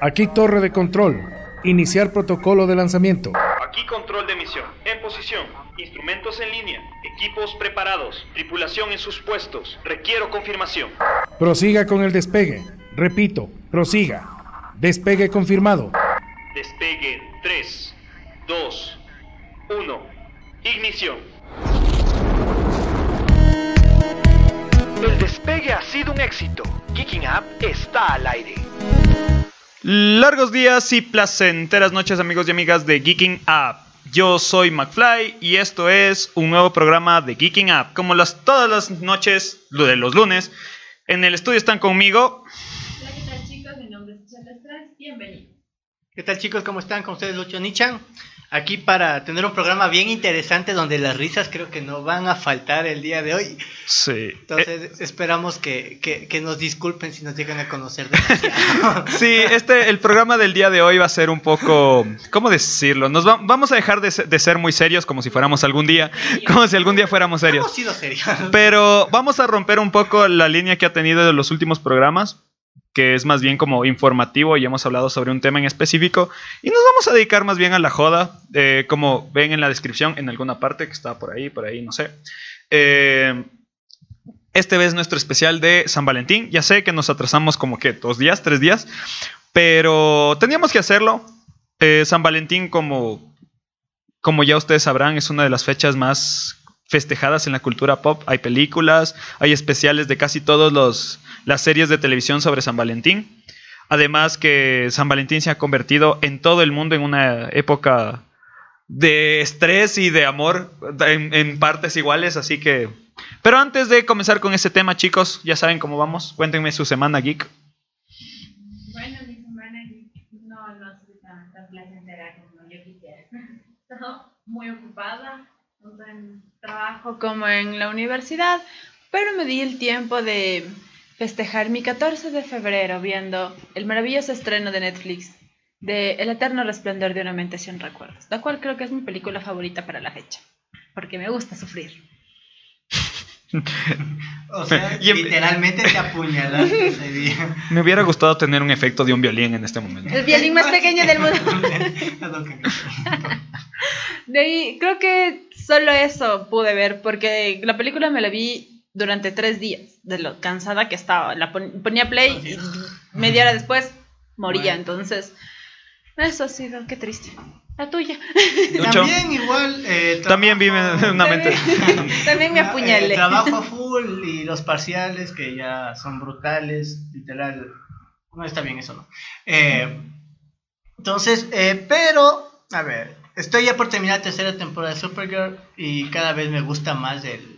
Aquí torre de control. Iniciar protocolo de lanzamiento. Aquí control de misión. En posición. Instrumentos en línea. Equipos preparados. Tripulación en sus puestos. Requiero confirmación. Prosiga con el despegue. Repito, prosiga. Despegue confirmado. Despegue 3, 2, 1. Ignición. El despegue ha sido un éxito. Kicking Up está al aire. Largos días y placenteras noches amigos y amigas de Geeking Up. Yo soy McFly y esto es un nuevo programa de Geeking Up. Como las, todas las noches de los lunes, en el estudio están conmigo. Hola, ¿qué tal chicos? Mi nombre es. Bienvenidos. ¿Qué tal chicos? ¿Cómo están? Con ustedes Lucho Nichan. Aquí para tener un programa bien interesante donde las risas creo que no van a faltar el día de hoy. Sí. Entonces esperamos que, que- que nos disculpen si nos llegan a conocer demasiado. Sí, este, el programa del día de hoy va a ser un poco, ¿cómo decirlo? Nos va- vamos a dejar de ser muy serios como si fuéramos algún día, como si algún día fuéramos serios. Hemos sido serios. Pero vamos a romper un poco la línea que ha tenido de los últimos programas, que es más bien como informativo y hemos hablado sobre un tema en específico. Y nos vamos a dedicar más bien a la joda, eh, como ven en la descripción en alguna parte que está por ahí, por ahí, no sé. Eh, este es nuestro especial de San Valentín. Ya sé que nos atrasamos como que dos días, tres días, pero teníamos que hacerlo. Eh, San Valentín, como, como ya ustedes sabrán, es una de las fechas más festejadas en la cultura pop. Hay películas, hay especiales de casi todas las series de televisión sobre San Valentín. Además que San Valentín se ha convertido en todo el mundo en una época de estrés y de amor en, en partes iguales, así que... Pero antes de comenzar con ese tema, chicos, ya saben cómo vamos. Cuéntenme su semana geek. Bueno, mi semana no, no ha sido tan, tan placentera como yo quisiera. Muy ocupada, tanto en trabajo como en la universidad, pero me di el tiempo de festejar mi 14 de febrero viendo el maravilloso estreno de Netflix de El eterno resplandor de una mente sin recuerdos, la cual creo que es mi película favorita para la fecha, porque me gusta sufrir. O sea, Y en- literalmente te apuñalaste ese día. Me hubiera gustado tener un efecto de un violín en este momento. El violín más pequeño del mundo. De ahí, creo que solo eso pude ver, porque la película me la vi durante tres días, de lo cansada que estaba. La pon- ponía play y media hora después moría, Bueno. entonces eso ha sido, qué triste. La tuya. Lucho. También igual. eh, También vive en una mente. También me Eh, apuñalé. trabajo full y los parciales que ya son brutales, literal. No está bien eso, ¿no? Eh, entonces, eh, pero, a ver, estoy ya por terminar la tercera temporada de Supergirl y cada vez me gusta más el,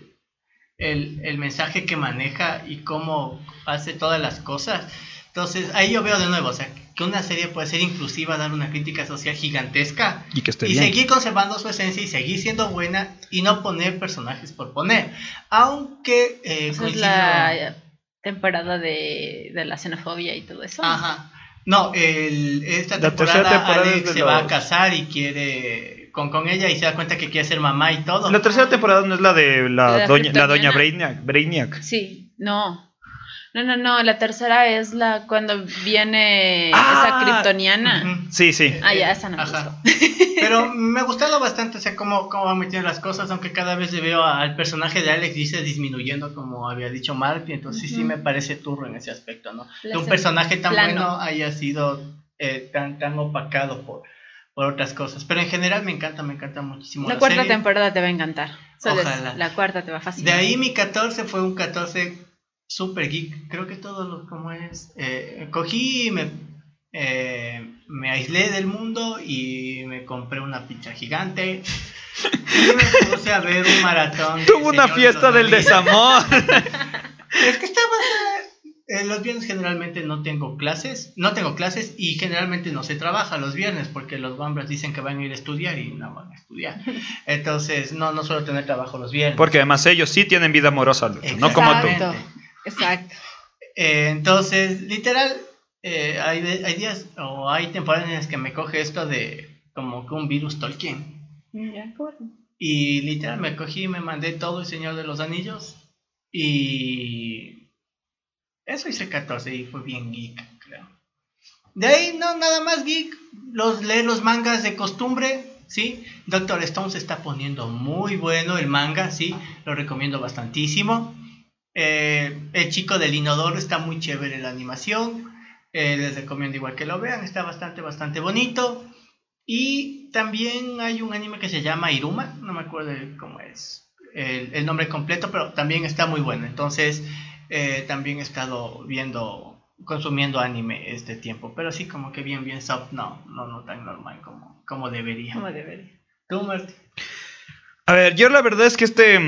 el, el mensaje que maneja y cómo hace todas las cosas. Entonces, ahí yo veo de nuevo, o sea, que una serie puede ser inclusiva, dar una crítica social gigantesca Y que esté y bien. seguir conservando su esencia y seguir siendo buena y no poner personajes por poner. Aunque eh, Esa es la temporada de, de la xenofobia y todo eso. Ajá. No, el, esta temporada, temporada es Alex de se va a los- casar y quiere con, con ella y se da cuenta que quiere ser mamá y todo. La tercera temporada no es la de la, La doña, la doña. Brainiac. Brainiac. Sí, no. No, no, no, la tercera es la cuando viene Ah, esa kryptoniana. Sí, sí. Ah, ya, esa no me Ajá. gustó. Pero me ha gustado bastante, o sea, cómo, cómo van metiendo las cosas, aunque cada vez le veo al personaje de Alex dice disminuyendo, como había dicho Mark, y entonces sí, sí me parece turro en ese aspecto, ¿no? Que un personaje tan plano. bueno haya sido eh, tan, tan opacado por, por otras cosas. Pero en general me encanta, me encanta muchísimo. La la cuarta serie. temporada te va a encantar. Solo Ojalá. la cuarta te va a fascinar. De ahí mi 14 fue un 14 super geek. Creo que todo lo como es. eh, cogí y me, eh, me aislé del mundo y me compré una pizza gigante. Y me puse a ver un maratón. Tuvo una fiesta del desamor. Es que estaba. Eh, los viernes generalmente no tengo clases, no tengo clases y generalmente no se trabaja los viernes porque los bambras dicen que van a ir a estudiar y no van a estudiar. Entonces, no, no suelo tener trabajo los viernes. Porque además ellos sí tienen vida amorosa, Lucho, no como tú. Exacto. Exacto. Eh, entonces, literal, eh, hay, hay días o hay temporadas en las que me coge esto de como que un virus Tolkien. Ya. Y literal me cogí y me mandé todo el Señor de los Anillos. Y eso hice 14 y fue bien geek, creo. De ahí, no, nada más geek. Los, leer los mangas de costumbre, ¿sí? Doctor Stone se está poniendo muy bueno el manga, ¿sí? Lo recomiendo bastantísimo. Eh, el chico del inodoro está muy chévere la animación. Eh, les recomiendo igual que lo vean, está bastante, bastante bonito. Y también hay un anime que se llama Iruma, no me acuerdo cómo es el nombre completo, pero también está muy bueno. Entonces, eh, también he estado viendo, consumiendo anime este tiempo, pero sí como que bien, bien soft, no, no, no tan normal como, como debería. Como debería. ¿Tú, Martín? A ver, yo la verdad es que este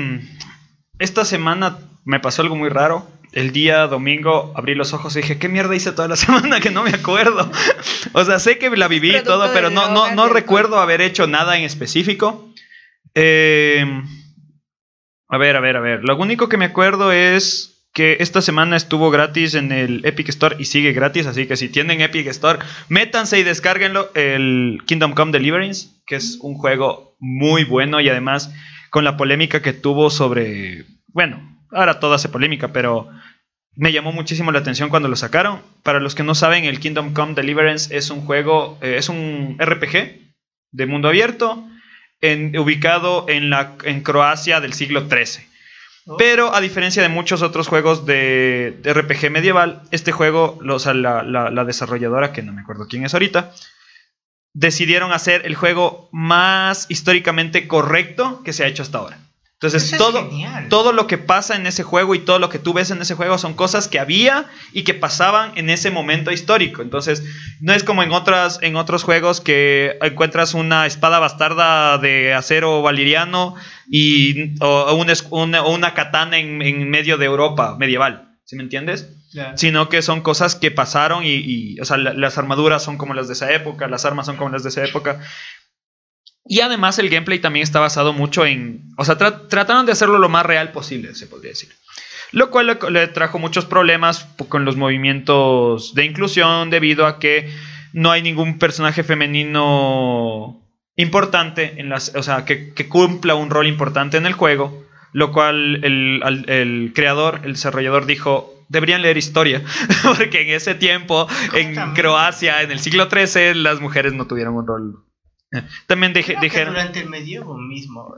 esta semana me pasó algo muy raro. El día domingo abrí los ojos y dije, ¿qué mierda hice toda la semana que no me acuerdo? o sea, sé que la viví y todo, pero no, no, no recuerdo haber hecho nada en específico. Eh, a ver, a ver, a ver. Lo único que me acuerdo es que esta semana estuvo gratis en el Epic Store y sigue gratis, así que si tienen Epic Store, métanse y descárguenlo el Kingdom Come Deliverance, que es un juego muy bueno y además con la polémica que tuvo sobre, bueno, ahora todo hace polémica, pero me llamó muchísimo la atención cuando lo sacaron. Para los que no saben, el Kingdom Come Deliverance es un juego, eh, es un RPG de mundo abierto, en- ubicado en, la, en Croacia del siglo XIII. Oh, Pero a diferencia de muchos otros juegos de, de RPG medieval, este juego, o sea, la, la- la desarrolladora, que no me acuerdo quién es ahorita, decidieron hacer el juego más históricamente correcto que se ha hecho hasta ahora. Entonces, todo, genial. todo lo que pasa en ese juego y todo lo que tú ves en ese juego son cosas que había y que pasaban en ese momento histórico. Entonces, no es como en otras en otros juegos que encuentras una espada bastarda de acero valiriano y o, una, katana en, en medio de Europa medieval, ¿sí me entiendes? Sino que son cosas que pasaron y, y, o sea, la- las armaduras son como las de esa época, las armas son como las de esa época. Y además el gameplay también está basado mucho en... O sea, tra- trataron de hacerlo lo más real posible, se podría decir. Lo cual le, le trajo muchos problemas con los movimientos de inclusión debido a que no hay ningún personaje femenino importante, en las, o sea, que, que cumpla un rol importante en el juego. Lo cual el, al- el creador, el desarrollador dijo, deberían leer historia, porque en ese tiempo, en. Croacia, en el siglo XIII, las mujeres no tuvieron un rol. También dije, dijeron... durante el medievo mismo.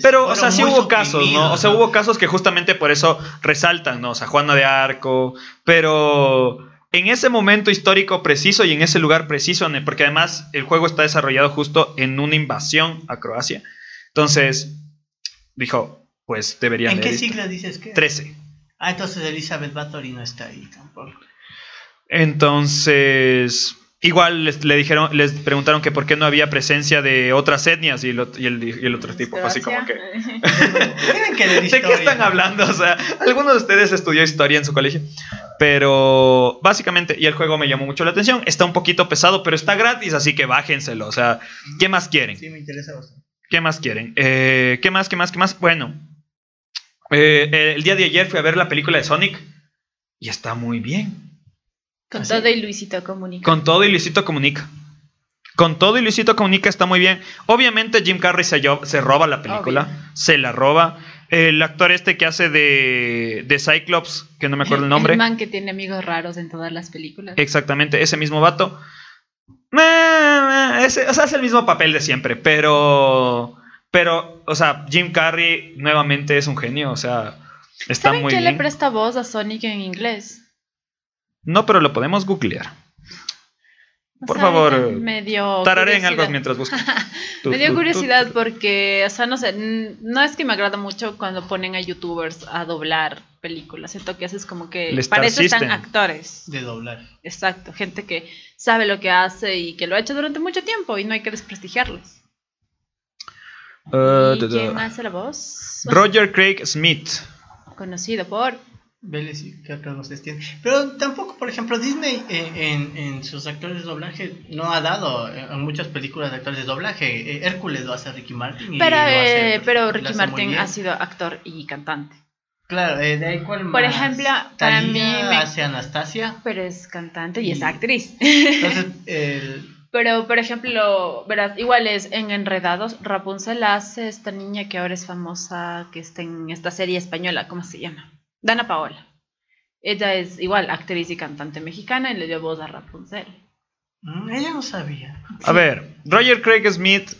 Pero, o sea, sí hubo casos, ¿no? O sea, hubo casos que justamente por eso resaltan, ¿no? O sea, Juana de Arco, pero en ese momento histórico preciso y en ese lugar preciso, porque además el juego está desarrollado justo en una invasión a Croacia. Entonces, dijo, pues deberían ¿En qué esto. siglo dices que? 13. Ah, entonces Elizabeth Bathory no está ahí tampoco. Entonces, igual les, le dijeron, les preguntaron que por qué no había presencia de otras etnias y el, y el, y el otro tipo fue así como que... ¿De qué están hablando? O sea, alguno de ustedes estudió historia en su colegio. Pero básicamente, y el juego me llamó mucho la atención. Está un poquito pesado, pero está gratis, así que bájenselo. O sea, ¿qué más quieren? Sí, me interesa bastante. ¿Qué más quieren? Eh, ¿Qué más? ¿Qué más? ¿Qué más? Bueno, eh, el día de ayer fui a ver la película de Sonic y está muy bien. Con ¿Ah, todo y Luisito comunica. Con todo y Luisito Comunica. Con todo y Luisito Comunica está muy bien. Obviamente Jim Carrey se, se roba la película. Obvio. Se la roba. El actor este que hace de, de Cyclops, que no me acuerdo el nombre. El man que tiene amigos raros en todas las películas. Exactamente, ese mismo vato. O sea, es el mismo papel de siempre, pero... Pero, o sea, Jim Carrey nuevamente es un genio, o sea, está ¿Saben muy quién bien. le presta voz a Sonic en inglés? No, pero lo podemos googlear. O Por sea, favor, me dio Tararen algo curiosidad. mientras buscan. Tú, Me dio curiosidad porque, o sea, no sé, no es que me agrada mucho cuando ponen a youtubers a doblar películas. Siento que haces como que Star para eso están actores. De doblar. Exacto, gente que sabe lo que hace y que lo ha hecho durante mucho tiempo y no hay que desprestigiarlos. Uh, ¿Y quién hace la voz? Roger Craig Smith. Conocido por... Vélez y voces tiene. Pero tampoco, por ejemplo, Disney en, en- en sus actores de doblaje no ha dado eh, en muchas películas de actores de doblaje. Eh, Hércules lo hace Ricky Martin. y Pero, hace- eh, pero lo Ricky Martin ha sido actor y cantante. Claro, eh, de ahí Por más? ejemplo, para mí me- hace Anastasia. Pero es cantante y es actriz. Entonces, el, Pero, por ejemplo, verás, igual es en Enredados, Rapunzel hace esta niña que ahora es famosa, que está en esta serie española, ¿cómo se llama? Dana Paola. Ella es igual actriz y cantante mexicana y le dio voz a Rapunzel. Mm, ella no sabía. A ver, Roger Craig Smith,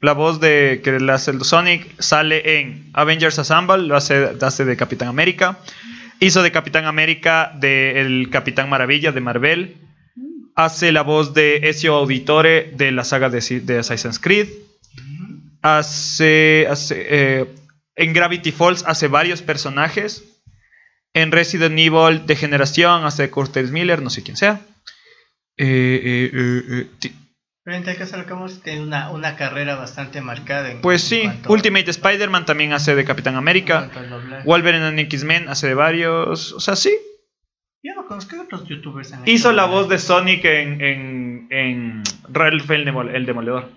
la voz de que le hace el Sonic, sale en Avengers Assemble, lo hace, hace de Capitán América. Hizo de Capitán América del Capitán Maravilla de Marvel. Hace la voz de Ezio Auditore de la saga de, de Assassin's Creed. Hace, hace eh, en Gravity Falls hace varios personajes. En Resident Evil de Generación hace de Curtis Miller, no sé quién sea. Eh, eh, eh, eh, Pero en tal caso, Alcamos tiene una, una carrera bastante marcada. En, pues en sí, cuanto- Ultimate Spider-Man también hace de Capitán en América. Wolverine en X-Men hace de varios. O sea, sí. Yo no conozco ¿qué otros youtubers. han Hizo la voz de Sonic en, en, en Ralph el, Demol- el Demoledor.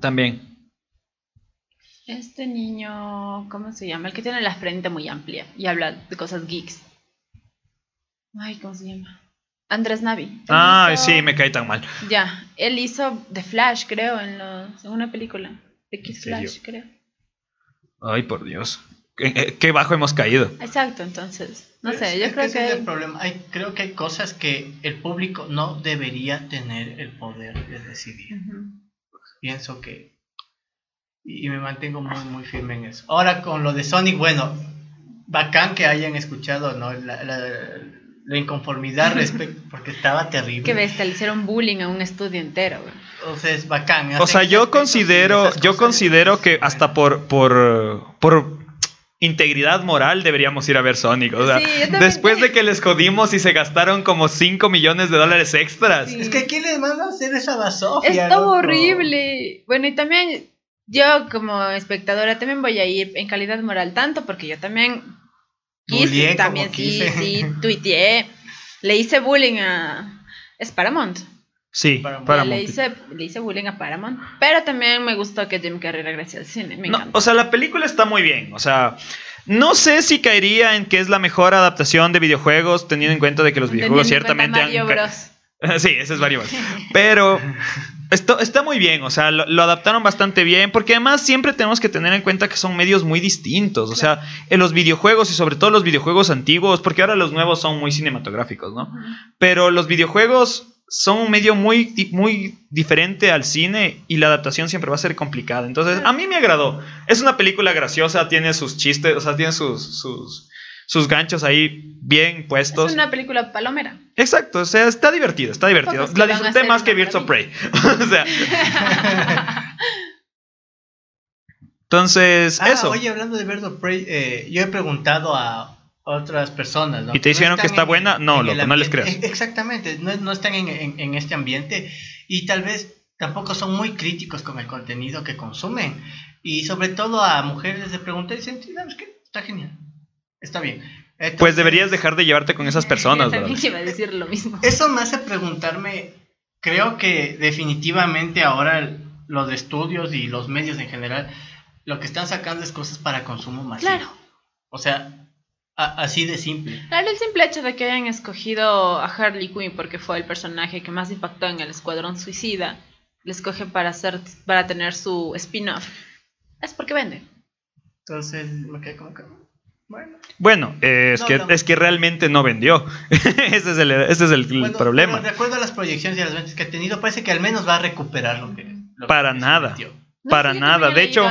También. Este niño, ¿cómo se llama? El que tiene la frente muy amplia y habla de cosas geeks. Ay, ¿cómo se llama? Andrés Navi. Hizo- sí, me cae tan mal. Ya, él hizo The Flash, creo, en, los, en una película. The Kiss ¿En serio? Flash, creo. Ay, por Dios. ¿Qué, eh, qué bajo hemos caído? Exacto, entonces. No Pero sé, es- yo es creo ese que. es el problema. Hay, creo que hay cosas que el público no debería tener el poder de decidir. Pienso que. Y, me mantengo muy, muy firme en eso. Ahora con lo de Sonic, bueno, bacán que hayan escuchado ¿no? la, la- la inconformidad respecto. Porque estaba terrible. Qué bestia, le hicieron bullying a un estudio entero, güey. O sea, es bacán. O sea, yo considero, yo considero que hasta por, por, por integridad moral deberíamos ir a ver Sonic. O sea, Sí, después de que les jodimos y se gastaron como 5 millones de dólares extras. Sí. Es que ¿quién les manda a hacer esa basofia? Está loco? horrible. Bueno, y también yo como espectadora también voy a ir en calidad moral tanto porque yo también quise, también sí, quise. sí, tuiteé, le hice bullying a es Paramount. Sí, Paramount. Paramount. Le hice le hice bullying a Paramount, pero también me gustó que Jim Carrey regrese al cine, me No, encanta. o sea, la película está muy bien. O sea, no sé si caería en que es la mejor adaptación de videojuegos, teniendo en cuenta de que los videojuegos ciertamente Mario han. sí, ese es Bros. Pero esto, está muy bien, o sea, lo, lo adaptaron bastante bien, porque además siempre tenemos que tener en cuenta que son medios muy distintos. O sea, en los videojuegos y sobre todo los videojuegos antiguos, porque ahora los nuevos son muy cinematográficos, ¿no? Pero los videojuegos son un medio muy, muy diferente al cine y la adaptación siempre va a ser complicada. Entonces, a mí me agradó. Es una película graciosa, tiene sus chistes, o sea, tiene sus, sus, sus ganchos ahí bien puestos. Es una película palomera. Exacto, o sea, está divertido, está divertido. Que La disfruté más que Birds of Prey. o sea. Entonces, Ah, eso. Oye, hablando de Bird of Prey, eh, yo he preguntado a otras personas. ¿no? ¿Y te dijeron que están está buena? No, loco, no les creas. e- Exactamente, no, no están en, en- en este ambiente y tal vez tampoco son muy críticos con el contenido que consumen. Y sobre todo a mujeres les pregunté y dicen, "Sí, ¿sabes qué? Está genial, está bien. pues deberías dejar de llevarte con esas personas, Yo también iba a decir lo mismo. Eso me hace preguntarme, creo que definitivamente ahora los estudios y los medios en general, lo que están sacando es cosas para consumo masivo. Claro. O sea, a- así de simple. Claro, el simple hecho de que hayan escogido a Harley Quinn porque fue el personaje que más impactó en el Escuadrón Suicida, le escoge para hacer para tener su spin-off. Es porque vende. Entonces me quedé como que, bueno. Bueno, eh, es, No, que, no. es que realmente no vendió. ese es el, ese es el Bueno, problema. pero de acuerdo a las proyecciones y a las ventas que ha tenido, parece que al menos va a recuperar lo que. lo Para nada. No, Para sí, nada. De hecho.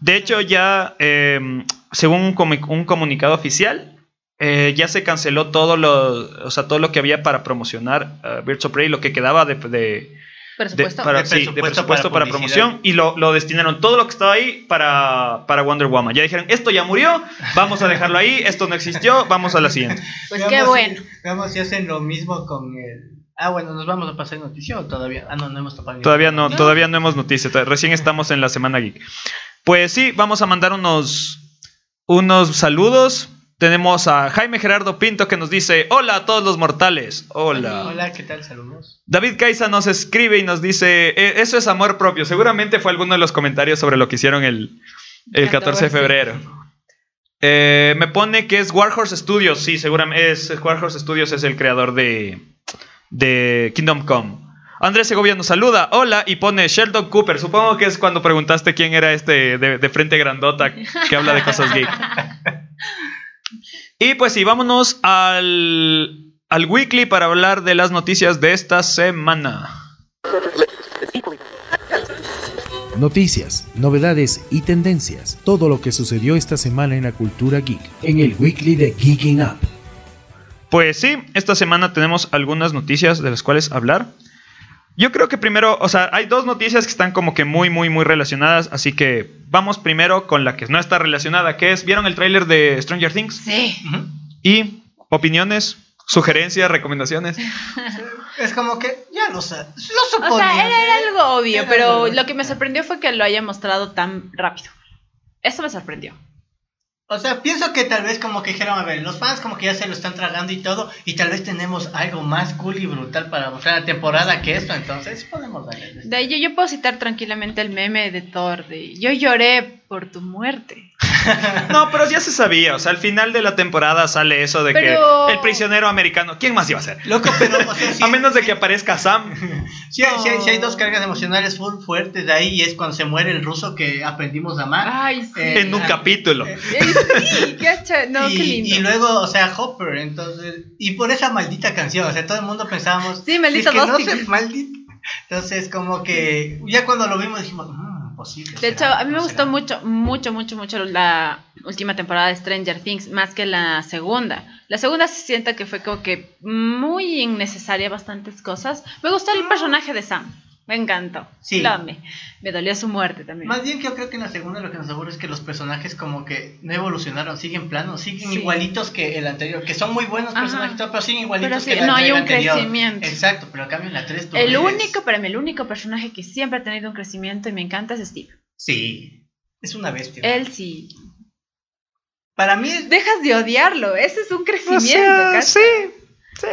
De hecho, ya, eh, según un, comu- un comunicado oficial, eh, ya se canceló todo lo, o sea, todo lo que había para promocionar uh, Birds of Prey, lo que quedaba de, de- de- Presupuesto. para, De sí, de presupuesto presupuesto para para, promoción y lo, lo destinaron todo lo que estaba ahí para, para Wonder Woman. Ya dijeron, esto ya murió, vamos a dejarlo ahí, esto no existió, vamos a la siguiente. Pues Veamos qué si- bueno. Veamos si hacen lo mismo con el. Ah, bueno, nos vamos a pasar noticia o todavía. Ah, no, no hemos topado. Todavía no, todavía no hemos noticias, to- recién estamos en la Semana Geek. Pues sí, vamos a mandar unos, unos saludos. Tenemos a Jaime Gerardo Pinto que nos dice, hola a todos los mortales. Hola. Hola, ¿qué tal? Saludos. David Caiza nos escribe y nos dice, "Eh, eso es amor propio. Seguramente fue alguno de los comentarios sobre lo que hicieron el, el 14 de 14. febrero. Eh, me pone que es Warhorse Studios. Sí, seguramente es Warhorse Studios es el creador de, de Kingdom Come. Andrés Segovia nos saluda, hola, y pone Sheldon Cooper. Supongo que es cuando preguntaste quién era este de, de frente grandota que habla de cosas geek. Y pues sí, vámonos al, al weekly para hablar de las noticias de esta semana. Noticias, novedades y tendencias. Todo lo que sucedió esta semana en la cultura geek. En el weekly de Geeking Up. Pues sí, esta semana tenemos algunas noticias de las cuales hablar. Yo creo que primero, o sea, hay dos noticias que están como que muy, muy, muy relacionadas, así que vamos primero con la que no está relacionada, que es, ¿vieron el tráiler de Stranger Things? Sí. Y opiniones, sugerencias, recomendaciones. Es como que ya lo, sa- lo O suponía. sea, era, era algo obvio, Era pero algo- lo que me sorprendió fue que lo haya mostrado tan rápido. Eso me sorprendió. O sea, pienso que tal vez como que dijeron, a ver, los fans como que ya se lo están tragando y todo, y tal vez tenemos algo más cool y brutal para mostrar la temporada que esto, entonces podemos darle. De ahí yo, yo puedo citar tranquilamente el meme de Thor de yo lloré por tu muerte. No, pero ya se sabía, o sea, al final de la temporada sale eso de Pero- que el prisionero americano, ¿quién más iba a ser? Loco, pero, o sea, sí, A menos de que aparezca Sam. sí hay- sí sí hay dos cargas emocionales full fuertes de ahí, y es cuando se muere el ruso que aprendimos a amar. Ay, sí. Eh, en un ah, capítulo. eh, Ey, sí, qué no, y, qué lindo. y luego, o sea, Hopper, entonces, y por esa maldita canción, o sea, todo el mundo pensábamos, Sí, maldito es que no sé, maldito. Entonces, como que ya cuando lo vimos dijimos, De hecho, a mí me gustó será". mucho, mucho, mucho, mucho la última temporada de Stranger Things, más que la segunda. La segunda se siente que fue como que muy innecesaria bastantes cosas. Me gustó el personaje de Sam, me encantó. Sí. Lo amé. Me dolió su muerte también. Más bien que yo creo que en la segunda lo que nos aburre es que los personajes como que no evolucionaron, siguen planos, siguen Sí. igualitos que el anterior, que son muy buenos personajes, pero siguen igualitos Pero sí, que la no hay un anterior. crecimiento. Exacto, pero a cambio en la 3 el único, para mí, el único personaje que siempre ha tenido un crecimiento y me encanta es Steve. Sí, es una bestia. Él sí. Para mí es... Dejas de odiarlo, ese es un O crecimiento. sí, sí.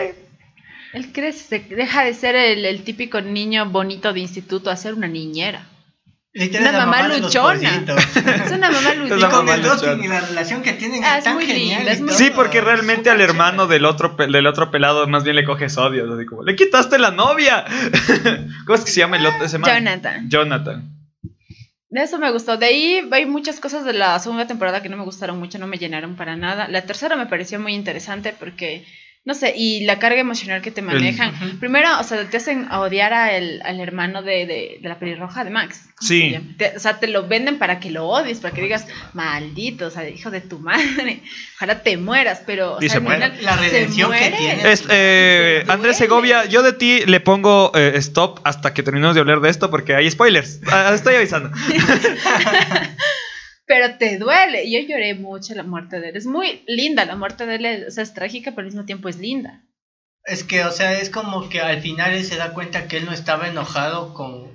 Él crece, se- deja de ser el, el típico niño bonito de instituto a ser una niñera. Una la mamá luchona. Es una mamá y luchona. con mamá el Dustin y la relación que tienen Ah, es tan muy genial. linda, es y muy todo, Sí, porque realmente al hermano chévere. del otro, del otro pelado más bien le coges odio. Así como, le quitaste la novia. ¿Cómo es que se llama el otro? ese man? Jonathan. Jonathan. De eso me gustó. De ahí hay muchas cosas de la segunda temporada que no me gustaron mucho, no me llenaron para nada. La tercera me pareció muy interesante porque, no sé, y la carga emocional que te manejan. Primero, o sea, te hacen odiar a el- al hermano de, de, de la pelirroja de Max. ¿Cómo Sí. se llama? Te- o sea, te lo venden para que lo odies, para que digas, maldito, o sea, hijo de tu madre, ojalá te mueras, pero... o Y sea, se muere. final La se redención que tiene. Es, eh. Andrés Segovia, yo de ti le pongo eh, stop hasta que terminemos de hablar de esto porque hay spoilers. Ah, estoy avisando. Pero te duele. Yo lloré mucho la muerte de él. Es muy linda la muerte de él. O sea, es trágica, pero al mismo tiempo es linda. Es que, o sea, es como que al final él se da cuenta que él no estaba enojado con,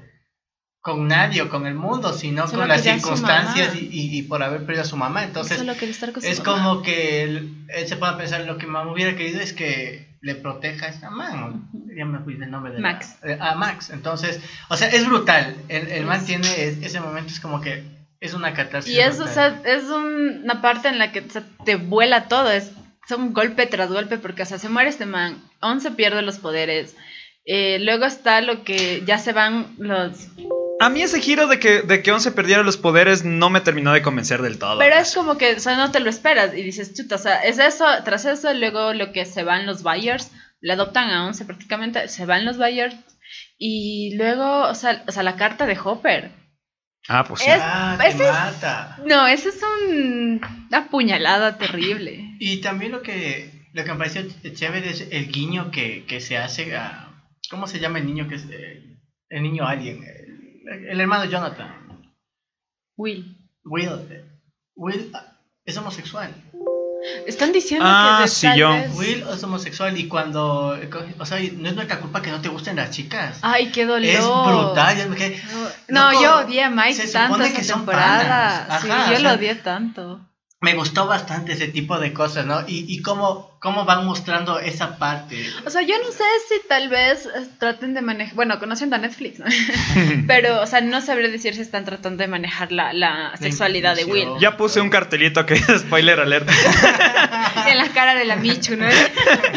con nadie o con el mundo, sino Solo con las circunstancias y, y- y por haber perdido a su mamá. Entonces, Solo quiere estar con su es mamá. como que él, él se puede pensar, lo que mamá hubiera querido es que le proteja a esta man. Ya me fui del nombre de Max. eh, a Max. Entonces, o sea, es brutal. El, el man tiene es- ese momento, es como que es una catarsis. Y es, o brutal. sea, es un- una parte en la que o sea, te vuela todo. Es son golpe tras golpe porque, o sea, se muere este man. Once pierde los poderes. Eh, luego está lo que ya se van los... A mí ese giro de que, de que Once perdiera los poderes no me terminó de convencer del todo. Pero es como que, o sea, no te lo esperas y dices, chuta, o sea, es eso, tras eso, luego lo que se van los Bayers, le adoptan a Once prácticamente, se van los Bayers y luego, o sea, o sea la carta de Hopper. Ah, pues sí. es- Ah, te ese es- mata. No, eso es un, una puñalada terrible. Y también lo que, lo que me pareció ch- chévere es el guiño que, que se hace a... ¿Cómo se llama el niño que es eh, el niño alien? El, el hermano Jonathan. Will. Will. eh, Will ah, es homosexual. Están diciendo Ah, que de sí, yo. vez- Will es homosexual y cuando... O sea, no es nuestra culpa que no te gusten las chicas. Ay, qué dolor. es brutal. yo me quedé- No, yo odié a Mike se tanto supone esa que son temporada. panas. sí, Ajá, yo o lo sea, odié tanto. Me gustó bastante ese tipo de cosas, ¿no? Y, y cómo, cómo van mostrando esa parte. O sea, yo no sé si tal vez eh, traten de manejar, bueno, conociendo a Netflix, ¿no? pero, o sea, no sabría decir si están tratando de manejar la, la sexualidad de Will. Ya puse un cartelito que es spoiler alert. en la cara de la Michu, ¿no?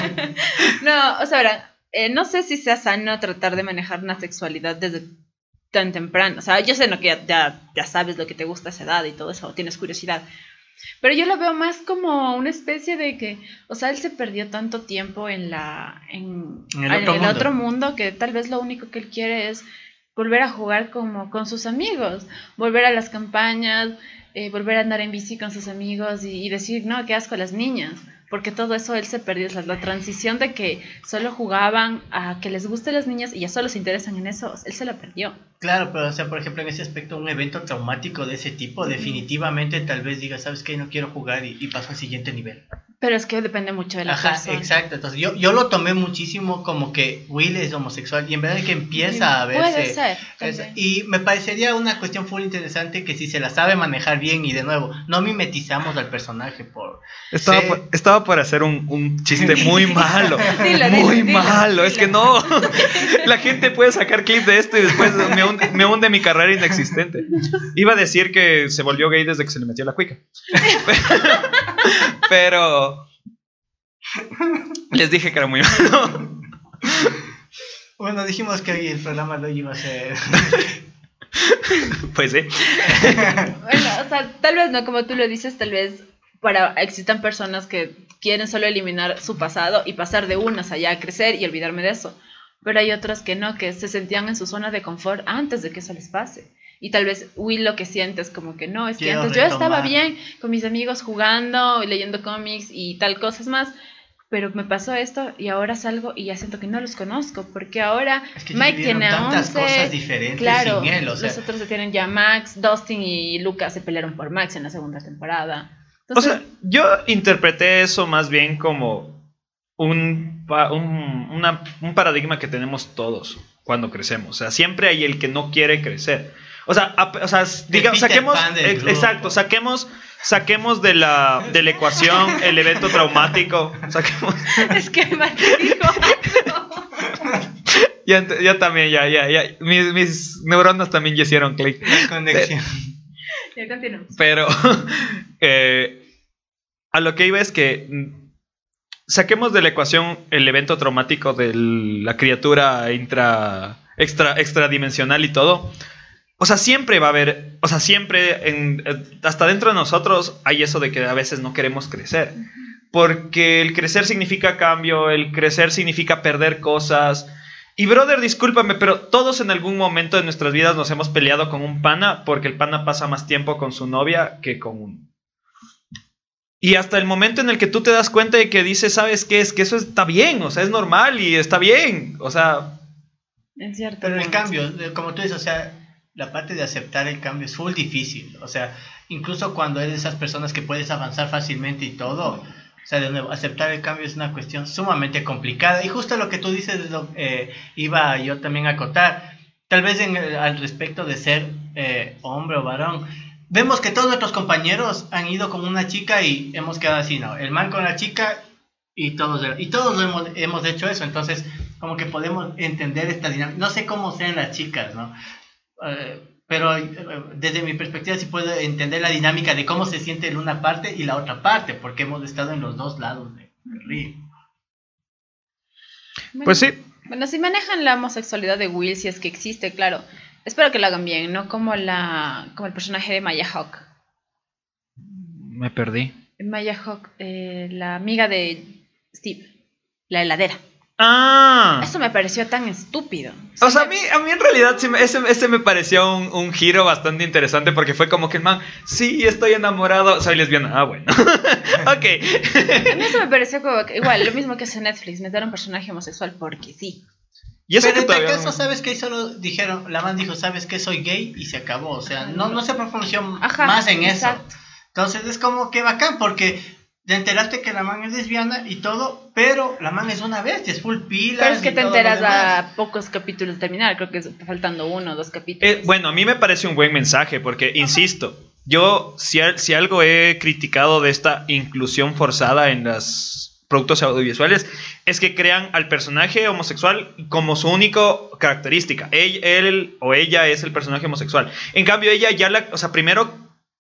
no, o sea, verán, eh, no sé si sea sano tratar de manejar una sexualidad desde tan temprano. O sea, yo sé ¿no? que ya, ya, ya sabes lo que te gusta a esa edad y todo eso, tienes curiosidad. Pero yo lo veo más como una especie de que, o sea, él se perdió tanto tiempo en la en, En el en otro mundo. otro mundo que tal vez lo único que él quiere es volver a jugar como con sus amigos, volver a las campañas, eh, volver a andar en bici con sus amigos y, y decir, no, qué asco las niñas. Porque todo eso él se perdió, la transición de que solo jugaban a que les gusten las niñas y ya solo se interesan en eso, él se la perdió. Claro, pero o sea, por ejemplo, en ese aspecto, un evento traumático de ese tipo, definitivamente tal vez diga, ¿sabes qué? No quiero jugar y, y paso al siguiente nivel. Pero es que depende mucho de la Ajá, persona. exacto. Entonces yo, yo lo tomé muchísimo como que Will es homosexual y en verdad que empieza a verse. Puede ser. es- y me parecería una cuestión full interesante que si se la sabe manejar bien y de nuevo, no mimetizamos al personaje por... Estaba, por, estaba por hacer un, un chiste muy malo. Dilo, muy dilo, dilo, malo. Es que no. La gente puede sacar clip de esto y después me hunde, me hunde mi carrera inexistente. Iba a decir que se volvió gay desde que se le metió la cuica. Pero. Les dije que era muy malo. Bueno, dijimos que hoy el programa lo iba a ser... Pues sí. Bueno, o sea, tal vez no, como tú lo dices, tal vez para existan personas que quieren solo eliminar su pasado y pasar de unas allá a crecer y olvidarme de eso. Pero hay otras que no, que se sentían en su zona de confort antes de que eso les pase. Y tal vez Will lo que siente es como que no, es que Quiero antes yo estaba retomar. bien con mis amigos jugando, leyendo cómics y tal cosas más. Pero me pasó esto y ahora salgo y ya siento que no los conozco. Porque ahora Es que Mike tiene tantas 11, cosas diferentes Claro, sin él, o sea... los otros se tienen ya Max, Dustin y Lucas se pelearon por Max en la segunda temporada. O sea, yo interpreté eso más bien como un, un, una- un paradigma que tenemos todos cuando crecemos. O sea, siempre hay el que no quiere crecer. O sea, o sea, diga, Peter saquemos, exacto, saquemos, saquemos de la, de la ecuación el evento traumático. Saquemos, es que dijo ya, ya también, ya, ya, ya. Mis, mis neuronas también ya hicieron clic. Conexión. Ya continuamos. Pero eh, a lo que iba es que mm, saquemos de la ecuación el evento traumático de la criatura intra, extra, extradimensional y todo. O sea, siempre va a haber, o sea, siempre, en- eh, hasta dentro de nosotros hay eso de que a veces no queremos crecer. Porque el crecer significa cambio, el crecer significa perder cosas. Y brother, discúlpame, pero todos en algún momento de nuestras vidas nos hemos peleado con un pana porque el pana pasa más tiempo con su novia que con uno. Y hasta el momento en el que tú te das cuenta de que dices, ¿sabes qué? Es que eso está bien, o sea, es normal y está bien. O sea, En cierto Pero el cambio, como tú dices, o sea, la parte de aceptar el cambio es full difícil. O sea, incluso cuando eres de esas personas que puedes avanzar fácilmente y todo, o sea, de nuevo, aceptar el cambio es una cuestión sumamente complicada. Y justo lo que tú dices, es lo, eh, iba yo también a acotar. Tal vez al respecto de ser eh, hombre o varón, vemos que todos nuestros compañeros han ido con una chica y hemos quedado así, ¿no? El man con la chica y todos, y todos hemos, hemos hecho eso. Entonces, como que podemos entender esta dinámica. No sé cómo sean las chicas, ¿no? Eh, pero eh, desde mi perspectiva sí puedo entender la dinámica de cómo se siente en una parte y la otra parte, porque hemos estado en los dos lados de- del río. Bueno, pues sí, Bueno, si manejan la homosexualidad de Will, si es que existe, claro. Espero que lo hagan bien, no como la como el personaje de Maya Hawk. me perdí. Maya Hawk, eh, la amiga de Steve, la heladera. Ah. Eso me pareció tan estúpido. O sea, a mí, a mí en realidad sí ese, ese me pareció un, un giro bastante interesante porque fue como que el man, sí, estoy enamorado, soy lesbiana. Ah, bueno. ok. A mí eso me pareció como que, igual, lo mismo que hace Netflix, meter a un personaje homosexual porque sí. y eso Pero que en tal todavía caso, ¿sabes qué? Solo dijeron, la man dijo, ¿sabes qué? Soy gay y se acabó. O sea, no, no se profundizó más en eso. Entonces es como que bacán porque te enteraste que la man es lesbiana y todo, pero la man es una bestia, es full pila. Pero es que te enteras a pocos capítulos de terminar, creo que es faltando uno o dos capítulos. Eh, bueno, a mí me parece un buen mensaje porque, insisto, yo si, al- si algo he criticado de esta inclusión forzada en los productos audiovisuales es que crean al personaje homosexual como su única característica. Él, él o ella es el personaje homosexual. En cambio, ella ya la... O sea, primero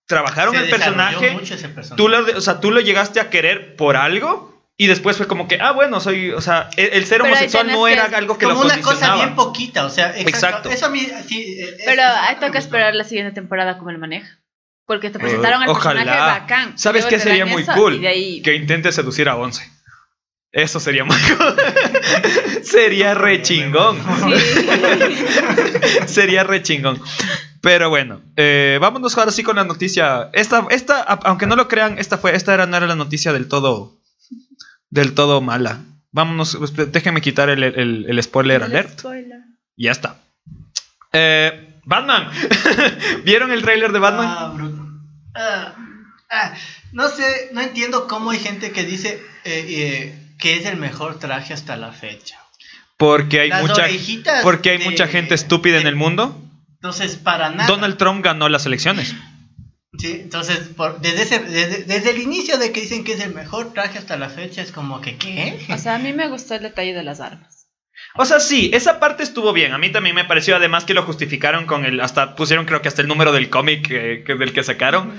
trabajaron el personaje. Mucho ese personaje. Tú lo, o sea, tú lo llegaste a querer por algo y después fue como que, ah, bueno, soy, o sea, el, el ser Pero homosexual no que- era algo que como lo una cosa bien poquita, o sea, exacto. Exacto. Eso a mí sí, eh, Pero toca gustó. esperar la siguiente temporada como lo maneja. Porque te presentaron al personaje Ojalá. bacán. ¿Sabes qué sería muy eso, cool? ahí- Que intente seducir a Once. Eso sería muy cool. sería re chingón. Sería re chingón. Pero bueno, eh, vámonos ahora sí con la noticia. Esta, esta, aunque no lo crean, esta fue, esta era, no era la noticia del todo, del todo mala. Vámonos, déjenme quitar el, el- el spoiler El alert. spoiler. Y ya está. Eh, Batman. ¿Vieron el tráiler de Batman? Ah, bruto. Ah, ah, no sé, no entiendo cómo hay gente que dice eh, eh, que es el mejor traje hasta la fecha. Porque hay Las mucha, porque hay de- mucha gente estúpida en el mundo. Entonces, para nada. Donald Trump ganó las elecciones. Sí, entonces, por- desde, ese- desde, desde el inicio de que dicen que es el mejor traje hasta la fecha, es como que, ¿qué? O sea, a mí me gustó el detalle de las armas. O sea, sí, esa parte estuvo bien. A mí también me pareció, además que lo justificaron con el, hasta pusieron creo que hasta el número del cómic eh, que- del que sacaron.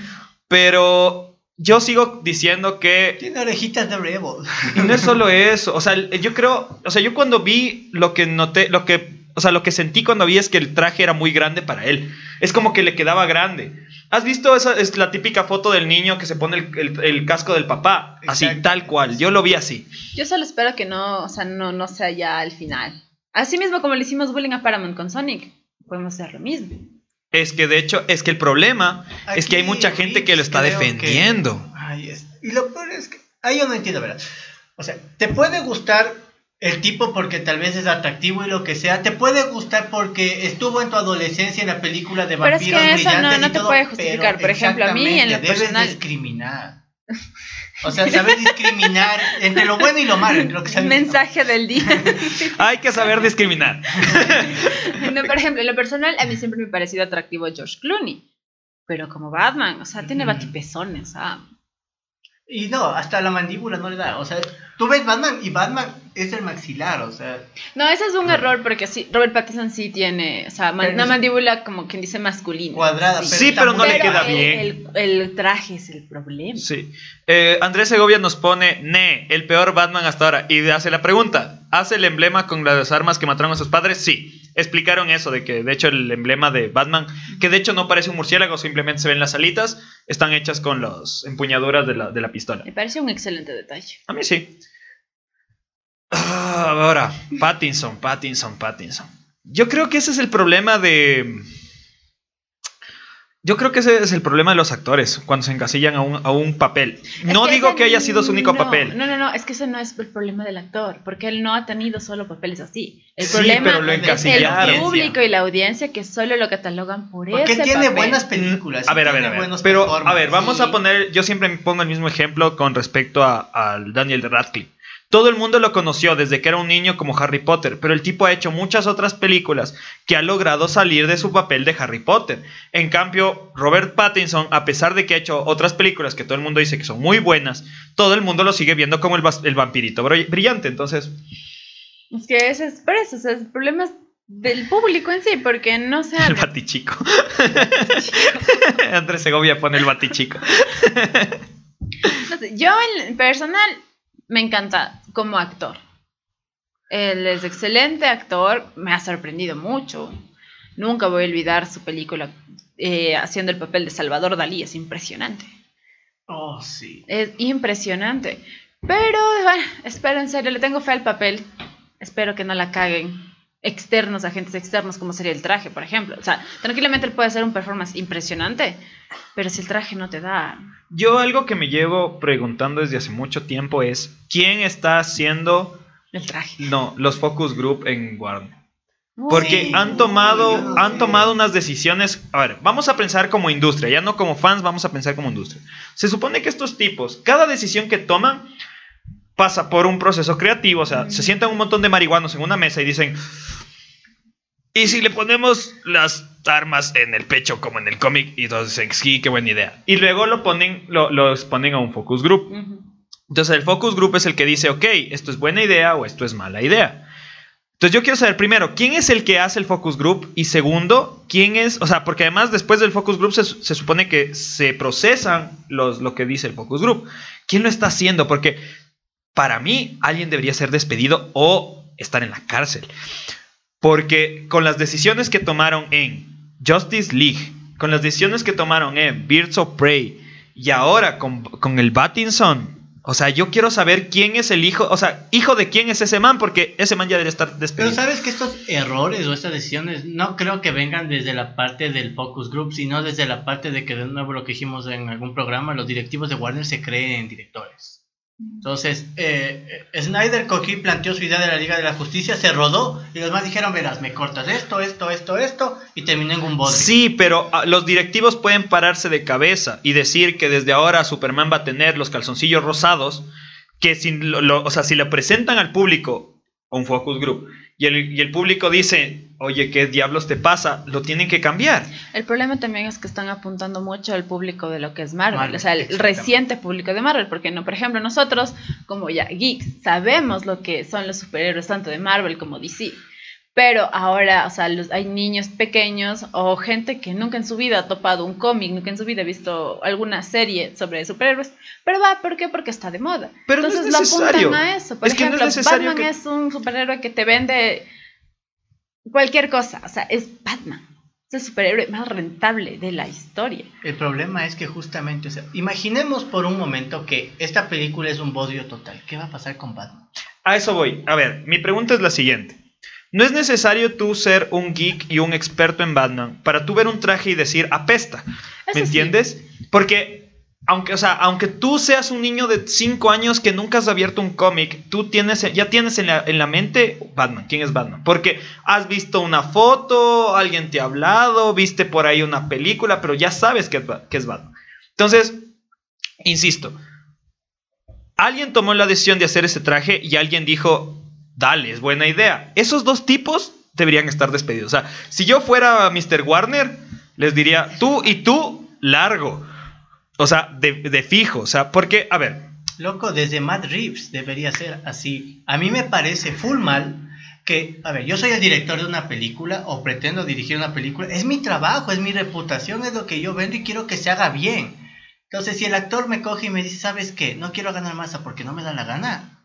Pero yo sigo diciendo que Tiene orejitas de Rebel. y no es solo eso. O sea, yo creo, o sea, yo cuando vi lo que noté, lo que, o sea, lo que sentí cuando vi es que el traje era muy grande para él. Es como que le quedaba grande. ¿Has visto esa? Es la típica foto del niño que se pone el, el- el casco del papá. Así, Exacto. tal cual. Yo lo vi así. Yo solo espero que no, o sea, no, no sea ya al final. Así mismo como le hicimos bullying a Paramount con Sonic, podemos hacer lo mismo. Es que de hecho, es que el problema es que hay mucha gente que lo está que- defendiendo. Ay, es- Y lo peor es que. Ahí yo no entiendo, ¿verdad? O sea, te puede gustar el tipo porque tal vez es atractivo y lo que sea. Te puede gustar porque estuvo en tu adolescencia en la película de Pero es que vampiros eso no- no te todo, puede justificar. Por ejemplo, a mí, en lo debes personal- discriminar. O sea, saber discriminar entre lo bueno y lo malo. Entre lo que sale- Mensaje del día. Hay que saber discriminar. No, por ejemplo, en lo personal, a mí siempre me ha parecido atractivo George Clooney. Pero como Batman, o sea, tiene batipezones, ah. Y no, hasta la mandíbula no le da. O sea, tú ves Batman y Batman es el maxilar. O sea, No, ese es un error porque sí, Robert Pattinson sí tiene, o sea, man- una mandíbula como quien dice masculina. cuadrada. Sí, pero no le queda el- bien. El, el traje es el problema. Sí. Eh, Andrés Segovia nos pone, ne, el peor Batman hasta ahora. Y hace la pregunta, ¿hace el emblema con las armas que mataron a sus padres? Sí. Explicaron eso, de que de hecho el emblema de Batman, que de hecho no parece un murciélago, simplemente se ven las alitas, están hechas con las empuñaduras de la, de la pistola. Me parece un excelente detalle. A mí sí. Ah, ahora, Pattinson, Pattinson, Pattinson. Yo creo que ese es el problema de... Yo creo que ese es el problema de los actores cuando se encasillan a un, a un papel. No Es que digo ese que haya sido su único no, papel. No, no, no, es que ese no es el problema del actor, porque él no ha tenido solo papeles así. El Sí, problema pero lo es el público y la audiencia que solo lo catalogan por porque ese tiene papel. buenas películas. A ver, a ver, a ver. buenos Pero, a ver, vamos a poner, yo siempre pongo el mismo ejemplo con respecto a- al Daniel Radcliffe. Todo el mundo lo conoció desde que era un niño como Harry Potter, pero el tipo ha hecho muchas otras películas que ha logrado salir de su papel de Harry Potter. En cambio, Robert Pattinson, a pesar de que ha hecho otras películas que todo el mundo dice que son muy buenas, todo el mundo lo sigue viendo como el, vampirito brill- brillante. Entonces, Es que es por eso, o sea, el problema es del público en sí, porque no se el batichico. Andrés Segovia pone el batichico. No sé, yo en personal me encanta como actor. Él es excelente actor, me ha sorprendido mucho. Nunca voy a olvidar su película eh, haciendo el papel de Salvador Dalí, es impresionante. Oh, sí. Es impresionante. Pero, bueno, espero en serio, le tengo fe al papel. Espero que no la caguen externos, agentes externos, como sería el traje, por ejemplo. O sea, tranquilamente él puede hacer un performance impresionante, pero si el traje no te da... Yo algo que me llevo preguntando desde hace mucho tiempo es ¿quién está haciendo El traje. no, los focus group en Warner? Porque Sí. han tomado han tomado unas decisiones, a ver, vamos a pensar como industria, ya no como fans, vamos a pensar como industria. Se supone que estos tipos, cada decisión que toman pasa por un proceso creativo, o sea, se sientan un montón de marihuanos en una mesa y dicen ¿Y si le ponemos las armas en el pecho como en el cómic? Y todos dicen, sí, qué buena idea. Y luego lo ponen, lo, los ponen a un focus group. Entonces el focus group es el que dice, ok, esto es buena idea o esto es mala idea. Entonces yo quiero saber primero, ¿quién es el que hace el focus group? Y segundo, ¿quién es? O sea, porque además después del focus group se, se supone que se procesan los, lo que dice el focus group. ¿Quién lo está haciendo? Porque para mí alguien debería ser despedido o estar en la cárcel. Porque con las decisiones que tomaron en Justice League, con las decisiones que tomaron en Birds of Prey y ahora con, con el Battinson, o sea, yo quiero saber quién es el hijo, o sea, hijo de quién es ese man, porque ese man ya debe estar Pero despedido. sabes que estos errores o estas decisiones no creo que vengan desde la parte del focus group, sino desde la parte de que de nuevo lo que dijimos en algún programa, los directivos de Warner se creen directores. Entonces, eh, Snyder Coquí planteó su idea de la Liga de la Justicia, se rodó y los demás dijeron, verás, me cortas esto, esto, esto, esto, y terminó en un bodrio. Sí, pero ah, los directivos pueden pararse de cabeza y decir que desde ahora Superman va a tener los calzoncillos rosados, que si lo, lo- o sea, si le presentan al público un focus group y el, y el público dice, oye, ¿qué diablos te pasa? Lo tienen que cambiar. El problema también es que están apuntando mucho al público de lo que es Marvel, Marvel, o sea, el reciente público de Marvel, porque no, por ejemplo, nosotros, como ya geeks, sabemos lo que son los superhéroes tanto de Marvel como DC. Pero ahora, o sea, los- hay niños pequeños o gente que nunca en su vida ha topado un cómic, nunca en su vida ha visto alguna serie sobre superhéroes, pero va, ¿por qué? Porque está de moda. Pero no es Entonces lo necesario. apuntan a eso. Por Es que no es ejemplo, necesario Batman que- es un superhéroe que te vende cualquier cosa, o sea, es Batman. Es el superhéroe más rentable de la historia. El problema es que justamente, o sea, imaginemos por un momento que esta película es un bodrio total. ¿Qué va a pasar con Batman? A eso voy. A ver, mi pregunta es la siguiente. No es necesario tú ser un geek y un experto en Batman para tú ver un traje y decir apesta. ¿Me Eso sí. entiendes? Porque, aunque, o sea, aunque tú seas un niño de 5 años que nunca has abierto un cómic, tú tienes, ya tienes en la, en la mente Batman. ¿Quién es Batman? Porque has visto una foto, alguien te ha hablado, viste por ahí una película, pero ya sabes que que es Batman. Entonces, insisto, alguien tomó la decisión de hacer ese traje y alguien dijo, dale, es buena idea. Esos dos tipos deberían estar despedidos. O sea, si yo fuera Mr. Warner, les diría, tú y tú, largo. O sea, de, de fijo. O sea, porque, a ver, Loco, desde Matt Reeves debería ser así. A mí me parece full mal que, a ver, yo soy el director de una película o pretendo dirigir una película. Es mi trabajo, es mi reputación, es lo que yo vendo y quiero que se haga bien. Entonces, si el actor me coge y me dice, ¿sabes qué? No quiero ganar masa porque no me da la gana.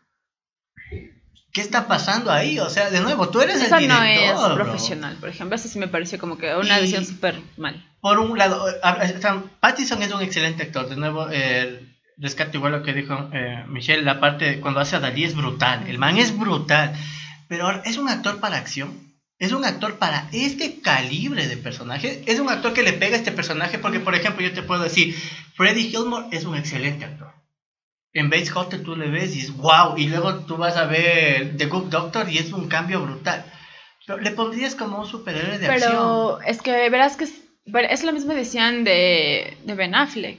¿Qué está pasando ahí? O sea, de nuevo, tú eres Eso el no director. es bro. profesional, por ejemplo. Eso sí me pareció como que una Y- decisión súper mal. Por un lado, eh, Pattinson es un excelente actor. De nuevo, eh, rescato igual lo que dijo eh, Michelle, la parte cuando hace a Dalí es brutal. El man es brutal. Pero ¿es un actor para acción? ¿Es un actor para este calibre de personaje? ¿Es un actor que le pega a este personaje? Porque, por ejemplo, yo te puedo decir, Freddie Gilmore es un excelente actor. En Bates Hotel tú le ves y es wow. Y luego tú vas a ver The Good Doctor y es un cambio brutal. Pero le pondrías como un superhéroe de acción. Pero es que verás que pero es lo mismo decían de, de Ben Affleck.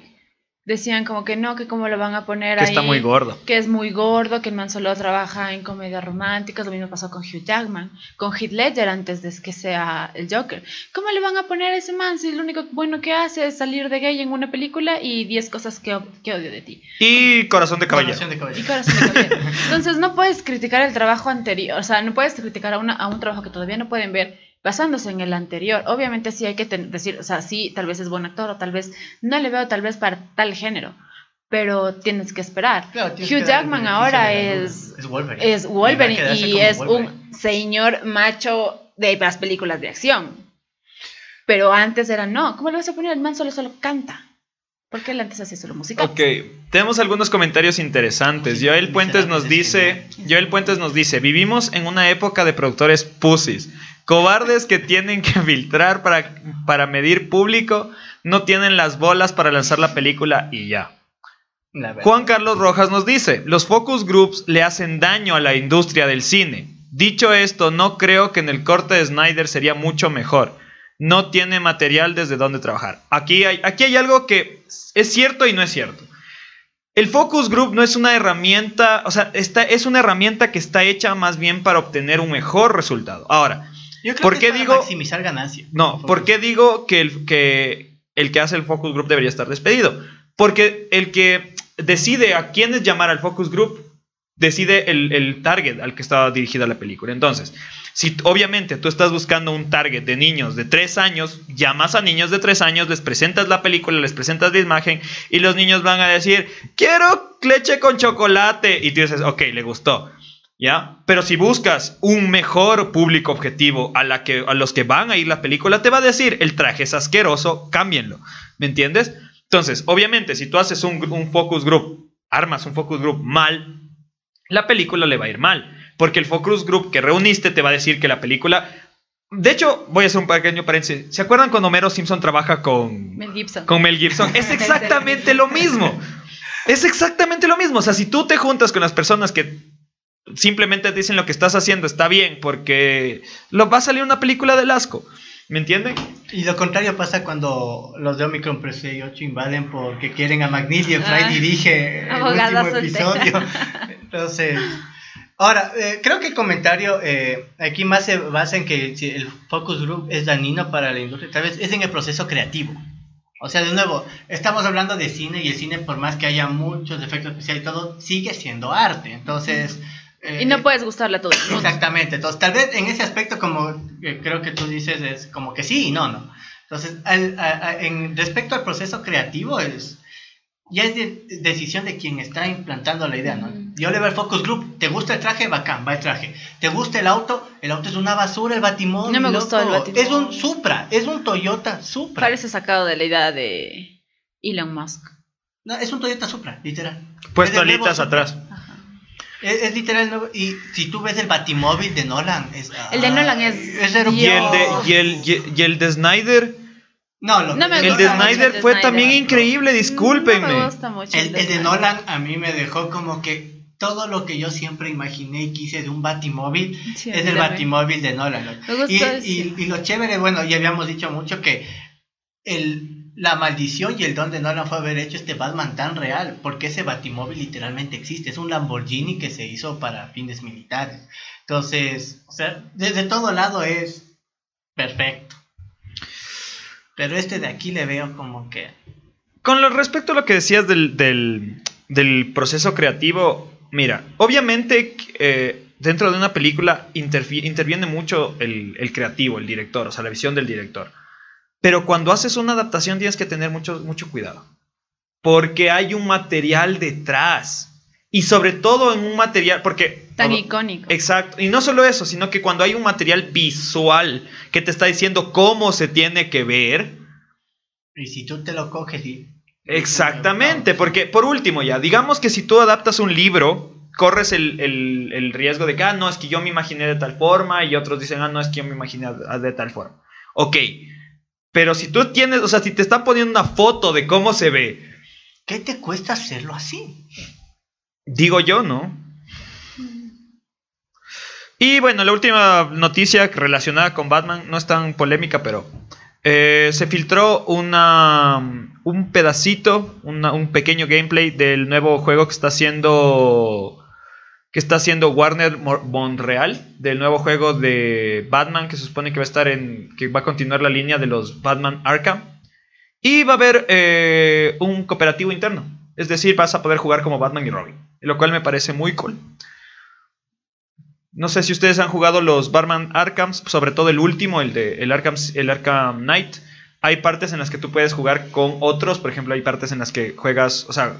Decían como que no, que cómo lo van a poner que ahí. está muy gordo. que es muy gordo, que el man solo trabaja en comedias románticas, lo mismo pasó con Hugh Jackman, con Heath Ledger antes de que sea el Joker. ¿Cómo le van a poner a ese man si lo único bueno que hace es salir de gay en una película y 10 cosas que, que odio de ti? Y Corazón de Caballero. Corazón de Y caballero. corazón de caballero. Entonces no puedes criticar el trabajo anterior, o sea, no puedes criticar a, una, a un trabajo que todavía no pueden ver basándose en el anterior. Obviamente sí hay que decir, o sea, sí, tal vez es buen actor o tal vez no le veo tal vez para tal género, pero tienes que esperar. Claro, tienes Hugh que Jackman ahora es, es Wolverine. es Y Wolverine es Wolverine. un señor macho de las películas de acción. Pero antes era no, ¿cómo le vas a poner? El man solo solo canta. ¿Por qué él antes hacía solo música? Ok, tenemos algunos comentarios interesantes. Joel Puentes nos dice, Joel Puentes nos dice, vivimos en una época de productores pussies, cobardes que tienen que filtrar para, para medir público, no tienen las bolas para lanzar la película y ya. Juan Carlos Rojas nos dice, los focus groups le hacen daño a la industria del cine. Dicho esto, no creo que en el corte de Snyder sería mucho mejor. No tiene material desde donde trabajar. Aquí hay, aquí hay algo que es cierto y no es cierto. El focus group no es una herramienta, o sea, esta, es una herramienta que está hecha más bien para obtener un mejor resultado. Ahora, Yo creo ¿por que qué es para digo- maximizar ganancia. no, ¿por qué digo que el, que el que hace el focus group debería estar despedido? Porque el que decide a quiénes llamar al focus group decide el, el target al que estaba dirigida la película. Entonces, si obviamente tú estás buscando un target de niños de 3 años, llamas a niños de 3 años, les presentas la película, les presentas la imagen y los niños van a decir, quiero leche con chocolate. Y tú dices, ok, le gustó. ¿Ya? Pero si buscas un mejor público objetivo a, la que, a los que van a ir la película, te va a decir, el traje es asqueroso, cámbienlo. ¿Me entiendes? Entonces, obviamente, si tú haces un, un focus group, armas un focus group mal, la película le va a ir mal. Porque el focus group que reuniste te va a decir que la película... De hecho, voy a hacer un pequeño paréntesis. ¿Se acuerdan cuando Homero Simpson trabaja con Mel Gibson. con Mel Gibson. Es exactamente lo mismo. Es exactamente lo mismo. O sea, si tú te juntas con las personas que simplemente dicen lo que estás haciendo está bien porque lo va a salir una película del asco. ¿Me entienden? Y lo contrario pasa cuando los de Omicron Press 8 invaden porque quieren a y Fry Ah, dirige el último soltera. episodio. Entonces, ahora, eh, creo que el comentario eh, aquí más se basa en que si el focus group es dañino para la industria, tal vez es en el proceso creativo. O sea, de nuevo, estamos hablando de cine y el cine, por más que haya muchos efectos especiales y todo, sigue siendo arte. Entonces... eh, no puedes gustarle a todo el mundo. Exactamente, entonces tal vez en ese aspecto como eh, creo que tú dices es como que sí y no, no. Entonces, al- a- a- en respecto al proceso creativo es ya es de- decisión de quien está implantando la idea, ¿no? Ujú. Yo le veo el focus group, ¿te gusta el traje? Bacán, va el traje. ¿Te gusta el auto? El auto es una basura, el batimóvil. No me gustó el loco. Batimóvil. Es un Supra, es un Toyota Supra. Parece sacado de la idea de Elon Musk. No, es un Toyota Supra, literal. Puesto Es el nuevo alitas Supra. atrás. Es, es literal el nuevo- y si tú ves el batimóvil de Nolan, es El de Nolan es es cero- Y el de, y el, y- y el de Snyder. No, lo- No me El de mucho el Snyder de fue Snyder. también increíble, No discúlpenme. me gusta mucho. El, el de Snyder. Nolan a mí me dejó como que todo lo que yo siempre imaginé y quise de un Batimóvil Sí, es el. Batimóvil de Nolan. ¿no? Me gustó Y, y- y lo chévere, bueno, ya habíamos dicho mucho que el, la maldición y el don de Nolan fue haber hecho este Batman tan real, porque ese Batimóvil literalmente existe, es un Lamborghini que se hizo para fines militares. Entonces, o sea, desde todo lado es perfecto. Pero este de aquí le veo como que... Con lo respecto a lo que decías del, del- proceso creativo, mira, obviamente eh, dentro de una película interviene mucho el creativo, el director, o sea, la visión del director. Pero cuando haces una adaptación tienes que tener mucho, mucho cuidado. Porque hay un material detrás. Y sobre todo en un material, porque... Tan icónico. Exacto. Y no solo eso, sino que cuando hay un material visual que te está diciendo cómo se tiene que ver, Y si tú te lo coges y... Exactamente, porque por último ya, digamos que si tú adaptas un libro, corres el, el- el riesgo de que, ah, no, es que yo me imaginé de tal forma y otros dicen, ah, no, es que yo me imaginé de tal forma. Ok, pero si tú tienes, o sea, si te están poniendo una foto de cómo se ve, ¿Qué te cuesta hacerlo así? digo yo, ¿no? Y bueno, la última noticia relacionada con Batman no es tan polémica, pero eh, se filtró una, un pedacito, un pequeño gameplay del nuevo juego que está haciendo que está haciendo Warner Mo- Montreal, del nuevo juego de Batman que se supone que va a estar en que va a continuar la línea de los Batman Arkham y va a haber eh, un cooperativo interno, es decir, vas a poder jugar como Batman y Robin, lo cual me parece muy cool. No sé si ustedes han jugado los Batman Arkham, sobre todo el último, el de el Arkham, el Arkham Knight. Hay partes en las que tú puedes jugar con otros, por ejemplo, hay partes en las que juegas, o sea,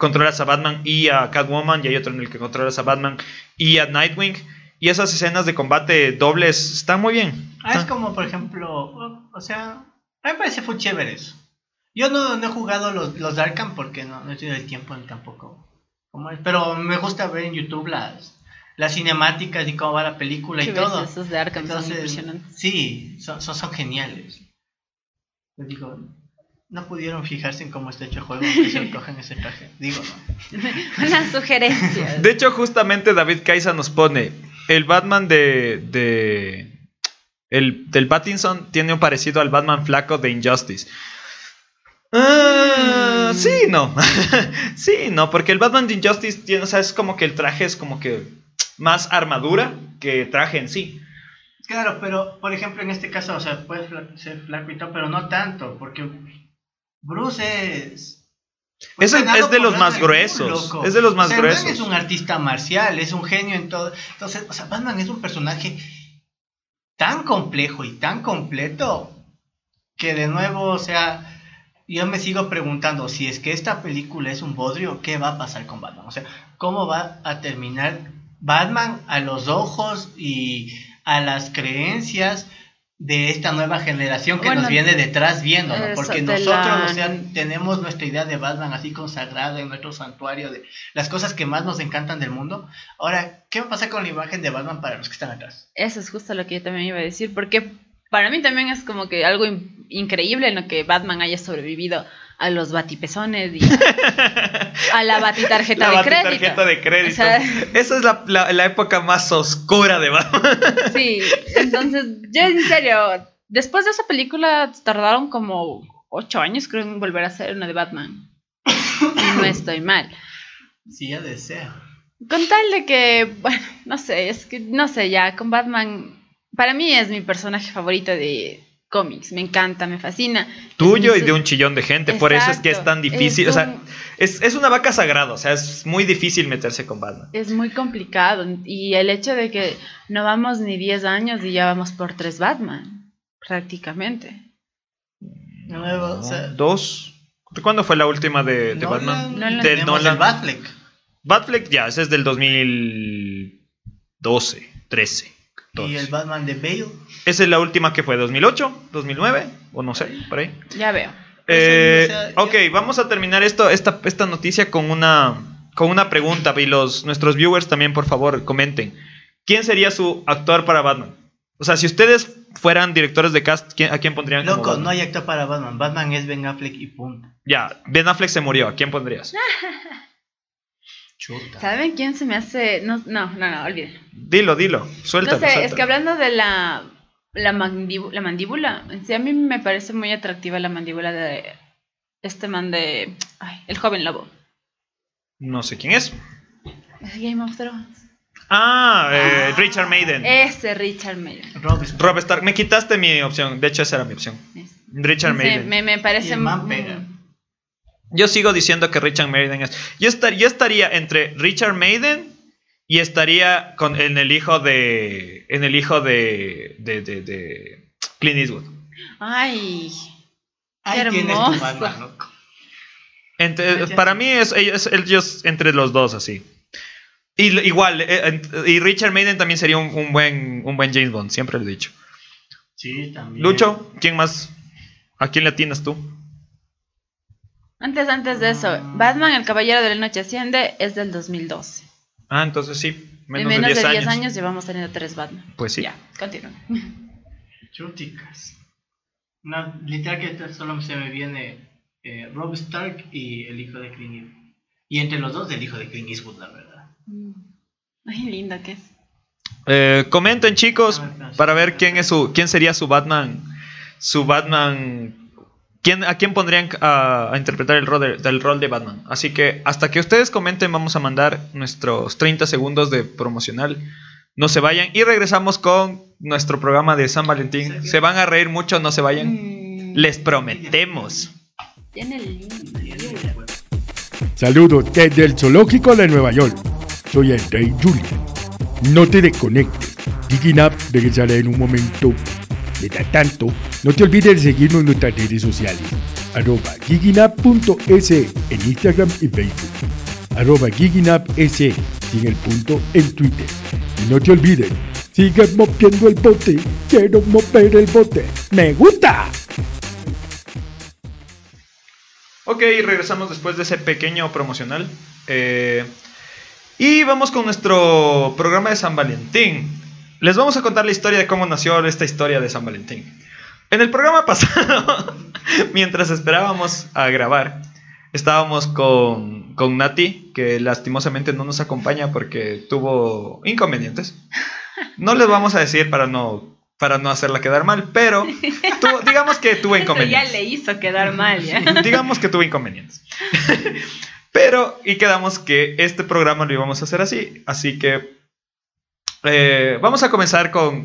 controlas a Batman y a Catwoman, y hay otro en el que controlas a Batman y a Nightwing. Y esas escenas de combate dobles están muy bien. Ah, es como, por ejemplo, o, sea, a mí me parece muy chévere eso. Yo no, no he jugado los, los Arkham porque no, no he tenido el tiempo ni tampoco. Como es, pero me gusta ver en YouTube las, las cinemáticas y cómo va la película y ¿Qué todo. Esos de Arkham son Entonces, impresionantes. sí, son, son, son geniales. Yo digo, no pudieron fijarse en cómo está hecho el juego que se cogen ese traje. Digo, no. Una sugerencia. De hecho, justamente David Kaiza nos pone el Batman de, de el del Pattinson tiene un parecido al Batman flaco de Injustice. Ah, Mm. Sí, no. sí, no, porque el Batman de Injustice tiene, o sea, es como que el traje es como que más armadura que traje en sí. Claro, pero por ejemplo en este caso, o sea, puede ser flaco y todo, pero no tanto, porque Bruce es... fue Es, es de los más gruesos. Es de los más O sea, el man gruesos. es un artista marcial, es un genio en todo. Entonces, o sea, Batman es un personaje tan complejo y tan completo que de nuevo, o sea, yo me sigo preguntando si es que esta película es un bodrio, ¿qué va a pasar con Batman? O sea, ¿cómo va a terminar Batman a los ojos y a las creencias de esta nueva generación que Bueno, nos viene detrás viendo, ¿no? eso, porque nosotros, la- o sea, tenemos nuestra idea de Batman así consagrada en nuestro santuario de las cosas que más nos encantan del mundo. Ahora, ¿qué va a pasar con la imagen de Batman para los que están atrás? Eso es justo lo que yo también iba a decir, porque para mí también es como que algo in- increíble en lo que Batman haya sobrevivido a los batipezones y a, a la batitarjeta La de crédito. tarjeta de crédito. O sea, Esa es la, la- la época más oscura de Batman. sí, entonces yo en serio, después de esa película tardaron como ocho años creo en volver a hacer una de Batman. Y no estoy mal. Si ya desea. Con tal de que, bueno, no sé, es que, no sé, ya, con Batman, para mí es mi personaje favorito de cómics, me encanta, me fascina. Tuyo y de un chillón de gente. Por eso es que es tan difícil. es o sea, es, es una vaca sagrada. O sea, es muy difícil meterse con Batman. Es muy complicado y el hecho de que no vamos ni 10 años y ya vamos por tres Batman, prácticamente. Nuevo, o sea, Dos. ¿Cuándo fue la última de, de Nolan, Batman? Nolan. De Nolan. Batfleck. Batfleck ya, ese es del 2012, 13. Y 14. el Batman de Bale. Esa es la última que fue, 2008, 2009, o no sé, por ahí. Ya veo. Eh, sea, ok, ya- vamos a terminar esto, esta, esta noticia con una, con una pregunta y los, nuestros viewers también, por favor, comenten. ¿Quién sería su actor para Batman? O sea, si ustedes fueran directores de cast, ¿quién- ¿a quién pondrían Loco, no hay actor para Batman. Batman es Ben Affleck y punto. Ya, Ben Affleck se murió, ¿a quién pondrías? Chuta. ¿Saben quién se me hace? No, no, no, no olviden. Dilo, dilo, suéltalo. No sé, es suéltalo. que hablando de la, la, mandíbula, la mandíbula, en sí a mí me parece muy atractiva la mandíbula de este man de... Ay, el joven lobo. No sé quién es. Es Game of Thrones. Ah, eh, Richard Maiden. Ese Richard Maiden. Rob Stark. Rob Stark, me quitaste mi opción, de hecho esa era mi opción. Es- Richard Maiden. me, me parece... Y el man pega. Yo sigo diciendo que Richard Maiden es. Yo, estar- yo estaría entre Richard Maiden y estaría con, en el hijo de. En el hijo de. de, de, de Clint Eastwood. Ay, Ahí Qué tienes tu hermoso. Batman, loco. Entre- Ah, para mí es ellos, ellos entre los dos así. Y igual, eh, y Richard Maiden también sería un, un buen, un buen James Bond, siempre lo he dicho. Sí, también. Lucho, ¿quién más? ¿A quién le atinas tú? antes, antes de eso, Batman, el Caballero de la Noche Asciende, es del 2012. Ah, entonces sí, menos, en menos de 10 años. años llevamos teniendo tres Batman. Pues sí. Ya, continúa. Chuticas. No, literal que solo se me viene eh, Rob Stark y el hijo de Clint Eastwood. Y entre los dos, el hijo de Clint Eastwood, la verdad. Mm. Ay, linda que es. Eh, comenten chicos Ah, para ver quién es su quién sería su Batman su Batman quién a quién pondrían a, a interpretar el rol de, del rol de Batman así que hasta que ustedes comenten vamos a mandar nuestros 30 segundos de promocional no se vayan y regresamos con nuestro programa de San Valentín se van a reír mucho no se vayan Mm, les prometemos Tiene lindo. Saludos desde el Zoológico de Nueva York. Soy el Rey Julio. No te desconectes. Geeking Up regresará en un momento. Mientras tanto, no te olvides de seguirnos en nuestras redes sociales. Arroba geekingup.es en Instagram y Facebook. Arroba geekingup.es sin el punto en Twitter. Y no te olvides, sigue moviendo el bote. Quiero mover el bote. ¡Me gusta! Ok, regresamos después de ese pequeño promocional. Eh, y vamos con nuestro programa de San Valentín. Les vamos a contar la historia de cómo nació esta historia de San Valentín. En el programa pasado, mientras esperábamos a grabar, estábamos con, con Nati, que lastimosamente no nos acompaña porque tuvo inconvenientes. No les vamos a decir para no, para no hacerla quedar mal, pero digamos que tuvo Eso ya inconvenientes le hizo quedar mal, ¿ya? digamos que tuvo inconvenientes. Pero, y quedamos que este programa lo íbamos a hacer así. Así que eh, vamos a comenzar con,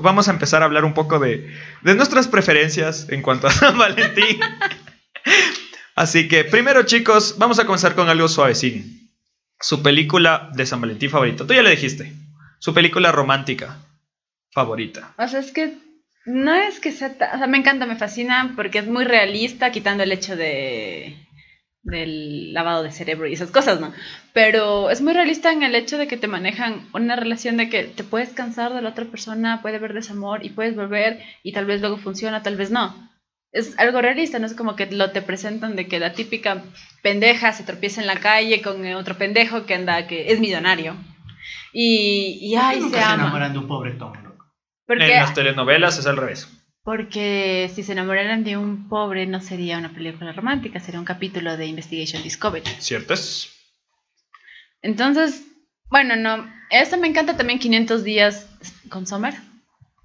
Vamos a empezar a hablar un poco de, de nuestras preferencias en cuanto a San Valentín. Así que, primero, chicos, vamos a comenzar con algo suavecín. Su película de San Valentín favorita. Tú ya le dijiste. Su película romántica favorita. O sea, es que no es que sea... O sea, me encanta, me fascina porque es muy realista, quitando el hecho de... del lavado de cerebro y esas cosas, ¿no? Pero es muy realista en el hecho de que te manejan una relación de que te puedes cansar de la otra persona, puede haber desamor y puedes volver y tal vez luego funciona, tal vez no. Es algo realista, no es como que lo te presentan de que la típica pendeja se tropieza en la calle con otro pendejo que anda, que es millonario. Y, y ¿Por qué ay, se se ama. enamoran de un pobre Tom? Porque, En las telenovelas es al revés. Porque si se enamoraran de un pobre no sería una película romántica, sería un capítulo de Investigation Discovery. ¿Cierto es? Entonces, bueno, no. Esta me encanta también 500 días con Sommer.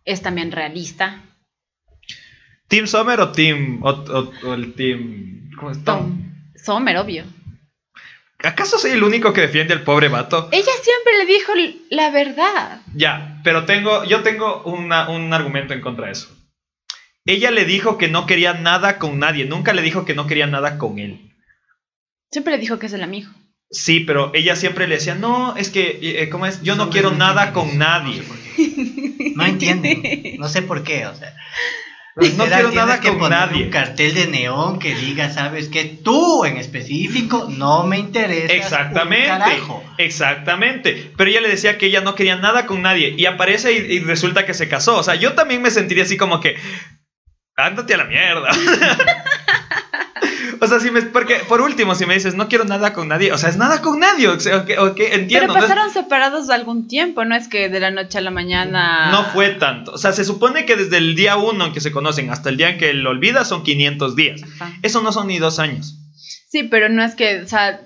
Es también realista. ¿Team Summer o Team. o, o- o el Team. ¿Cómo es? Tom. Sommer, obvio. ¿Acaso soy el único que defiende al pobre vato? Ella siempre le dijo la verdad. Ya, pero tengo, yo tengo una- un argumento en contra de eso. Ella le dijo que no quería nada con nadie, nunca le dijo que no quería nada con él. Siempre le dijo que es el amigo. Sí, pero ella siempre le decía, no, es que, eh, ¿cómo es? Yo no quiero nada con nadie. No entienden. No sé por qué, o sea. No quiero nada que con poner nadie. Un cartel de neón que diga, sabes que tú en específico no me interesa. Exactamente, exactamente. Pero ella le decía que ella no quería nada con nadie y aparece y, y resulta que se casó. O sea, yo también me sentiría así como que, ándate a la mierda. o sea, si me, porque por último, si me dices no quiero nada con nadie, o sea, es nada con nadie. O sea, entiendo. Pero no pasaron separados algún tiempo, no es que de la noche a la mañana. No fue tanto. O sea, se supone que desde el día uno en que se conocen hasta el día en que lo olvida son 500 días. Ajá. Eso no son ni dos años. Sí, pero no es que, o sea,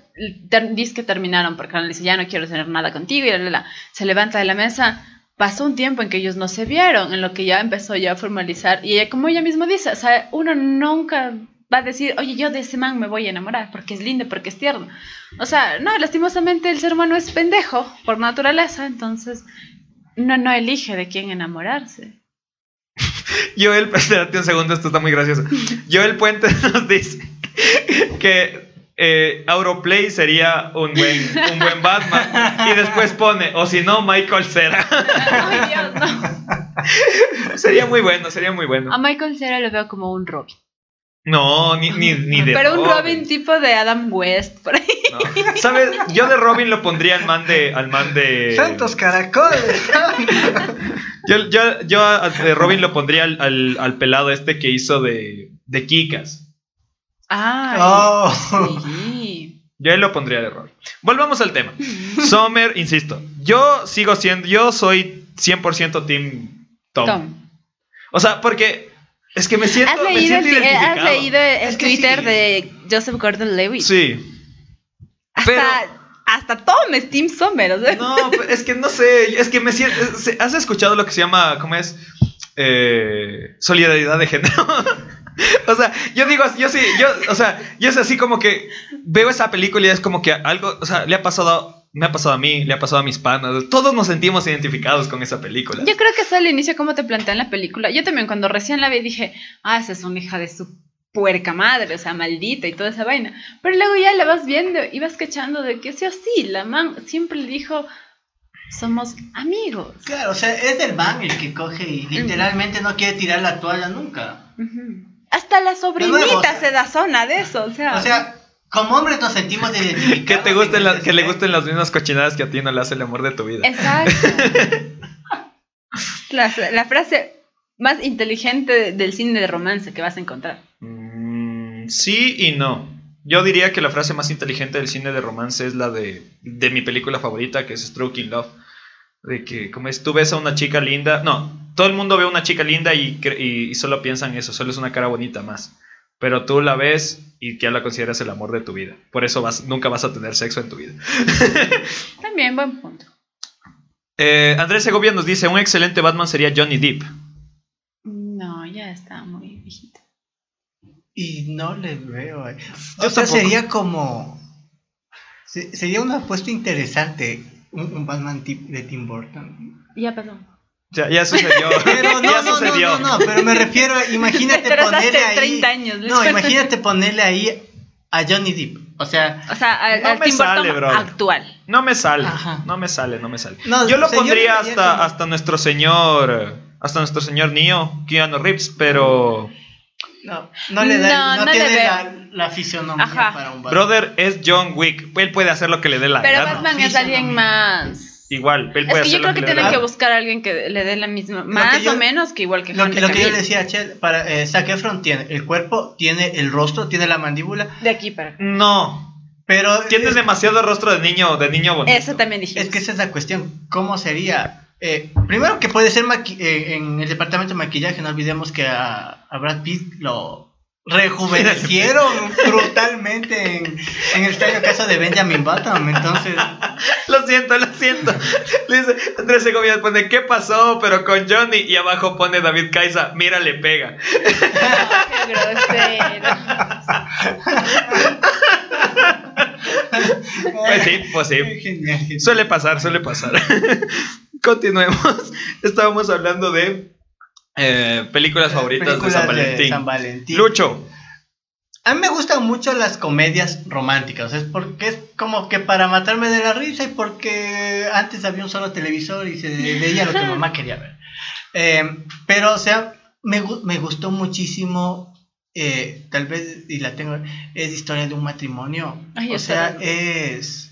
ter- dice que terminaron porque le dice, ya no quiero tener nada contigo y la, la, la. se levanta de la mesa. Pasó un tiempo en que ellos no se vieron, en lo que ya empezó ya a formalizar. Y ella, como ella misma dice, o sea, uno nunca va a decir, oye, yo de ese man me voy a enamorar porque es lindo, porque es tierno. O sea, no, lastimosamente el ser humano es pendejo por naturaleza, entonces no, no elige de quién enamorarse. Joel, espérate un segundo, esto está muy gracioso. Joel Puente nos dice que eh, Auroplay sería un buen, un buen Batman. Y después pone, o si no, Michael Cera. Ay, Dios, no. sería muy bueno, sería muy bueno. A Michael Cera lo veo como un Robin. No, ni, ni, ni de Pero un Robin tipo de Adam West, por ahí. No. ¿Sabes? Yo de Robin lo pondría al man de. Al man de Santos caracoles. Yo, yo, yo de Robin lo pondría al, al, al pelado este que hizo de, de Kikas. Ay, Oh. sí. Yo él lo pondría de Robin. Volvamos al tema. Sommer, insisto. Yo sigo siendo. Yo soy 100% Team Tom. Tom. O sea, porque. Es que me siento. ¿Has me leído, el, siento eh, ¿has leído el Es que Twitter sí. de Joseph Gordon Levitt? Sí. hasta, pero- hasta Tom es Team Sommer. O sea. No, pero es que no sé. Es que me siento. ¿Has escuchado lo que se llama. ¿Cómo es? Eh, solidaridad de género. o sea, yo digo, yo sí, yo, o sea, yo es así como que veo esa película y es como que algo, o sea, le ha pasado, me ha pasado a mí, le ha pasado a mis panas, todos nos sentimos identificados con esa película. Yo creo que eso al inicio, como te plantean la película. Yo también, cuando recién la vi, dije, ah, esa es una hija de su puerca madre, o sea, maldita y toda esa vaina. Pero luego ya la vas viendo y vas cachando de que sí o sí, la man siempre le dijo, somos amigos. Claro, o sea, es del man el que coge y literalmente no quiere tirar la toalla nunca. Ujú. Hasta la sobrinita nuevo, o sea- se da zona de eso, o sea. O sea, como hombres nos sentimos identificados. que te gusten ese que le gusten las mismas cochinadas que a ti no le hace el amor de tu vida. Exacto. la, la frase más inteligente de- del cine de romance que vas a encontrar. Mm, sí y no. Yo diría que la frase más inteligente del cine de romance es la de, de mi película favorita, que es Stroking Love. De que, como es, tú ves a una chica linda. No, todo el mundo ve a una chica linda y, y, y solo piensan eso, solo es una cara bonita más. Pero tú la ves y ya la consideras el amor de tu vida. Por eso vas, nunca vas a tener sexo en tu vida. También, buen punto. Eh, Andrés Segovia nos dice: Un excelente Batman sería Johnny Depp. No, ya está muy viejito. Y no le veo. eh. O Yo sea, sería como. se- sería una apuesta interesante. Un, un Batman de Tim Burton. Ya pasó. Ya, ya sucedió. Pero no, ya no, no, sucedió. no, no, pero me refiero, a- imagínate Te atrasaste ponerle ahí. 30 años. No, imagínate ponerle ahí a Johnny Depp. O sea, O sea, al, No al me sale, brother. actual. No me sale, Ajá. no me sale, no me sale. No, yo lo pondría le hasta, como- hasta nuestro señor, hasta nuestro señor Neo, Keanu Reeves, pero No, no le da, No, no, no le tiene veo. la, la fisionomía Ajá. para un Batman. Brother es John Wick. Él puede hacer lo que le dé la Pero gana. Batman es alguien más. Igual, él Es puede que hacer yo creo lo que tienen que buscar a alguien que le dé la misma, más yo- o menos que igual que Lo, Henry lo que yo le decía a Chel, para eh, Zac Efron tiene el cuerpo, tiene el rostro, tiene la mandíbula, De aquí para acá. No. pero Tienes es, demasiado rostro de niño, de niño bonito. Eso también dije. es que esa es la cuestión. ¿Cómo sería? Eh, primero que puede ser maqui- eh, en el departamento de maquillaje, no olvidemos que a, a Brad Pitt lo rejuvenecieron brutalmente en, en el extraño caso de Benjamin Button. Entonces, Lo siento, lo siento. Le dice, Andrés Segovia pone, ¿qué pasó? Pero con Johnny. Y abajo pone David Caiza, mira, le pega. Qué grosero. Pues sí, pues sí. Suele pasar, suele pasar. Continuemos. Estábamos hablando de eh, películas favoritas Películas de San Valentín. San Valentín. Lucho. A mí me gustan mucho las comedias románticas, es porque es como que para matarme de la risa y porque antes había un solo televisor y se veía lo que mamá quería ver. Eh, pero, o sea, me, me gustó muchísimo, eh, tal vez, y la tengo, es historia de un matrimonio. Ay, o sea, es...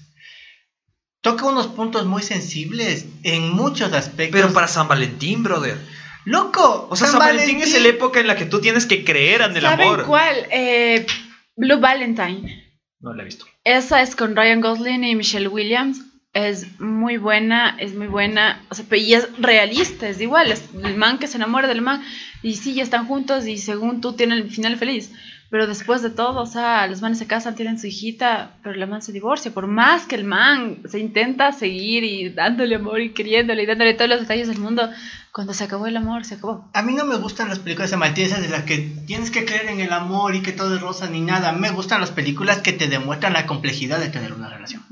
Toca unos puntos muy sensibles en muchos aspectos. Pero para San Valentín, brother. ¡Loco! O sea, San, Valentín, es la época en la que tú tienes que creer en el ¿Saben amor. cuál? Eh, Blue Valentine. No la he visto. Esa es con Ryan Gosling y Michelle Williams. Es muy buena, es muy buena. O sea, y es realista, es igual. Es el man que se enamora del man. Y sí, ya están juntos y según tú tienen el final feliz. Pero después de todo, o sea, los manes se casan, tienen su hijita, pero la man se divorcia. Por más que el man se intenta seguir y dándole amor y queriéndole y dándole todos los detalles del mundo, cuando se acabó el amor, se acabó. A mí no me gustan las películas maltesas de las que tienes que creer en el amor y que todo es rosa ni nada. Me gustan las películas que te demuestran la complejidad de tener una relación.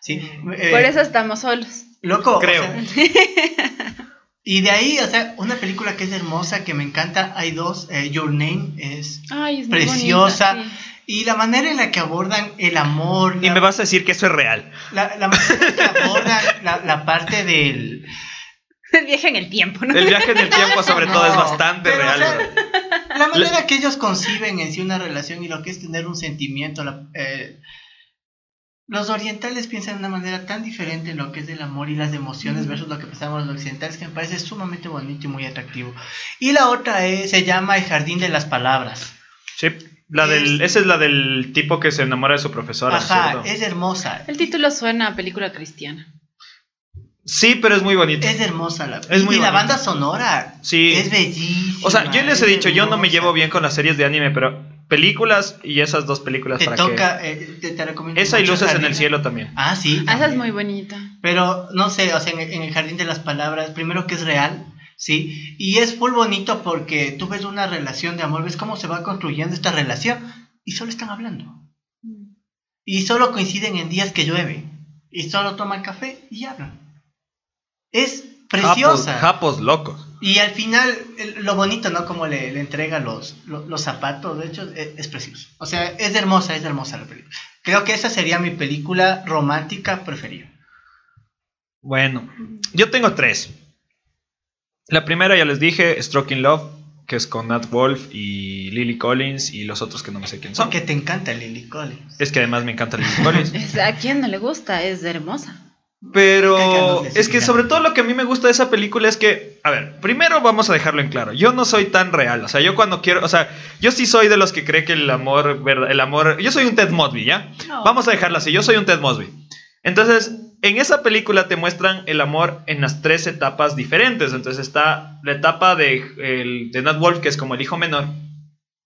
¿Sí? Eh, Por eso estamos solos. Loco. o Creo. sea, y de ahí, o sea, una película que es hermosa, que me encanta, hay dos, eh, Your Name es... Ay, es muy Preciosa. bonita, sí. Y la manera en la que abordan el amor, Y la, me vas a decir que eso es real. la, la manera en que abordan la, la parte del... El viaje en el tiempo, ¿no? El viaje en el tiempo, sobre todo, es bastante real. o sea, brother. La manera que ellos conciben en sí una relación y lo que es tener un sentimiento, la- eh, los orientales piensan de una manera tan diferente en lo que es el amor y las emociones versus lo que pensamos los occidentales que me parece sumamente bonito y muy atractivo. Y la otra es, se llama El Jardín de las Palabras. Sí, la del, Es- esa es la del tipo que se enamora de su profesora, Ajá, ¿cierto? es hermosa. El título suena a película cristiana. Sí, pero es muy bonito. Es hermosa la Es y, muy y la bonita. banda sonora Sí. es bellísima. O sea, yo les he dicho, yo no me llevo bien con las series de anime, pero películas y esas dos películas Te para toca, eh, te, te recomiendo que... Esa y luces en el cielo también. Ah, sí. Ah, esa es también. muy bonita. Pero no sé, o sea, en, en el jardín de las palabras, primero que es real, ¿sí? Y es full bonito porque tú ves una relación de amor, ves cómo se va construyendo esta relación y solo están hablando. Y solo coinciden en días que llueve. Y solo toman café y hablan. Es preciosa. Japos, japos locos. Y al final, el- lo bonito, ¿no? Como le, le entrega los, los, los zapatos, de hecho, es, es precioso. O sea, es hermosa, es hermosa la película. Creo que esa sería mi película romántica preferida. Bueno, yo tengo tres. La primera ya les dije, Stroking Love, que es con Nat Wolf y Lily Collins y los otros que no me sé quién son. Porque te encanta Lily Collins. Es que además me encanta Lily Collins. ¿A quién no le gusta? Es hermosa. Pero es que sobre todo lo que a mí me gusta de esa película es que, a ver, primero vamos a dejarlo en claro. Yo no soy tan real, o sea, yo cuando quiero, o sea, yo sí soy de los que cree que el amor, verdad, el amor, yo soy un Ted Mosby, ¿ya? No. Vamos a dejarlo así, yo soy un Ted Mosby. Entonces, en esa película te muestran el amor en las tres etapas diferentes. Entonces está la etapa de, el, de Nat Wolf, que es como el hijo menor.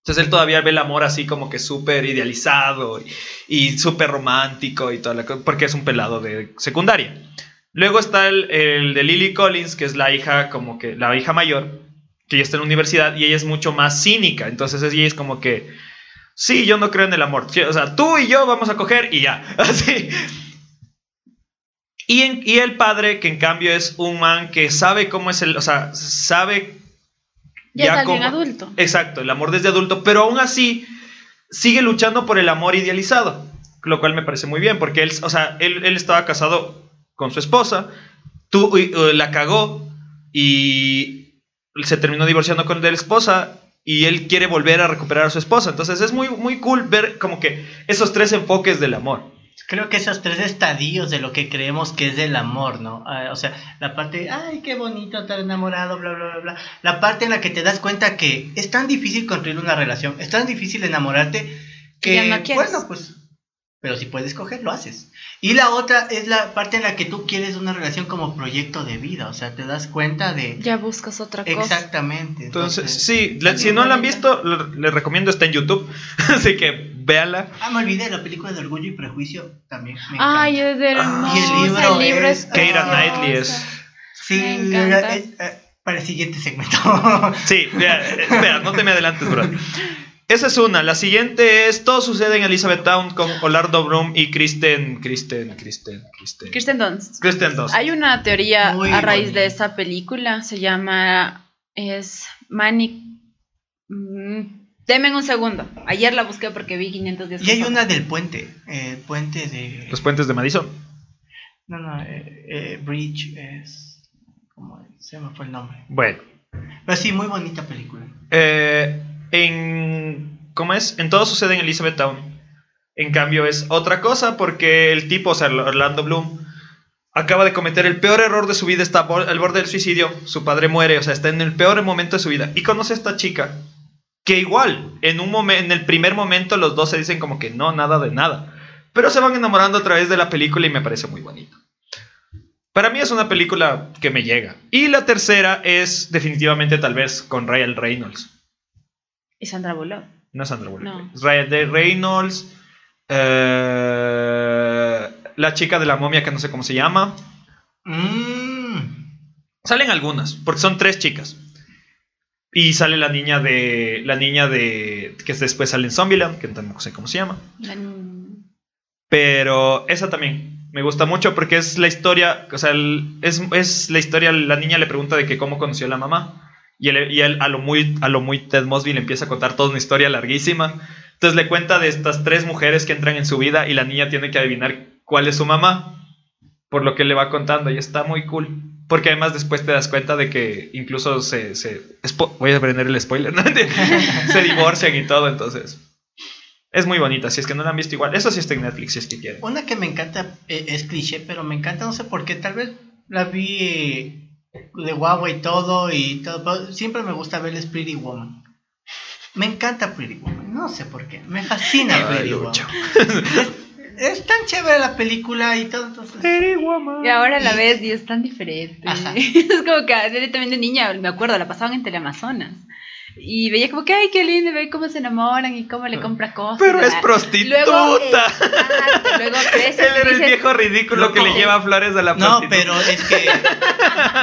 Entonces él todavía ve el amor así como que súper idealizado y, súper romántico y toda la cosa, porque es un pelado de secundaria. Luego está el, de Lily Collins, que es la hija como que la hija mayor, que ya está en la universidad y ella es mucho más cínica. Entonces ella es como que, sí, yo no creo en el amor. O sea, tú y yo vamos a coger y ya. Así. Y, y el padre, que en cambio es un man que sabe cómo es el, o sea, sabe Ya, es alguien cómo- adulto. Exacto, el amor desde adulto, pero aún así sigue luchando por el amor idealizado, lo cual me parece muy bien, porque él, o sea, él, él estaba casado con su esposa, tú, eh, la cagó y se terminó divorciando con de la esposa y él quiere volver a recuperar a su esposa. Entonces es muy, muy cool ver como que esos tres enfoques del amor. Creo que esos tres estadios de lo que creemos que es el amor, ¿no? Ah, o sea, la parte, ay, qué bonito estar enamorado, bla, bla, bla, bla. La parte en la que te das cuenta que es tan difícil construir una relación, es tan difícil enamorarte que, Ya no quieres. bueno, pues, pero si puedes escoger, lo haces. Y la otra es la parte en la que tú quieres una relación como proyecto de vida, o sea, te das cuenta de... Ya buscas otra cosa. Exactamente. Entonces, sí, la- si no la han visto, le- les recomiendo, está en YouTube. Así que véala. Ah, me olvidé, la película de Orgullo y Prejuicio también. Me Ay, encanta. es de Ah, y el libro el libro es- es Keira hermoso. Knightley es- Sí, me encanta. eh, para el siguiente segmento. Sí, vea, eh, espera, no te me adelantes, bro. Esa es una. La siguiente es Todo sucede en Elizabethtown con Orlando Bloom y Kristen. Kristen, Kristen, Kristen. Dunst. Kristen Dunst. Hay una teoría Muy a raíz bonita. de esa película, se llama es Manic mm, Deme un segundo. Ayer la busqué porque vi 500 días. y hay una del puente, eh, el puente de... Los puentes de Madison. No, no, eh, eh, Bridge es... ¿Cómo es? Se me fue el nombre. Bueno. Pero sí, muy bonita película. Eh, en. ¿Cómo es? En todo sucede en Elizabethtown. En cambio, es otra cosa porque el tipo, o sea, Orlando Bloom, acaba de cometer el peor error de su vida. Está al borde del suicidio. Su padre muere, o sea, está en el peor momento de su vida. Y conoce a esta chica. Que igual, en, un momen- en el primer momento, los dos se dicen como que no, nada de nada. Pero se van enamorando a través de la película y me parece muy bonito. Para mí es una película que me llega. Y la tercera es definitivamente tal vez con Ryan Reynolds. Y Sandra Bullock. No es Sandra Bullock. No. Es Ryan de Reynolds. eh, la chica de la momia que no sé cómo se llama. Mm, Salen algunas, porque son tres chicas. Y sale la niña de. La niña de. que después sale en Zombieland, que tampoco sé cómo se llama. La- Pero esa también me gusta mucho porque es la historia, o sea, el- es, es la historia, la niña le pregunta de que cómo conoció a la mamá. Y él, y él a, lo muy, a lo muy Ted Mosby le empieza a contar toda una historia larguísima. Entonces le cuenta de estas tres mujeres que entran en su vida y la niña tiene que adivinar cuál es su mamá. Por lo que le va contando y está muy cool. Porque además después te das cuenta de que incluso se... se voy a aprender el spoiler, ¿no? se divorcian y todo, entonces... Es muy bonita, si es que no la han visto igual. Eso sí está en Netflix, si es que quieren. una que me encanta, eh, es cliché, pero me encanta, no sé por qué, tal vez la vi eh, de guagua y todo, y todo, pero siempre me gusta ver es Pretty Woman. Me encanta Pretty Woman, no sé por qué, me fascina Ay, Pretty Lucho. Woman. Es, tan chévere la película y todo, entonces... Y ahora la ves y es tan diferente. Ajá. Es como que yo también de niña, me acuerdo, la pasaban en Teleamazonas. Y veía como que, ay, qué lindo, ver cómo se enamoran y cómo le compra cosas. Pero es Ah, prostituta. Luego, exacto, luego creces Él y era el dices, viejo ridículo que le No. lleva flores a la No, prostituta. pero es que.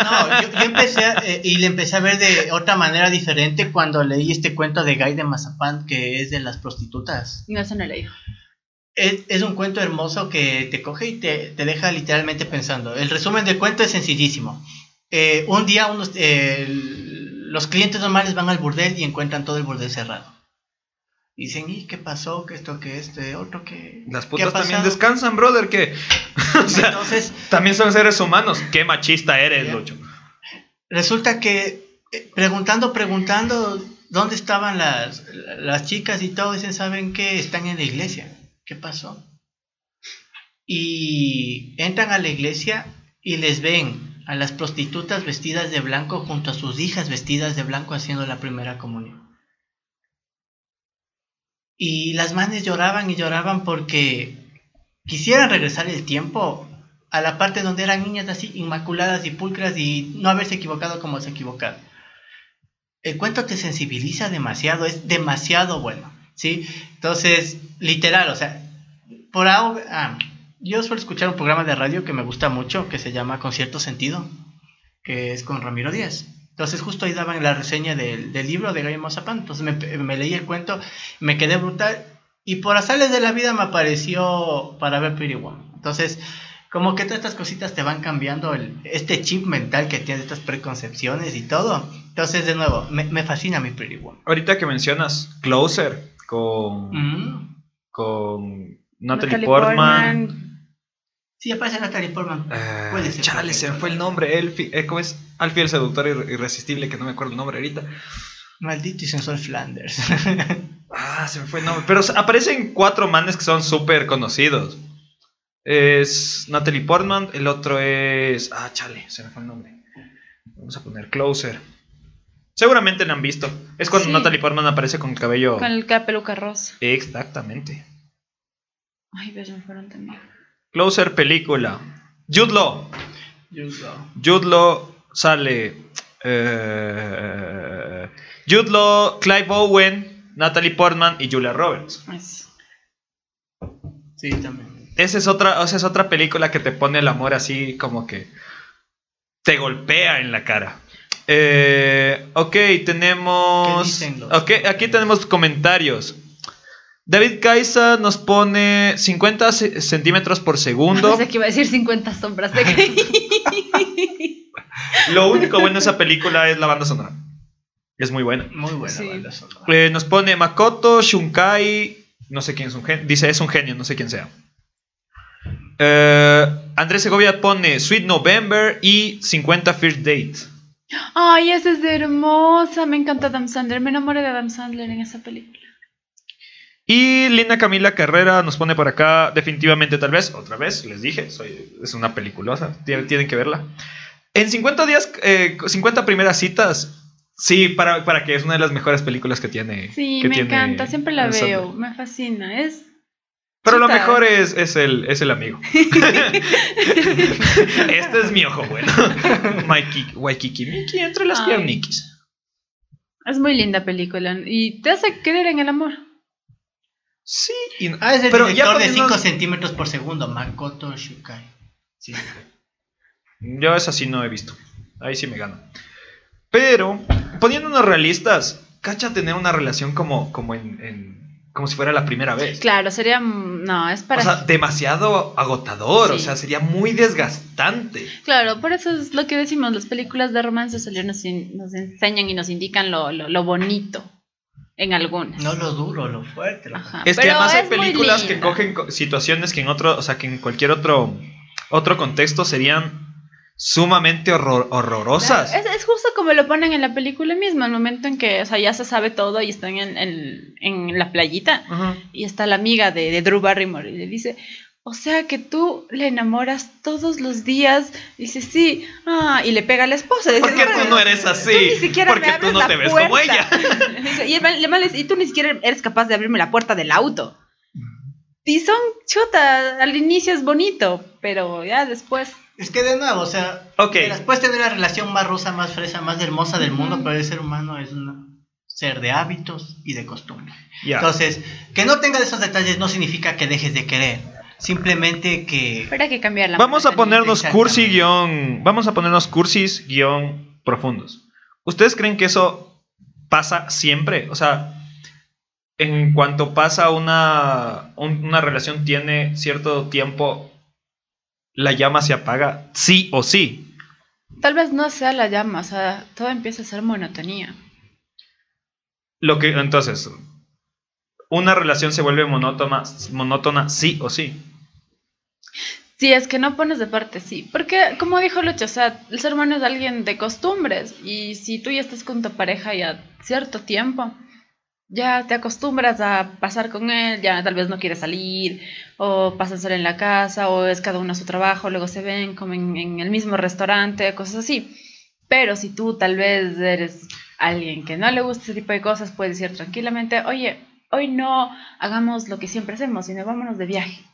No, yo, yo empecé a- eh, y le empecé a ver de otra manera diferente cuando leí este cuento de Guy de Mazapán, que es de las prostitutas. No, eso no lo digo. Es, es un cuento hermoso que te coge y te, te deja literalmente pensando. El resumen del cuento es sencillísimo. Eh, un día unos, eh, los clientes normales van al burdel y encuentran todo el burdel cerrado. Dicen, ¿y qué pasó? ¿Qué esto? ¿Qué este? ¿Otro? ¿Qué? Las ¿Qué putas también pasado?". descansan, brother, que... o sea, Entonces, también son seres humanos. Qué machista eres. Lucho. resulta que eh, preguntando, preguntando dónde estaban las, las chicas y todo, dicen, ¿saben qué? Están en la iglesia. ¿Qué pasó? Y entran a la iglesia y les ven a las prostitutas vestidas de blanco junto a sus hijas vestidas de blanco haciendo la primera comunión. Y las manes lloraban y lloraban porque quisieran regresar el tiempo a la parte donde eran niñas así inmaculadas y pulcras y no haberse equivocado como se equivocaron. El cuento te sensibiliza demasiado, es demasiado bueno, ¿sí? Entonces, literal, o sea, por algo, ah, yo suelo escuchar un programa de radio que me gusta mucho, que se llama Con cierto sentido, que es con Ramiro Díaz. Entonces justo ahí daban la reseña del, del libro de Gaby Mazapán, entonces me, me leí el cuento, me quedé brutal y por azares de la vida me apareció para ver Pretty Woman. Entonces, como que todas estas cositas te van cambiando el, este chip mental que tienes, estas preconcepciones y todo. Entonces, de nuevo, me, me fascina mi Pretty Woman. Ahorita que mencionas Closer con, Mm. con Natalie, Natalie Portman. Sí, aparece Natalie Portman. Eh, Puede ser chale, se fue el nombre. Elfi, eh, ¿Cómo es? Alfie el seductor irre- irresistible, que no me acuerdo el nombre ahorita. Maldito y sensual Flanders. Ah, se me fue el nombre. Pero aparecen cuatro manes que son súper conocidos. Es Natalie Portman, el otro es... Ah, chale, se me fue el nombre. Vamos a poner Closer. Seguramente la han visto. Es cuando Sí. Natalie Portman aparece con el cabello... Con el ca- peluca rosa. Exactamente. Ay, ves, me fueron también. Closer película. Jude Law. Jude Law. Jude Law sale. eh, Jude Law, Clive Owen, Natalie Portman y Julia Roberts. Es- Sí, también. Esa es otra, o sea, es otra película que te pone el amor así como que te golpea en la cara. Eh, ok, tenemos. ¿Qué dicen los Ok, aquí tenemos comentarios. David Kaisa nos pone 50 ce- centímetros por segundo. Pensé que iba a decir 50 sombras de. Lo único bueno de esa película es la banda sonora. Es muy buena. Muy buena Sí. banda sonora. Eh, nos pone Makoto Shunkai. No sé quién es un genio. Dice es un genio, no sé quién sea. Eh, Andrés Segovia pone Sweet November y 50 First Date. Ay, esa es hermosa. Me encanta Adam Sandler. Me enamoré de Adam Sandler en esa película. Y Lina Camila Carrera nos pone por acá, definitivamente tal vez, otra vez, les dije, soy, es una peliculosa, tienen, tienen que verla. En 50 días, eh, 50 primeras citas, sí, para, para que es una de las mejores películas que tiene. Sí, que me tiene encanta. Siempre la veo. Me fascina. Es. Pero lo mejor es, es, el, es el amigo. este es mi ojo bueno. Mikey, Waikiki Miki entre las Ay. pierniquis. Es muy linda película. Y te hace creer en el amor. Sí, y- Ah, es el Pero ya director de poniendo- 5 centímetros por segundo, Makoto Shukai. Sí. Yo esa sí no he visto. Ahí sí me gano. Pero, poniéndonos realistas, cacha tener una relación como, como en, en- como si fuera la primera vez. Claro, sería. mm, No, es para. O sea, demasiado agotador, o sea, sería muy desgastante. Claro, por eso es lo que decimos, las películas de romance solo nos, in- nos enseñan y nos indican lo, lo, lo bonito en algunas. No lo duro, lo fuerte. Lo Ajá. Es que Pero además hay es películas que cogen co- situaciones que en otro, o sea, que en cualquier otro, otro contexto serían sumamente horror- horrorosas. Es, es justo como lo ponen en la película misma, el momento en que o sea, ya se sabe todo y están en, en- en la playita y está la amiga de, de Drew Barrymore y le dice, o sea que tú le enamoras todos los días, dice sí, ah, y le pega a la esposa. Dice, Porque tú "Bueno, no eres así. Tú ni siquiera porque me tú no la te ves como puerta". ella. Dice, y, el y tú ni siquiera eres capaz de abrirme la puerta del auto. Y son chuta, al inicio es bonito, pero ya después. Es que de nuevo, o sea, Ok. verás, puedes tener la relación más rusa, más fresa, más hermosa del mundo, pero el ser humano es un ser de hábitos y de costumbre. Ya. Entonces, que no tenga esos detalles no significa que dejes de querer. Simplemente que Pero hay que cambiar la Vamos a ponernos cursi guion. Vamos a ponernos cursis guion profundos. ¿Ustedes creen que eso pasa siempre? O sea, en cuanto pasa una, un- una relación, tiene cierto tiempo, la llama se apaga, sí o sí. Tal vez no sea la llama, o sea, todo empieza a ser monotonía. Lo que, entonces, una relación se vuelve monótona, monótona sí o sí. Si es que no pones de parte, sí. Porque, como dijo Lucho, o sea, el ser humano es alguien de costumbres. Y si tú ya estás con tu pareja ya cierto tiempo, ya te acostumbras a pasar con él, ya tal vez no quieres salir, o pasan solo en la casa, o es cada uno a su trabajo, luego se ven, comen en el mismo restaurante, cosas así. Pero si tú tal vez eres alguien que no le gusta ese tipo de cosas, puedes decir tranquilamente, oye, hoy no hagamos lo que siempre hacemos, sino vámonos de viaje.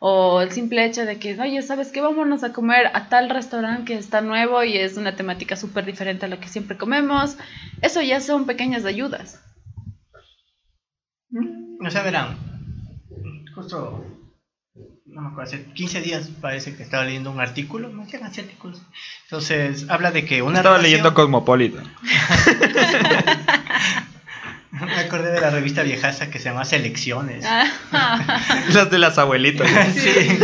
O el simple hecho de que, oye, ¿sabes qué? Vámonos a comer a tal restaurante que está nuevo y es una temática súper diferente a lo que siempre comemos. Eso ya son pequeñas ayudas. O sea, verán, justo, no me acuerdo, hace 15 días parece que estaba leyendo un artículo, me llegan así artículos. Entonces, habla de que una Estaba relación- leyendo Cosmopolitan. Me acordé de la revista viejaza que se llama Selecciones. Ah. Las de las abuelitas. Sí.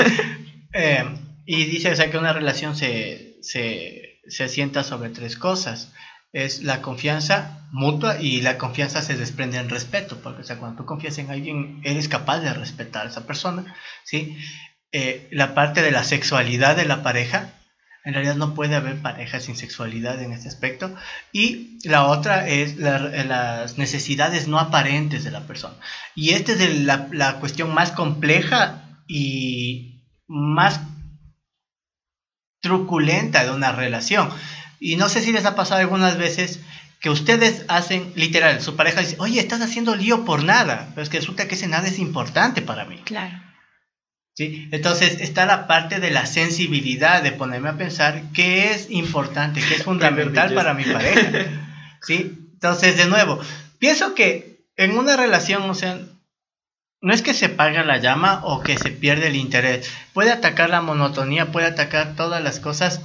Eh, y dice o sea, que una relación se, se, se asienta sobre tres cosas. Es la confianza mutua y la confianza se desprende en respeto, porque o sea, cuando tú confías en alguien, eres capaz de respetar a esa persona. ¿sí? Eh, la parte de la sexualidad de la pareja, En realidad no puede haber pareja sin sexualidad en este aspecto. Y la otra es las necesidades no aparentes de la persona. Y esta es la, la cuestión más compleja y más truculenta de una relación. Y no sé si les ha pasado algunas veces que ustedes hacen, literal, su pareja dice, oye, estás haciendo lío por nada, pero es que resulta que ese nada es importante para mí. Claro. ¿Sí? Entonces está la parte de la sensibilidad, de ponerme a pensar qué es importante, qué es fundamental para mi pareja. ¿Sí? Entonces, de nuevo, pienso que en una relación, o sea, no es que se paga la llama o que se pierde el interés. Puede atacar la monotonía, puede atacar todas las cosas,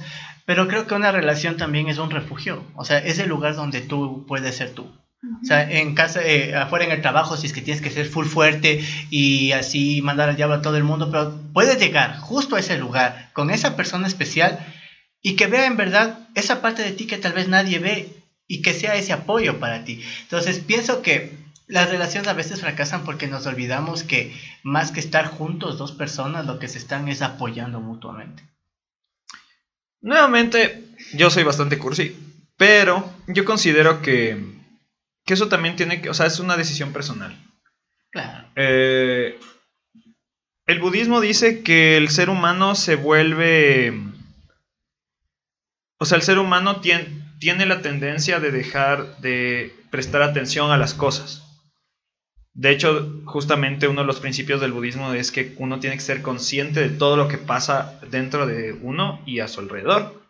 pero creo que una relación también es un refugio. O sea, es el lugar donde tú puedes ser tú. O sea, en casa, eh, afuera en el trabajo, si es que tienes que ser full fuerte y así mandar al diablo a todo el mundo, pero puedes llegar justo a ese lugar con esa persona especial y que vea en verdad esa parte de ti que tal vez nadie ve y que sea ese apoyo para ti. Entonces, pienso que las relaciones a veces fracasan porque nos olvidamos que más que estar juntos dos personas, lo que se están es apoyando mutuamente. Nuevamente, yo soy bastante cursi, pero yo considero que, que eso también tiene que, o sea, es una decisión personal. Claro. Eh, el budismo dice que el ser humano se vuelve, o sea, el ser humano tiene, tiene la tendencia de dejar de prestar atención a las cosas. De hecho, justamente uno de los principios del budismo es que uno tiene que ser consciente de todo lo que pasa dentro de uno y a su alrededor.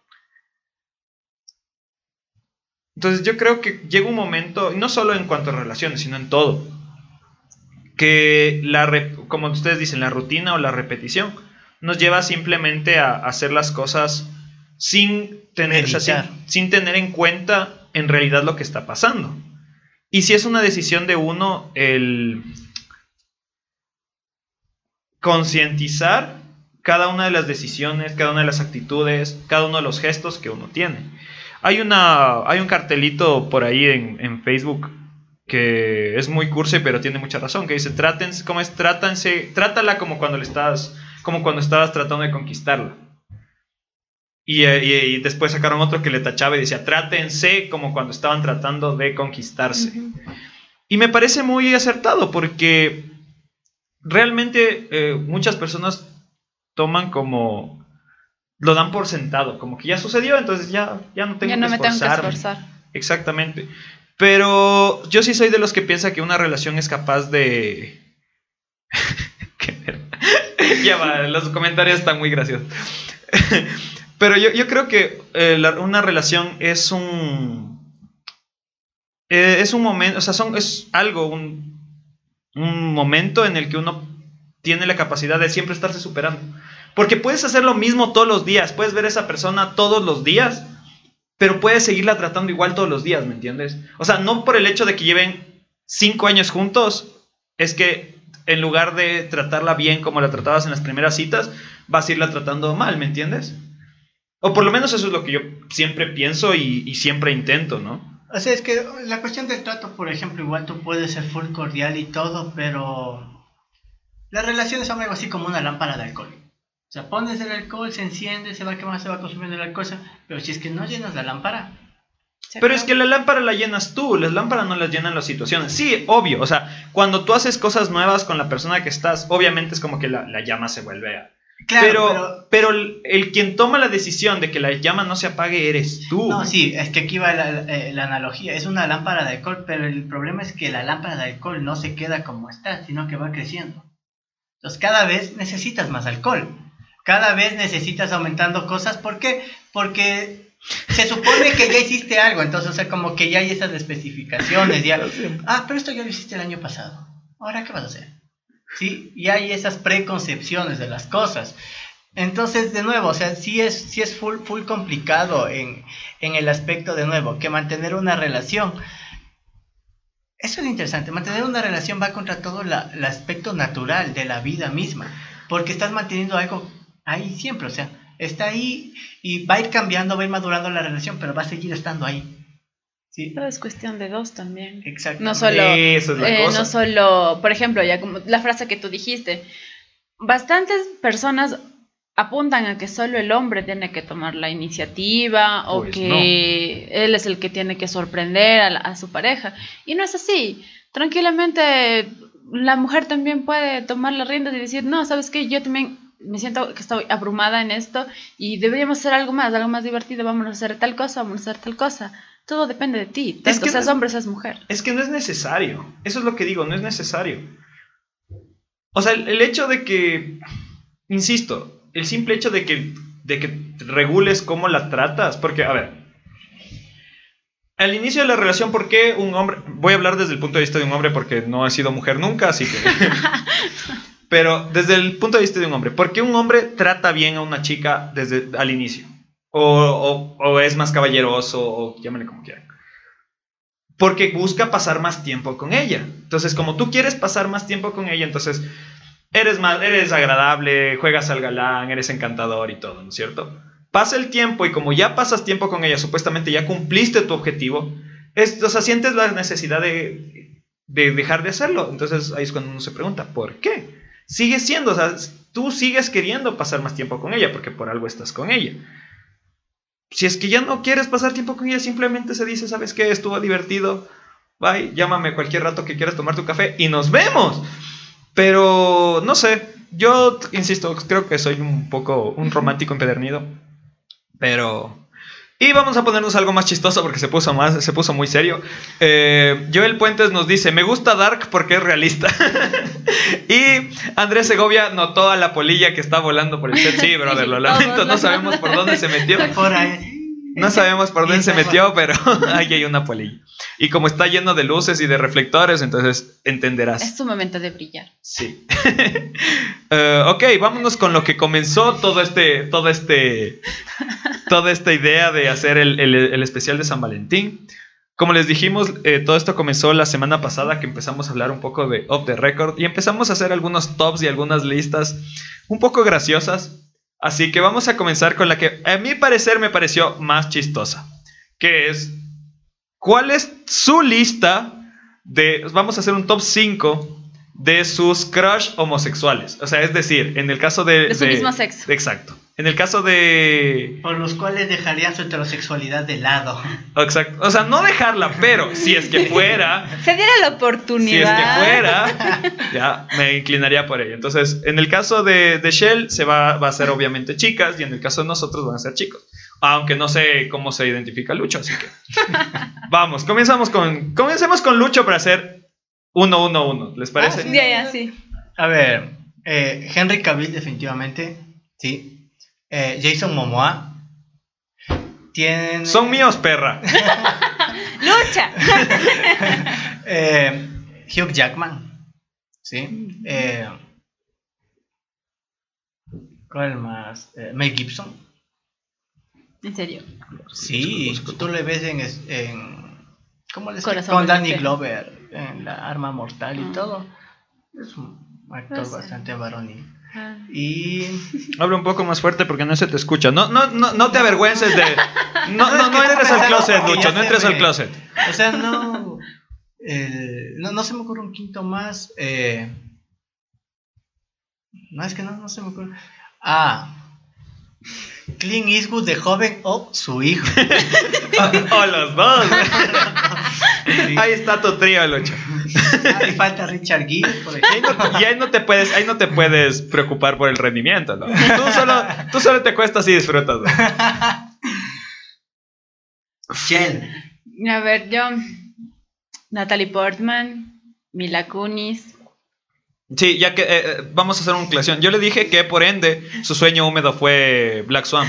Entonces yo creo que llega un momento, y no solo en cuanto a relaciones, sino en todo, que la, como ustedes dicen, la rutina o la repetición nos lleva simplemente a hacer las cosas sin tener, sin tener en cuenta en realidad lo que está pasando. Y si es una decisión de uno el concientizar cada una de las decisiones, cada una de las actitudes, cada uno de los gestos que uno tiene. Hay, una, hay un cartelito por ahí en, Facebook que es muy cursi pero tiene mucha razón, que dice, trátense, ¿cómo es? Trátanse, trátala como cuando le estás, como cuando estabas tratando de conquistarla. Eh, y, después sacaron otro que le tachaba y decía, trátense como cuando estaban tratando de conquistarse. Y me parece muy acertado porque realmente eh, muchas personas toman como, lo dan por sentado, como que ya sucedió, entonces ya, ya no tengo ya no que me tengo que esforzar. Exactamente. Pero yo sí soy de los que piensa que una relación es capaz de... ya va, los comentarios están muy graciosos. Pero yo, creo que eh, una relación es un. Eh, es un momento, o sea, son, es algo, un, un momento en el que uno tiene la capacidad de siempre estarse superando. Porque puedes hacer lo mismo todos los días, puedes ver a esa persona todos los días, pero puedes seguirla tratando igual todos los días, ¿me entiendes? O sea, no por el hecho de que lleven cinco años juntos, es que en lugar de tratarla bien como la tratabas en las primeras citas, vas a irla tratando mal, ¿me entiendes? O por lo menos eso es lo que yo siempre pienso y, siempre intento, ¿no? O sea, es que la cuestión del trato, por ejemplo, igual tú puedes ser full cordial y todo, pero las relaciones son algo así como una lámpara de alcohol. O sea, pones el alcohol, se enciende, se va quemando, se va consumiendo el alcohol, pero si es que no llenas la lámpara. Pero es que la lámpara la llenas tú, las lámparas no las llenan las situaciones. Sí, obvio, o sea, cuando tú haces cosas nuevas con la persona que estás, obviamente es como que la, la llama se vuelve a, pero, pero, el, quien toma la decisión de que la llama no se apague eres tú. No, sí, es que aquí va eh, la, analogía. Es una lámpara de alcohol, pero el problema es que la lámpara de alcohol no se queda como está, sino que va creciendo. Entonces cada vez necesitas más alcohol. Cada vez necesitas aumentando cosas. ¿Por qué? Porque se supone que ya hiciste algo. Entonces, o sea, como que ya hay esas especificaciones. Ya, ah, pero esto ya lo hiciste el año pasado. Ahora, ¿qué vas a hacer? ¿Sí? Y hay esas preconcepciones de las cosas. Entonces, de nuevo, o sea, sí es, sí es full, full complicado en, el aspecto, de nuevo, que mantener una relación. Eso es interesante, mantener una relación va contra todo el aspecto natural de la vida misma, porque estás manteniendo algo ahí siempre, o sea, está ahí y va a ir cambiando, va a ir madurando la relación, pero va a seguir estando ahí. Todo es cuestión de dos también. Exacto. No solo, eh, no solo, por ejemplo, ya como la frase que tú dijiste, bastantes personas apuntan a que solo el hombre tiene que tomar la iniciativa o Pues que él es el que tiene que sorprender a, la- a su pareja. Y no es así. Tranquilamente la mujer también puede tomar las riendas y decir, no, sabes qué, yo también me siento que estoy abrumada en esto y deberíamos hacer algo más, algo más divertido, vamos a hacer tal cosa, vamos a hacer tal cosa. Todo depende de ti, tanto que seas no- hombre, seas mujer. Es que no es necesario. Eso es lo que digo, no es necesario. O sea, el, el hecho de que, insisto, el simple hecho de que, de que regules cómo la tratas, porque, a ver, al inicio de la relación, ¿por qué un hombre, voy a hablar desde el punto de vista de un hombre porque no he sido mujer nunca, así que... Pero desde el punto de vista de un hombre, ¿por qué un hombre trata bien a una chica desde al inicio? O, o- es más caballeroso, o llámenle como quieran. Porque busca pasar más tiempo con ella. Entonces, como tú quieres pasar más tiempo con ella, entonces eres más, eres agradable, juegas al galán, eres encantador y todo, ¿no es cierto? Pasa el tiempo y como ya pasas tiempo con ella, supuestamente ya cumpliste tu objetivo, es, o sea, sientes la necesidad de, de dejar de hacerlo. Entonces ahí es cuando uno se pregunta, ¿por qué? Sigue siendo, o sea, tú sigues queriendo pasar más tiempo con ella porque por algo estás con ella. Si es que ya no quieres pasar tiempo con ella, simplemente se dice, ¿sabes qué? Estuvo divertido. Bye, llámame cualquier rato que quieras tomar tu café y nos vemos. Pero no sé, yo insisto, creo que soy un poco un romántico empedernido. Pero y vamos a ponernos algo más chistoso porque se puso más, se puso muy serio. Eh, Joel Puentes nos dice, me gusta Dark porque es realista. y Andrés Segovia notó a la polilla que está volando por el set. Sí, brother, lo lamento, no ¿no? sabemos por dónde se metió. Por ahí. No sabemos por dónde se metió, pero ahí hay una polilla. Y como está lleno de luces y de reflectores, entonces entenderás. Es su momento de brillar. Sí. Eh, ok, vámonos con lo que comenzó todo este, todo este, toda esta idea de hacer el, el- el especial de San Valentín. Como les dijimos, eh, todo esto comenzó la semana pasada que empezamos a hablar un poco de Off the Record y empezamos a hacer algunos tops y algunas listas un poco graciosas. Así que vamos a comenzar con la que a mi parecer me pareció más chistosa, que es ¿cuál es su lista de vamos a hacer un top 5 de sus crush homosexuales? O sea, es decir, en el caso de De su mismo sexo. Exacto. En el caso de Por los cuales dejarían su heterosexualidad de lado. Exacto. O sea, no dejarla, pero si es que fuera, Se diera la si oportunidad. es que fuera, ya me inclinaría por ello. Entonces, en el caso de, de Shell, se va, va a ser obviamente chicas, y en el caso de nosotros van a ser chicos. Aunque no sé cómo se identifica Lucho, así que. Vamos, comenzamos con. Comencemos con Lucho para hacer 1-1-1. ¿Les parece? Ah, sí. Ya, ya, sí. A ver, eh, Henry Cavill definitivamente, sí. Eh, Jason Momoa. Tienen... Son míos, perra. ¡Lucha! Eh, Hugh Jackman. Sí. Eh, ¿Cuál más? Eh, Mel Gibson. En serio. Sí, tú le ves en, en ¿cómo les Corazón con Danny. Glover en la Arma Mortal y Ah. todo. Es un actor Pues bastante varonil. Ah. Y Habla un poco más fuerte porque no se te escucha. No, no, no, no te avergüences de. No, No, no, entres al closet, Lucho. No entres al closet. o sea, no eh, no, no se me ocurre un quinto más. eh, no, es que no, no se me ocurre. Ah, Clint Eastwood de joven o su hijo. O los dos. Sí. Ahí está tu trío, Lucho. Ahí falta Richard Gere, por Y ahí, ejemplo. no, y ahí no te puedes, ahí no te puedes preocupar por el rendimiento, ¿no? Tú solo, tú solo te cuestas y disfrutas. ¿no? A ver, yo. Natalie Portman, Mila Kunis. Sí, ya que eh, eh, vamos a hacer una aclaración. Yo le dije que por ende su sueño húmedo fue Black Swan.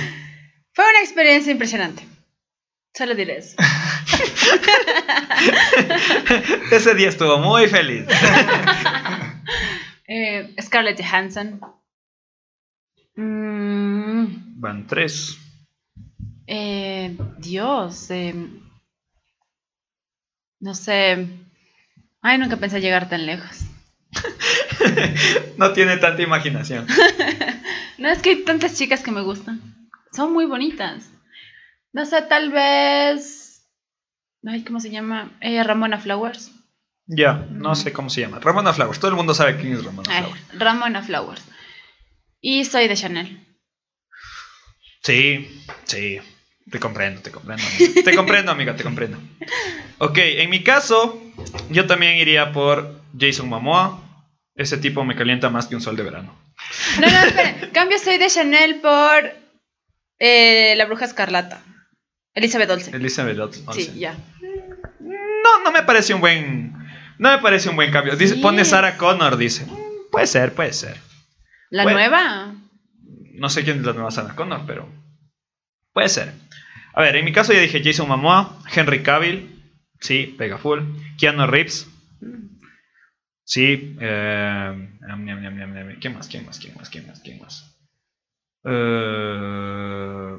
Fue una experiencia impresionante. Solo diré eso. Ese día estuvo muy feliz. Eh, Scarlett Johansson. Mm, Van tres. eh, Dios. eh, no sé. Ay, nunca pensé llegar tan lejos. No tiene tanta imaginación. No, es que hay tantas chicas que me gustan. Son muy bonitas. No sé, tal vez. Ay, ¿cómo se llama? Eh, Ramona Flowers. Ya, no sé cómo se llama. Ramona Flowers. Todo el mundo sabe quién es Ramona Ay, Flowers. Ramona Flowers. Y soy de Chanel. Sí, sí. Te comprendo, te comprendo. amiga. Te comprendo, amiga, te comprendo. Ok, en mi caso, yo también iría por Jason Momoa. Ese tipo me calienta más que un sol de verano. No, no, esperen. Cambio soy de Chanel por eh, la bruja escarlata. Elizabeth Olsen. Elizabeth Olsen. Sí, ya. No, no me parece un buen. No me parece un buen cambio. Dice, Sí. Pone Sarah Connor, dice. Mm, Puede ser, puede ser. La Bueno. nueva. No sé quién es la nueva Sarah Connor, pero. Puede ser. A ver, en mi caso ya dije Jason Momoa, Henry Cavill. Sí, pega full. Keanu Reeves. Sí. Eh, am. ¿Quién más? ¿Quién más? ¿Quién más? ¿Quién más? ¿Quién más? Eh,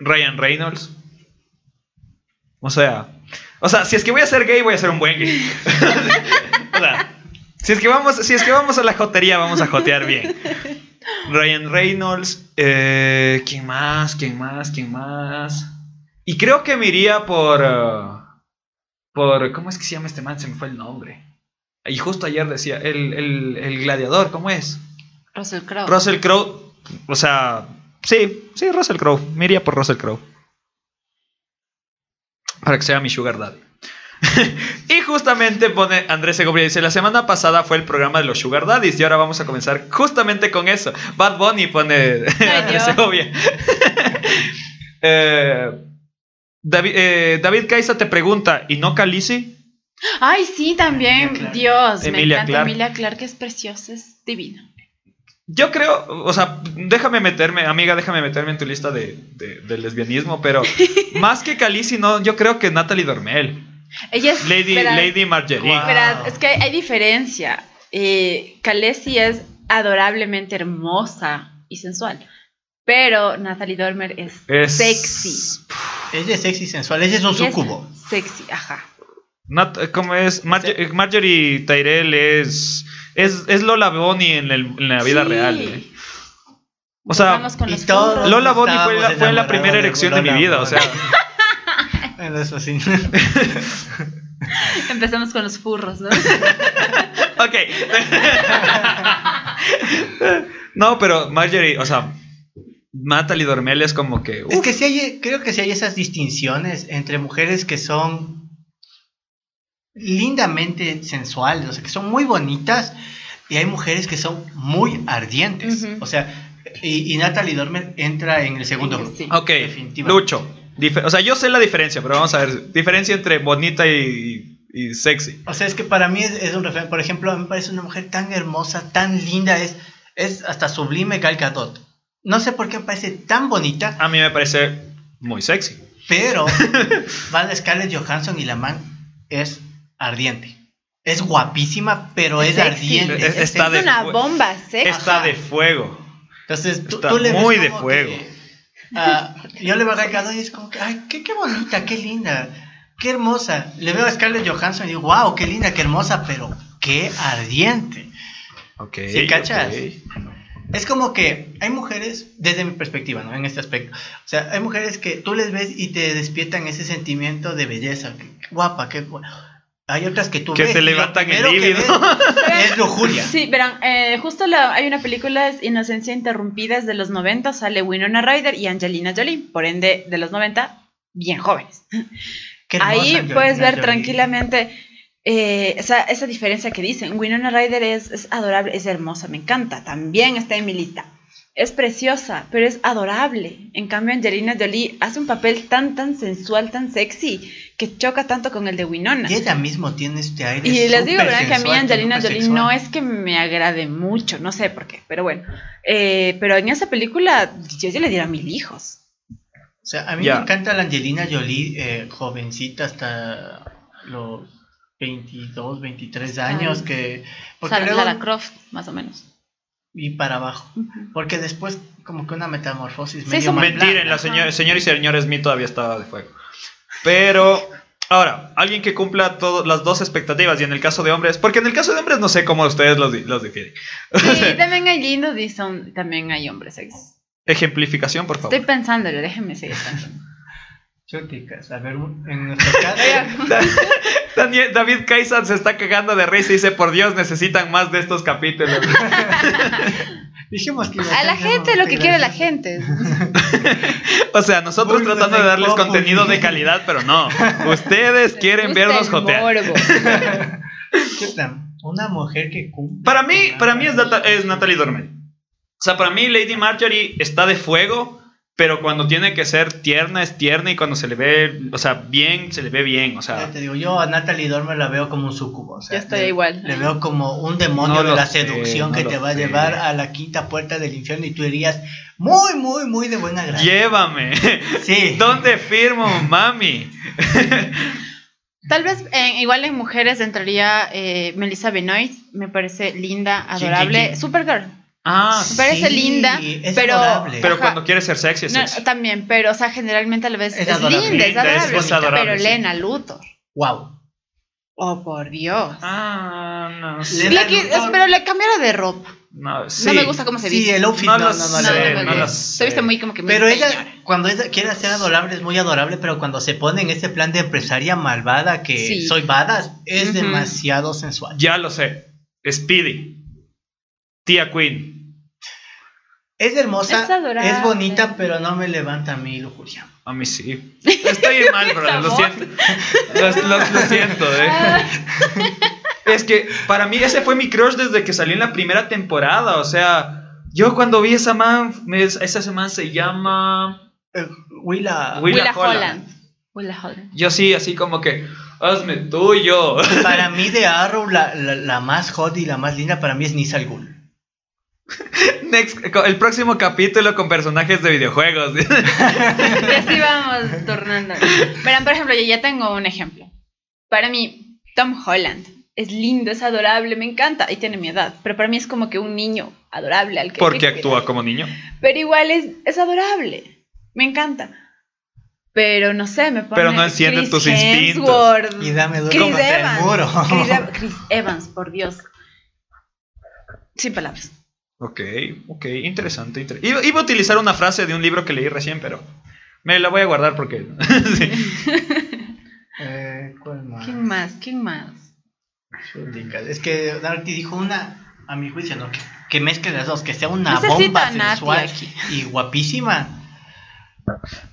Ryan Reynolds. O sea. O sea, si es que voy a ser gay, voy a ser un buen gay. o sea, si es que vamos, si es que vamos a la jotería, vamos a jotear bien. Ryan Reynolds. eh, ¿Quién más? ¿Quién más? ¿Quién más? Y creo que me iría por. eh, por. ¿Cómo es que se llama este man? Se me fue el nombre. Y justo ayer decía, el, el, el gladiador, ¿cómo es? Russell Crowe. Russell Crowe. O sea, sí, sí, Russell Crowe. Me iría por Russell Crowe. Para que sea mi sugar daddy. y justamente pone Andrés Segovia dice, la semana pasada fue el programa de los sugar daddies y ahora vamos a comenzar justamente con eso. Bad Bunny pone Andrés. Segovia. Eh, David, eh, David Caiza te pregunta, ¿y no Calici? Ay, sí, también. Emilia. Dios, me encanta. Emilia Clarke, es preciosa, es divina. Yo creo, o sea, déjame meterme, amiga, déjame meterme en tu lista de, de- de lesbianismo, pero más que Calici, no, yo creo que Natalie Dormel. Ella es. Lady, Lady Marjorie. Wow. verás, es que hay, hay diferencia. Eh, Khaleesi es adorablemente hermosa y sensual. Pero Natalie Dormer es, Es- sexy. Ella es sexy sensual, ella es un sucubo. Sexy, ajá. Nat- ¿Cómo es? Marjo- Marjorie Tyrell es, es, es Lola Bonnie en, el- en la vida Sí. real. eh. O sea, y los todos-. Lola Bonnie fue la, fue la primera erección de mi vida, o sea. Eso sí. Empezamos con los furros, ¿no? Ok. no, pero Marjorie, o sea, Natalie Dormel es como que. Es que sí hay, creo que sí hay esas distinciones entre mujeres que son lindamente sensuales, o sea, que son muy bonitas, y hay mujeres que son muy ardientes. O sea, y, y Natalie Dormer entra en el segundo grupo. sí. Ok, Definitivamente. Lucho. O sea, yo sé la diferencia, pero vamos a ver. Diferencia entre bonita y, y sexy. O sea, es que para mí es, es un referente. Por ejemplo, a mí me parece una mujer tan hermosa, tan linda, es, es hasta sublime Gal Gadot. No sé por qué me parece tan bonita, A mí me parece muy sexy. pero va de Scarlett Johansson y la man es ardiente. Es guapísima, pero es, ardiente. Es- es está sexy. de Es una bomba sexy. Está de fuego. Entonces tú, está tú le ves muy de fuego. que, ah, yo le veo a Gadot y es como que, ay, qué, qué bonita, qué linda, qué hermosa. Le veo a Scarlett Johansson y digo, wow, qué linda, qué hermosa, pero qué ardiente. Ok. ¿Sí cachas? Es como que hay mujeres, desde mi perspectiva, ¿no? En este aspecto. O sea, hay mujeres que tú les ves y te despiertan ese sentimiento de belleza. que- que guapa, qué gu- Hay otras que tú Que ves. te y lo levantan el que líbido. Es lujuria. Sí, verán, eh, justo la- hay una película es Inocencia Interrumpida es de los 90, sale Winona Ryder y Angelina Jolie, por ende de los 90, bien jóvenes. Qué hermosa Ahí Angelina puedes ver Jolie. tranquilamente eh, esa, esa diferencia que dicen. Winona Ryder es, es adorable, es hermosa, me encanta. También está en mi lista. Es preciosa, pero es adorable. En cambio, Angelina Jolie hace un papel tan, tan sensual, tan sexy, que choca tanto con el de Winona. Y ella mismo tiene este aire. Y les digo, ¿verdad? Que a mí Angelina Jolie sexual. no es que me agrade mucho, no sé por qué, pero bueno. Eh, pero en esa película yo, yo le diera mil hijos. O sea, a mí Ya. me encanta la Angelina Jolie, eh, jovencita hasta los 22, 23 años, Ah. que... Porque Sara, luego- Lara Croft, más o menos. Y para abajo. Porque después como que una metamorfosis Sí, medio Mentira, plan. la señora, señor y señor Smith todavía estaba de fuego. Pero, ahora, alguien que cumpla todas las dos expectativas, y en el caso de hombres, porque en el caso de hombres no sé cómo ustedes los, los difieren. Sí, también hay lindos y son, también hay hombres. Ejemplificación, por favor. Estoy pensándolo, déjenme seguir pensando. Chuticas, a ver, en nuestro caso... Daniel- David Kaiser se está cagando de risa y dice, por Dios, necesitan más de estos capítulos. Dijimos que A la gente lo que quiere la gente. O sea, nosotros tratando de darles contenido de calidad, pero no. Ustedes quieren vernos jotear. ¿Qué tal? Una mujer que cumple. Para mí, para mí es Natalie Dormer. O sea, para mí Lady Marjorie está de fuego, pero cuando tiene que ser tierna es tierna y cuando se le ve, o sea, bien, se le ve bien. O Ya sea, te digo, yo a Natalie Dormer la veo como un sucubo. o sea, Yo estoy le- igual. Le veo como un demonio No de la sé, seducción no que te va a llevar a la quinta puerta del infierno y tú irías muy, muy, muy de buena gracia. llévame. Sí. ¿Dónde firmo, mami? Tal vez en- igual en mujeres entraría eh, Melissa Benoist. Me parece linda, ¿Quién, quién, adorable. quién? Supergirl. Ah, Me parece Sí, linda, es pero. adorable. pero Ajá. cuando quiere ser sexy es No, sexy. también, pero, o sea, generalmente a la vez Es es, adorable. linda, es adorable. es adorable, pero sí. Lena Luthor. Wow. Oh, por Dios. Ah, no sé. Le pero le cambiara de ropa. No, sí. No me gusta cómo se Sí, viste. el outfit No no, no, no, Se viste muy como que Pero ella, cuando ella quiere ser adorable, es muy adorable, pero cuando se pone en ese plan de empresaria malvada que Sí. soy badass, es demasiado sensual. Ya lo sé. Speedy. Tía Queen. Es hermosa, Es adorable. es bonita, pero no me levanta mi lujuria. A mí sí. Estoy mal, brother. Lo siento. Lo, lo- lo siento, eh. Ah, Es que para mí ese fue mi crush desde que salió en la primera temporada. O sea, yo cuando vi esa man, esa man se llama. Eh, Willa, Willa Willa Holland. Holland. Willa Holland. Yo sí, así como que, hazme tuyo. para mí de Arrow, la, la, la más hot y la más linda para mí es Nisa Ghul. Next, el próximo capítulo con personajes de videojuegos. Y así vamos tornando. Verán, por ejemplo, yo ya tengo un ejemplo. Para mí, Tom Holland es lindo, es adorable, me encanta y tiene mi edad. Pero para mí es como que un niño adorable al que. Porque actúa como niño. Pero igual es, es adorable. Me encanta. Pero no sé, me pone. Pero no enciende Chris tus instintos. Hemsworth, Y dame duro Chris el Evans. muro. Chris, Chris Evans, por Dios. Sin palabras. Ok, ok, interesante. inter- Iba, iba a utilizar una frase de un libro que leí recién, pero me la voy a guardar porque... sí. Eh, ¿cuál más? ¿Quién más? ¿Quién más? Es que Darty dijo una, a mi juicio, ¿no? Que, que mezcle las dos, que sea una Necesita bomba sensual aquí. y guapísima.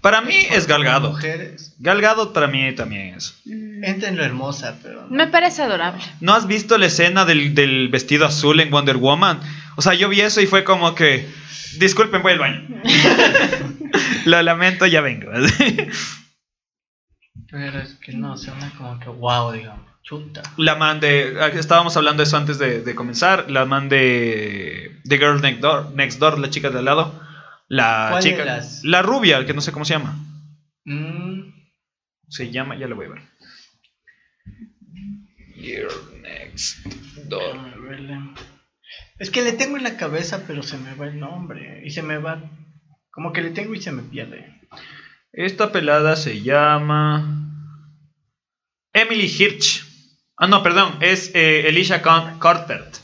Para mí es Galgado. Mujeres, Galgado para mí también es. Mm, entra en lo hermosa, pero. no. Me parece adorable. ¿No has visto la escena del, del vestido azul en Wonder Woman? O sea, yo vi eso y fue como que... Disculpen, voy al baño. Lo lamento, ya vengo. Pero es que no, suena como que wow, digamos. Chuta. La man de... Estábamos hablando de eso antes de, de comenzar. La man de... The Girl Next Door, Next Door, la chica de al lado. La ¿Cuál de chica... las? La rubia, que no sé cómo se llama. Mm, Se llama, ya lo voy a ver. Girl Next Door. Es que le tengo en la cabeza, pero se me va el nombre. Y se me va. Como que le tengo y se me pierde. Esta pelada se llama Emily Hirsch. Ah, no, perdón, es eh, Elisha Cuthbert,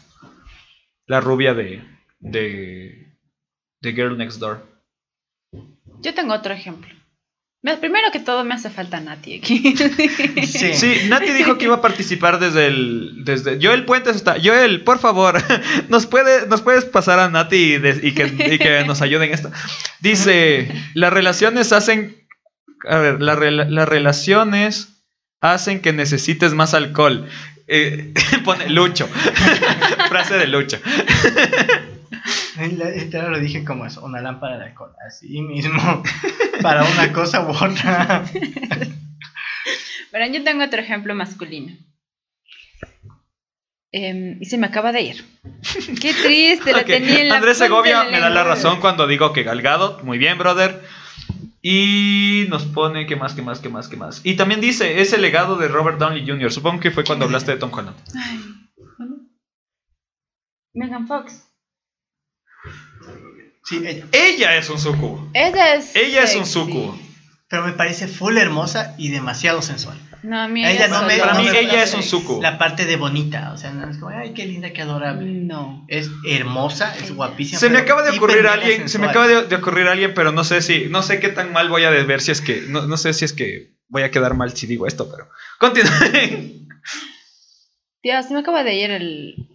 la rubia de, de de Girl Next Door. Yo tengo otro ejemplo. Me- Primero que todo me hace falta Nati aquí. Sí. Sí, Nati dijo que iba a participar desde el desde Joel Puentes está. Joel, por favor, nos puede nos puedes pasar a Nati y, de- y que, y que nos ayude en esto. Dice, las relaciones hacen a ver, la las relaciones hacen que necesites más alcohol. Eh, pone Lucho. Frase de Lucho. Literal lo dije como eso, una lámpara de alcohol. Así mismo. Para una cosa u otra. Pero yo tengo otro ejemplo masculino. Em, y se me acaba de ir. Qué triste, la Ok, tenía en la Andrés Segovia me da la razón cuando digo que Galgado, muy bien, brother. Y nos pone, ¿qué más, qué más, qué más, qué más? Y también dice, es el legado de Robert Downey Jr. Supongo que fue cuando hablaste de Tom Holland. Ay, ¿bueno? Megan Fox. Sí, ella. Ella es un sucubo. Ella es. Ella es un sucubo. Pero me parece full hermosa y demasiado sensual. No, a mí Ella ella, no me- Para no mí me ella es un sucubo. La parte de bonita, o sea, no es como, ay, qué linda, qué adorable. No. Es hermosa, es guapísima. Se me acaba de ocurrir alguien, se me acaba de, de ocurrir alguien, pero no sé si, no sé qué tan mal voy a ver si es que, no, no sé si es que voy a quedar mal si digo esto, pero continúen. Dios, se me acaba de ir el.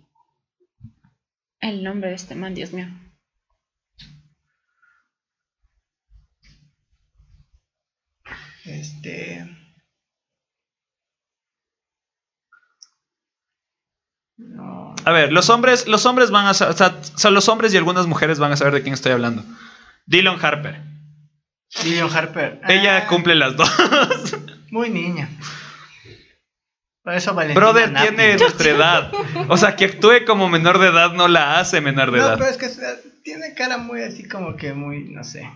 El nombre de este man, Dios mío. Este. No. A ver, los hombres, los hombres van a o sea, los hombres y algunas mujeres van a saber de quién estoy hablando. Dylan Harper. Lillian Harper. Ella Ah, cumple las dos. Muy niña. Por eso Valentina Brother tiene nuestra edad. O sea, que actúe como menor de edad no la hace menor de No, edad. pero es que tiene cara muy así como que muy, no sé.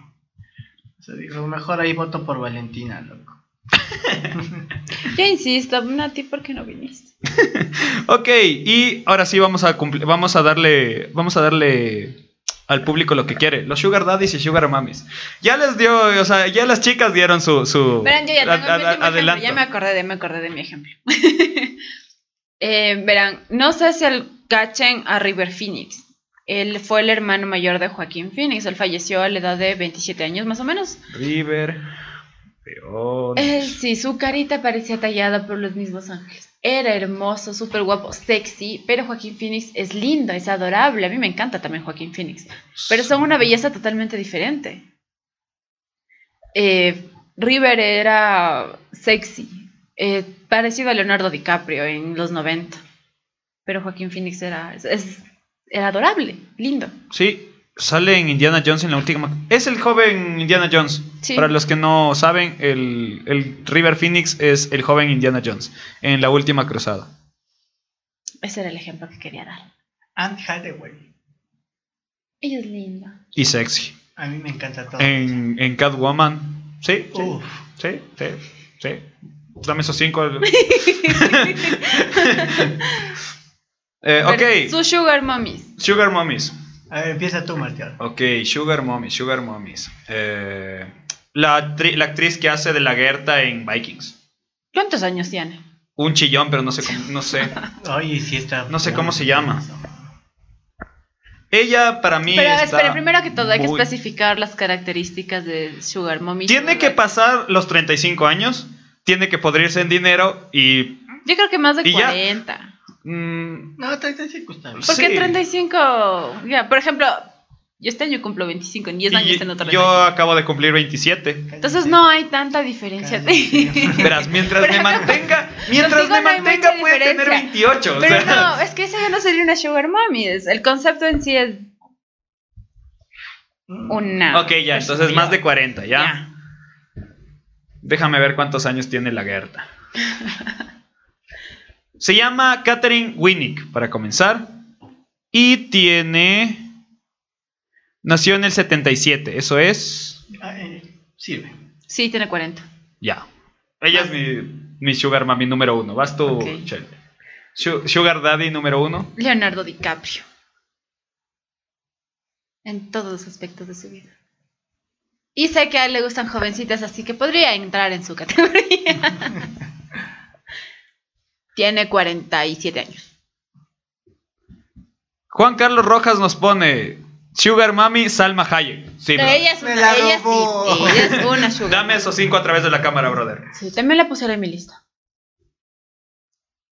O sea, digo, mejor ahí voto por Valentina, loco. Yo insisto, Nati, ¿por qué no viniste? Ok, y ahora sí vamos a cumplir, vamos a darle, vamos a darle al público lo que quiere. Los sugar daddies y sugar mummies. Ya les dio, o sea, ya las chicas dieron su, su Verán, yo ya tengo a- a- adelanto. Ya me acordé de, me acordé de mi ejemplo. Eh, verán, no sé si el cachen a River Phoenix. Él fue el hermano mayor de Joaquín Phoenix. Él falleció a la edad de 27 años más o menos. River, peón. Eh, sí, su carita parecía tallada por los mismos ángeles. Era hermoso, súper guapo, sexy, pero Joaquín Phoenix es lindo, es adorable. A mí me encanta también Joaquín Phoenix. Pero son una belleza totalmente diferente. Eh, River era sexy, eh, parecido a Leonardo DiCaprio en los 90. Pero Joaquín Phoenix era, es- es- era adorable, lindo. Sí, sale en Indiana Jones en la última. Es el joven Indiana Jones. Sí. Para los que no saben, el, el River Phoenix es el joven Indiana Jones en la última cruzada. Ese era el ejemplo que quería dar. Anne Hathaway. Ella es linda. Y sexy. A mí me encanta todo. En, en Catwoman. Sí, sí, Uf. sí, sí, sí. Dame esos cinco. Eh, ok, Su sugar mommies. Sugar Mommies. A ver, empieza tú, Martial. Ok, Sugar Mommies, Sugar Mommies. Eh, la, actri- la actriz que hace de la Gerta en Vikings. ¿Cuántos años tiene? Un chillón, pero no sé cómo, no sé. Oye, sí está. No sé cómo se llama. Ella para mí Pero está espera, primero que todo hay que especificar las características de Sugar Mommy. Tiene que pasar los 35 años, tiene que podrirse en dinero y Yo creo que más de ¿Y ya? 40. mm, No, 35 está bien. Porque Sí. 35, ya, por ejemplo, yo este año cumplo 25, en 10 años y tengo 35. yo acabo de cumplir 27. Entonces no hay tanta diferencia. Cállate. Verás, mientras me mantenga, mientras me no mantenga puede tener diferencia. 28. o Pero sea. no, es que esa ya no sería una Sugar Mommy. El concepto en sí es una. Ok, ya, entonces más de 40, ¿ya? Déjame ver cuántos años tiene la Gerta. Se llama Catherine Winnick, para comenzar. Y tiene. Nació en el 77, eso es. Ah, eh, sirve. Sí, tiene 40. Ya. Ella es mi, mi Sugar Mami número uno. Vas tú, Ok. Chel. Su- Sugar Daddy número uno. Leonardo DiCaprio. En todos los aspectos de su vida. Y sé que a él le gustan jovencitas, así que podría entrar en su categoría. Tiene 47 años. Juan Carlos Rojas nos pone Sugar Mami Salma Hayek. Sí, bro. ella es una, la ella robó. sí, ella es una sugar. Dame esos cinco a través de la cámara, brother. Sí, también la puse en mi lista.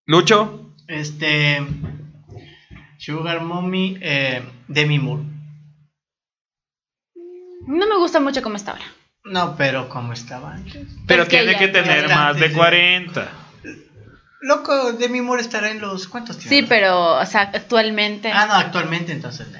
Lucho. Este. Sugar Mommy, eh, Demi Moore. No me gusta mucho cómo está ahora. No, pero como estaba antes. Pero Es que tiene que tener más de- 40. Loco, Demi Moore estará en los. ¿Cuántos tiene? Sí, pero, o sea, actualmente. Ah, no, actualmente entonces. no.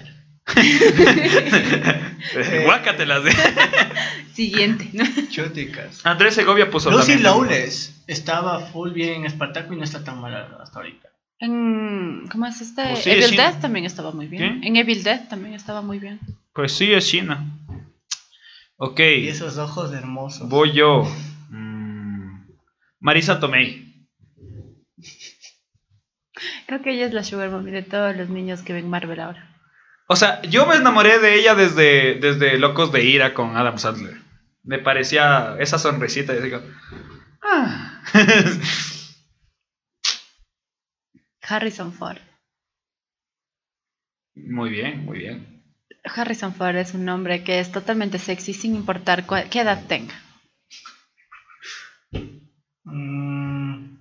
Guácatelas. de- Siguiente. ¿no? Chuticas. Andrés Segovia puso Lucy también. Lawless estaba full bien en Espartaco y no está tan mal hasta ahorita. En, ¿Cómo es este? Pues sí, Evil. Death también estaba muy bien. ¿Qué? En Evil Death también estaba muy bien. Pues sí, es China. Ok. Y esos ojos hermosos. Voy yo. Mm, Marisa Tomei. Creo que ella es la sugar mommy de todos los niños que ven Marvel ahora. O sea, yo me enamoré de ella desde, desde Locos de Ira con Adam Sandler. Me parecía esa sonrisita y digo. Ah. Harrison Ford. muy bien, muy bien. Harrison Ford es un hombre que es totalmente sexy sin importar cuál- qué edad tenga. Mm,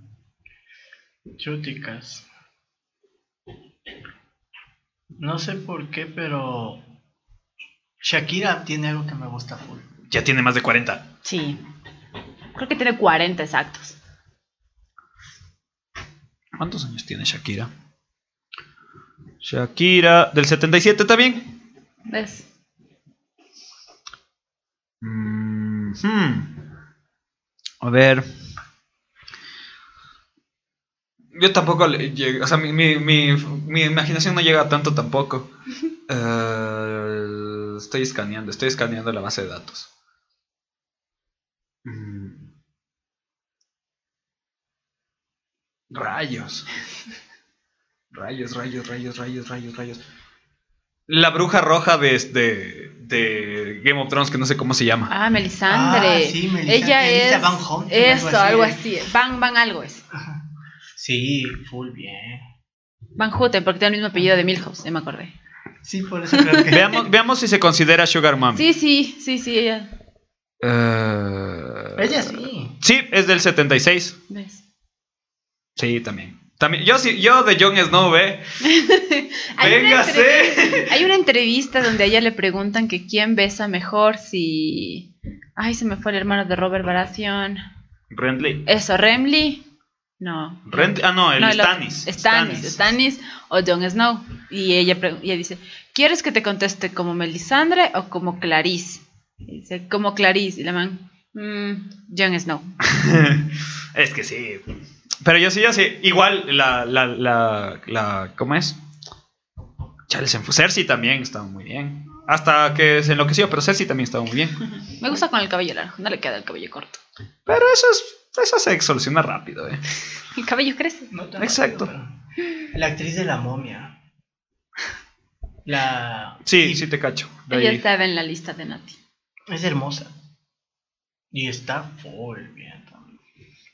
chuticas. No sé por qué, pero. Shakira tiene algo que me gusta full. Ya tiene más de 40. Sí. Creo que tiene 40 exactos. ¿Cuántos años tiene Shakira? Shakira, del 77 también. ¿Ves? Mm, hmm. A ver. Yo tampoco le llego. O sea, mi, mi, mi, mi imaginación no llega a tanto tampoco. Eh, estoy escaneando, estoy escaneando la base de datos. Mm. Rayos. Rayos, rayos, rayos, rayos, rayos, rayos. La bruja roja de, de, de Game of Thrones, que no sé cómo se llama. Ah, Melisandre. Ah, sí, Melisa- Ella es. Van eso, algo algo así. Van, Van algo es. Sí, full bien. Van Houten, porque tiene el mismo apellido de Milhouse, ya me acordé. Sí, por eso creo que. Veamos, veamos si se considera Sugar Mom. Sí, sí, sí, sí, ella. Eh, Ella sí. Sí, es del 76. ¿Ves? Sí, también. También, yo sí, yo de Jon Snow, ¿eh? Hay Véngase. Hay una entrevista donde a ella le preguntan que quién besa mejor si. Ay, se me fue el hermano de Robert Baratheon. Renly. Eso, Remly. No. Renly- ah, no, el No, Stannis. Stannis, Stannis o Jon Snow. Y ella, ella dice, ¿quieres que te conteste como Melisandre o como Clarice? Y dice, como Clarice. Y la man, "Mm, Jon Snow. es que sí. Pero yo sí, yo sí. Igual la, la, la, la ¿cómo es? Chales en Cersei también estaba muy bien. Hasta que se enloqueció, pero Cersei también estaba muy bien. Me gusta con el cabello largo, no le queda el cabello corto. Pero eso es, eso se soluciona rápido, ¿eh? El cabello crece. No tan Exacto. rápido, pero- La actriz de la momia. La. Sí, sí te cacho. De Ella ahí. estaba en la lista de Nati. Es hermosa. Y está full bien también.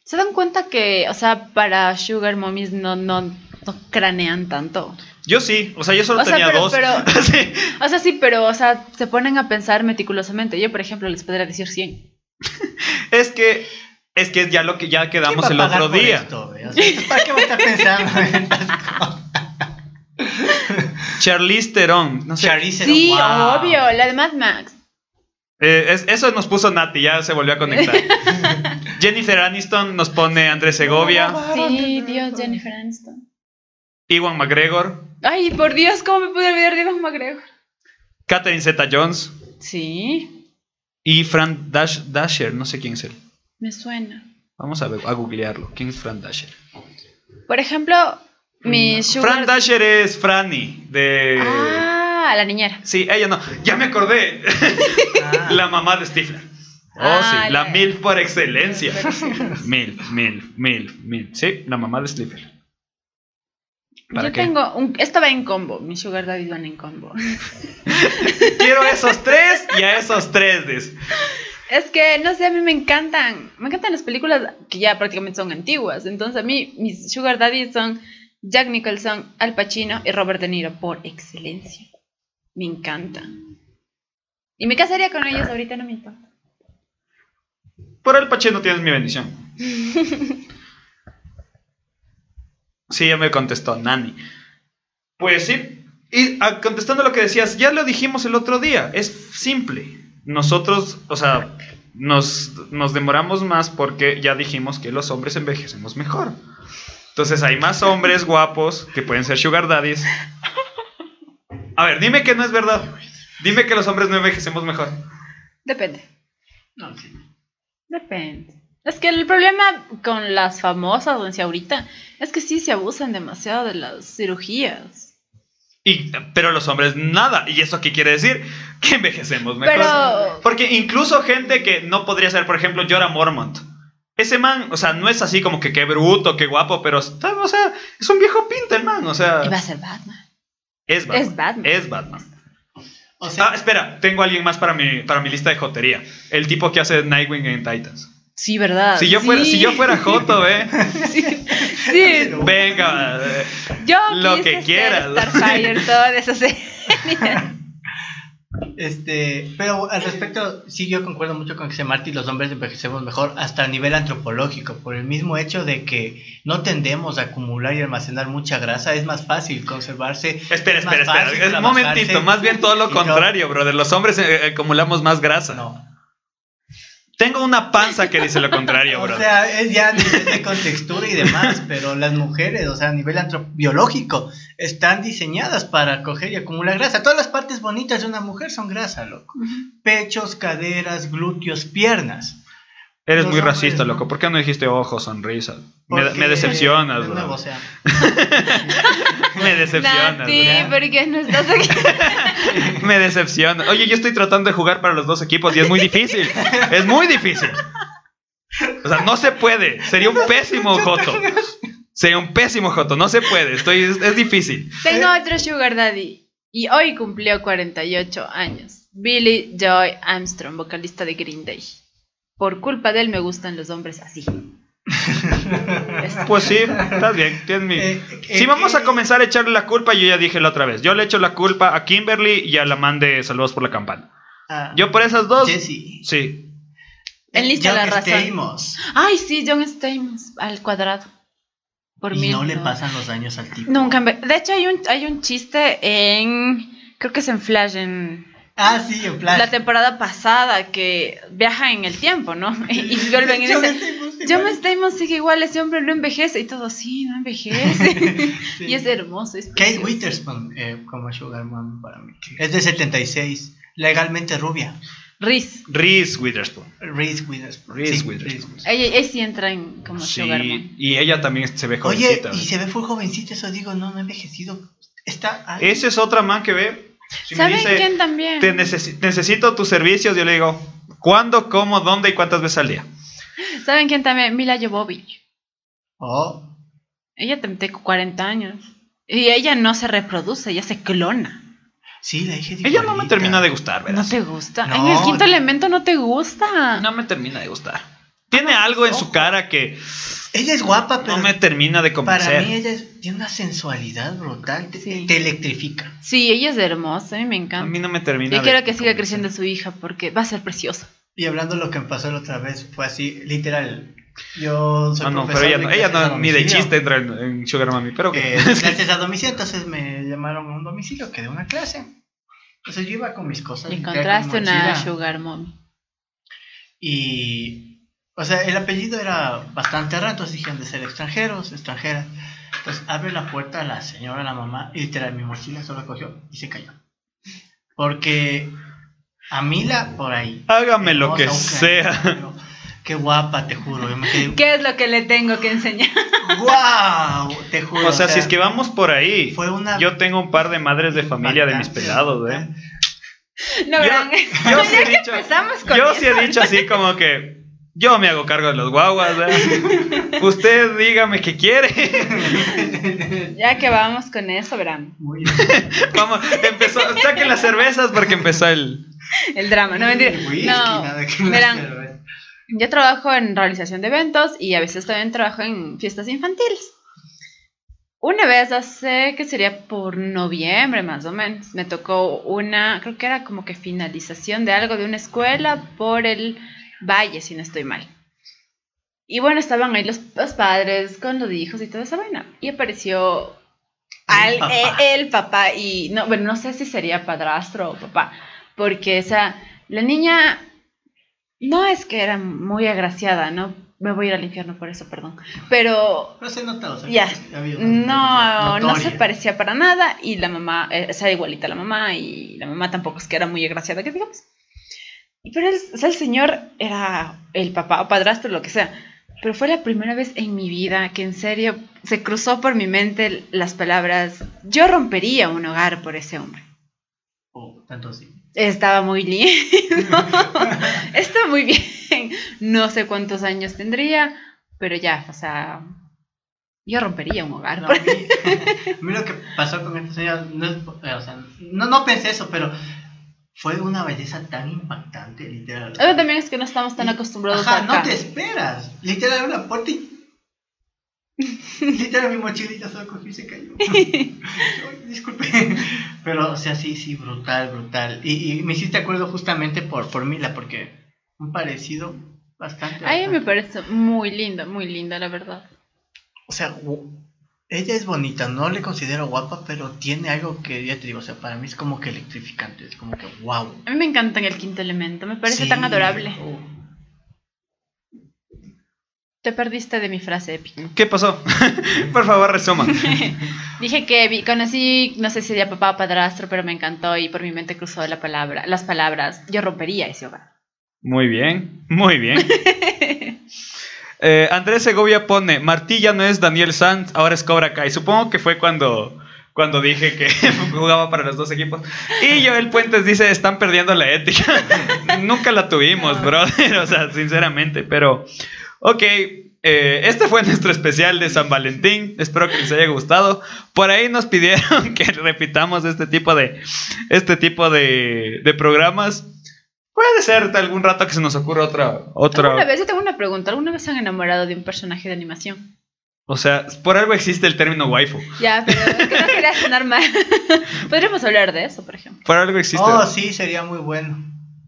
¿Se dan cuenta que, o sea, para Sugar Mommies no, no, no cranean tanto? Yo sí, o sea, yo solo O sea, tenía pero- dos. pero- Sí. O sea, sí, pero, o sea, se ponen a pensar meticulosamente. Yo, por ejemplo, les podría decir 100. Es que es que ya lo que ya quedamos ¿Quién va el otro día. esto, ve? O sea, ¿Para qué voy a estar pensando en estas cosas? Charlize Theron, no sé. Charlize Sí, Theron, wow. obvio, la de Mad Max. Eh, es- eso nos puso Nati, ya se volvió a conectar. Jennifer Aniston nos pone Andrés Segovia, Sí, Dios, Jennifer Aniston. Iwan McGregor, Ay, por Dios, ¿cómo me pude olvidar de Ivan McGregor? Catherine Zeta Jones Sí, y Fran Dash- Dasher, no sé quién es él. Me suena. Vamos a, googlearlo. ¿Quién es Fran Dasher? Por ejemplo, mi Sugar... Fran Dasher es Franny de Ah, la niñera. Sí, ella no. Ya me acordé. Ah. La mamá de Stifler. Oh, Ah, sí, la la- MILF por excelencia. MILF, MILF, MILF, MILF. Sí, la mamá de Stifler. ¿Para Yo qué? tengo un... Esto va en combo. Mi Sugar Daddy van en combo. Quiero esos tres y a esos tres. des. Es que, no sé, a mí me encantan. Me encantan las películas que ya prácticamente son antiguas. Entonces, a mí, mis Sugar Daddy son Jack Nicholson, Al Pacino y Robert De Niro por excelencia. Me encanta. Y me casaría con ellos ahorita, no me importa. Por el Pachino tienes mi bendición. Sí, ya me contestó Nani. Pues sí. Y ah, contestando lo que decías, ya lo dijimos el otro día. Es simple. Nosotros, o sea, nos, nos demoramos más porque ya dijimos que los hombres envejecemos mejor. Entonces hay más hombres guapos que pueden ser sugar daddies. A ver, dime que no es verdad. Dime que los hombres no envejecemos mejor. Depende. No, sí. Depende. Es que el problema con las famosas, o sea, ahorita, es que sí se abusan demasiado de las cirugías. Y, pero los hombres nada. ¿Y eso qué quiere decir? Que envejecemos mejor. Pero- Porque incluso gente que no podría ser, por ejemplo, Jorah Mormont. Ese man, o sea, no es así como que qué bruto, qué guapo, pero está- o sea, es un viejo pinta el man, o sea, Y va a ser Batman. es Batman. es Batman. Es Batman. O sea, Ah, espera, tengo a alguien más para mi, para mi lista de jotería. El tipo que hace Nightwing en Titans. Sí, ¿verdad? Si yo fuera, Sí. si yo fuera Joto, ¿eh? sí. sí. Venga, eh, Yo Lo quise que quieras. Starfire, toda esa serie. Este, pero al respecto, sí, yo concuerdo mucho con que se Marty los hombres envejecemos mejor hasta a nivel antropológico, por el mismo hecho de que no tendemos a acumular y almacenar mucha grasa, es más fácil conservarse. Espera, es más espera, espera. fácil Un momentito, más bien todo lo contrario, brother. Los hombres eh, acumulamos más grasa. No. Tengo una panza que dice lo contrario, bro. O sea, es ya a nivel de contextura y demás, pero las mujeres, o sea, a nivel biológico, están diseñadas para coger y acumular grasa. Todas las partes bonitas de una mujer son grasa, loco. Pechos, caderas, glúteos, piernas. Eres muy hombres, racista, ¿no? loco. ¿Por qué no dijiste ojos, sonrisa? Me, Porque, me decepcionas, nuevo, bro. o sea, Me decepcionas. Nati, ¿verdad? ¿por qué no estás aquí? Me decepcionas. Oye, yo estoy tratando de jugar para los dos equipos y es muy difícil. Es muy difícil. O sea, no se puede. Sería un pésimo Joto. Sería un pésimo Joto. No se puede. Estoy, es, es difícil. Tengo otro Sugar Daddy y hoy cumplió 48 años. Billy Joy Armstrong, vocalista de Green Day. Por culpa de él me gustan los hombres así. Pues sí, estás bien. tienes mi- Eh, eh, Si vamos a eh, comenzar a echarle la culpa, yo ya dije la otra vez. Yo le echo la culpa a Kimberly y a la man de Saludos por la Campana. ah, Yo por esas dos. Jesse. Sí. Enlista la John razón. Stamos. Ay, sí, John Stamos al cuadrado. Por Y mil, no le pasan los años al tipo. Nunca. me- De hecho, hay un, hay un chiste en. Creo que es en Flash, en Ah, sí, en Flash. la temporada pasada, que viaja en el tiempo, ¿no? Y, y vuelven y dicen. Igual. John Stamos sigue igual, ese hombre no envejece. Y todo, sí, no envejece. Sí. y es hermoso. Es Kate. Witherspoon eh, como Sugar Mom para mí. Es de 76, legalmente rubia. Reese. Reese Witherspoon. Reese Witherspoon. Reese Sí, Witherspoon. Ella, ella sí entra en como Sí, Sugar Mom. y ella también se ve Oye, jovencita. y se ve full jovencita, eso digo, no, no ha envejecido. Está. Esa es otra man que ve. Si me ¿Saben dice, quién también? "Te necesi- necesito tus servicios, yo le digo, ¿cuándo, cómo, dónde y cuántas veces al día? ¿Saben quién también? Mila Jovovich. Oh, Ella también tiene 40 años. Y ella no se reproduce, ella se clona. sí, la dije Ella no me termina de gustar, ¿No ¿verdad? te gusta? No. En el quinto elemento no te gusta. No me termina de gustar. Tiene algo en su cara que Ella es guapa, pero no me termina de para convencer. mí ella es- tiene una sensualidad brutal. Te, Sí. te electrifica. Sí, ella es hermosa, a mí me A encanta. mí no me termina Yo quiero que siga convencer. creciendo su hija porque va a ser preciosa. Y hablando de lo que me pasó la otra vez, fue así, literal. Yo soy Ah, no, pero ella, no, ella a no, ni de chiste entra en, en Sugar Mami, pero eh, clases a domicilio, entonces me llamaron a un domicilio, quedé una clase. Entonces yo iba con mis cosas. Y encontraste con una sugar mom. Y, o sea, el apellido era bastante raro, entonces dijeron de ser extranjeros, extranjeras. Entonces abre la puerta a la señora, la mamá, y literal mi mochila solo cogió y se cayó. Porque a Mila por ahí. Hágame lo que sea. Qué guapa, te juro. Yo me quedé, ¿Qué es lo que le tengo que enseñar? ¡Wow! Te juro. O sea, si es que vamos por ahí, fue una yo tengo un par de madres de familia de mis pelados, ¿eh? No, Yo, verán. yo sí Ya he que dicho, empezamos con yo eso. sí he dicho así como que yo me hago cargo de los guaguas, ¿eh? Usted dígame qué quiere. Ya que vamos con eso, verán. Muy Vamos, empezó, saquen las cervezas porque empezó el... El drama, no mentira. Whisky, No, verán. ver. Yo trabajo en realización de eventos y a veces también trabajo en fiestas infantiles. Una vez hace, que sería por noviembre más o menos, me tocó una, creo que era como que finalización de algo de una escuela por el valle, si no estoy mal. Y bueno, estaban ahí los, los padres con los hijos y toda esa vaina. Y apareció al, El papá. eh, el papá y no, bueno, no sé si sería padrastro o papá, porque esa, la niña no es que era muy agraciada, ¿no? Me voy a ir al infierno por eso, perdón. Pero Pero se nota, o sea, ya, no, no se parecía para nada y la mamá, eh, sea, igualita a la mamá y la mamá tampoco es que era muy agraciada, que digamos. Pero el, o sea, el señor era el papá o padrastro, lo que sea. Pero fue la primera vez en mi vida que en serio se cruzó por mi mente las palabras, yo rompería un hogar por ese hombre. Oh, tanto así. Estaba muy lindo. Está muy bien. No sé cuántos años tendría, pero ya, o sea, yo rompería un hogar. No, a, mí, a mí lo que pasó con esta señora, no, o sea, no, no pensé eso, pero fue una belleza tan impactante, literal. Eso también es que no estamos tan acostumbrados Ajá, a no te esperas. Literal, abre la puerta y. Literal, mi mochilita solo cogió y se cayó. Ay, disculpe. Pero, o sea, sí, sí, brutal, brutal. Y, y me hiciste acuerdo justamente por, por Mila, porque un parecido bastante. A mí me parece muy linda, muy linda, la verdad. O sea, ella es bonita, no le considero guapa, pero tiene algo que ya te digo, o sea, para mí es como que electrificante, es como que wow. A mí me encanta en el quinto elemento, me parece tan adorable. Te perdiste de mi frase épica. ¿Qué pasó? Por favor, resuma. Dije que vi- conocí, no sé si sería papá o padrastro, pero me encantó y por mi mente cruzó la palabra, las palabras. Yo rompería ese hogar. Muy bien, muy bien. Eh, Andrés Segovia pone, Martí ya no es Daniel Sanz, ahora es Cobra Kai. Supongo que fue cuando, cuando dije que jugaba para los dos equipos. Y Joel Puentes dice, están perdiendo la ética. Nunca la tuvimos, brother, o sea, sinceramente. Pero, ok, eh, este fue nuestro especial de San Valentín. Espero que les haya gustado. Por ahí nos pidieron que repitamos este tipo de, este tipo de, de programas. Puede ser algún rato que se nos ocurra otra, otra. ¿Alguna vez, yo tengo una pregunta, ¿alguna vez se han enamorado de un personaje de animación? O sea, por algo existe el término waifu. Ya, pero es que no quería sonar mal. Podríamos hablar de eso, por ejemplo. Por algo existe. Oh, sí, sería muy bueno.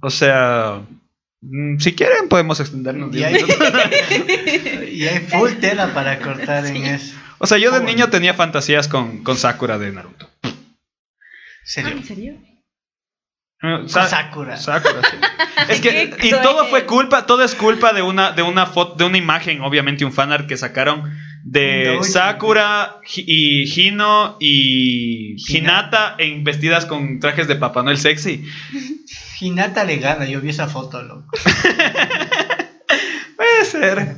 O sea, mm, si quieren podemos extendernos. Y hay, y hay full tela para cortar en eso. O sea, yo de niño tenía fantasías con, con Sakura de Naruto. Serio. Ah, ¿En serio? Sa- Sakura. Sakura, sí. Es que y todo fue culpa, todo es culpa de una de una foto, de una imagen, obviamente un fanart que sacaron de No, Sakura y Hino y Hinata. Hinata en vestidas con trajes de Papá Noel sexy. Hinata le gana, yo vi esa foto, loco. Puede ser.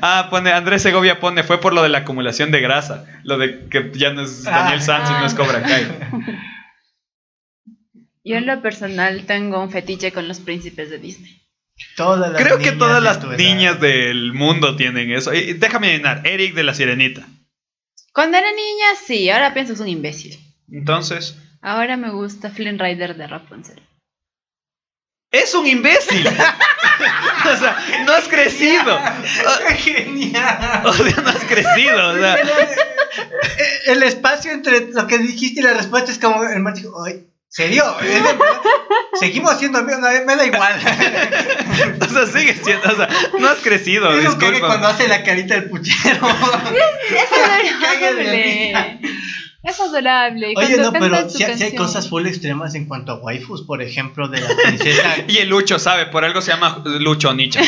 Ah, pone Andrés Segovia pone, fue por lo de la acumulación de grasa, lo de que ya no es Daniel Ah. Sanz y no es Cobra Kai. Yo en lo personal tengo un fetiche con los príncipes de Disney. Todas las Creo que todas las niñas del mundo tienen eso. Y déjame llenar, Eric de la Sirenita. Cuando era niña, sí, ahora pienso que es un imbécil. Entonces, Ahora me gusta Flynn Rider de Rapunzel. es un imbécil. o sea, no has crecido. Genial. O sea, no has crecido. O sea, El espacio entre lo que dijiste y la respuesta es como el "Ay, ¿serio? ¿Es de verdad? Seguimos haciendo amigos, no, me da igual. o sea, sigue siendo, o sea, no has crecido, Es que disculpa. cuando hace la carita del puchero. Es adorable. Es adorable. Y Oye, no, pero su si, hay cosas full extremas en cuanto a waifus, por ejemplo, de la princesa. Y el Lucho sabe, por algo se llama Lucho Nicha.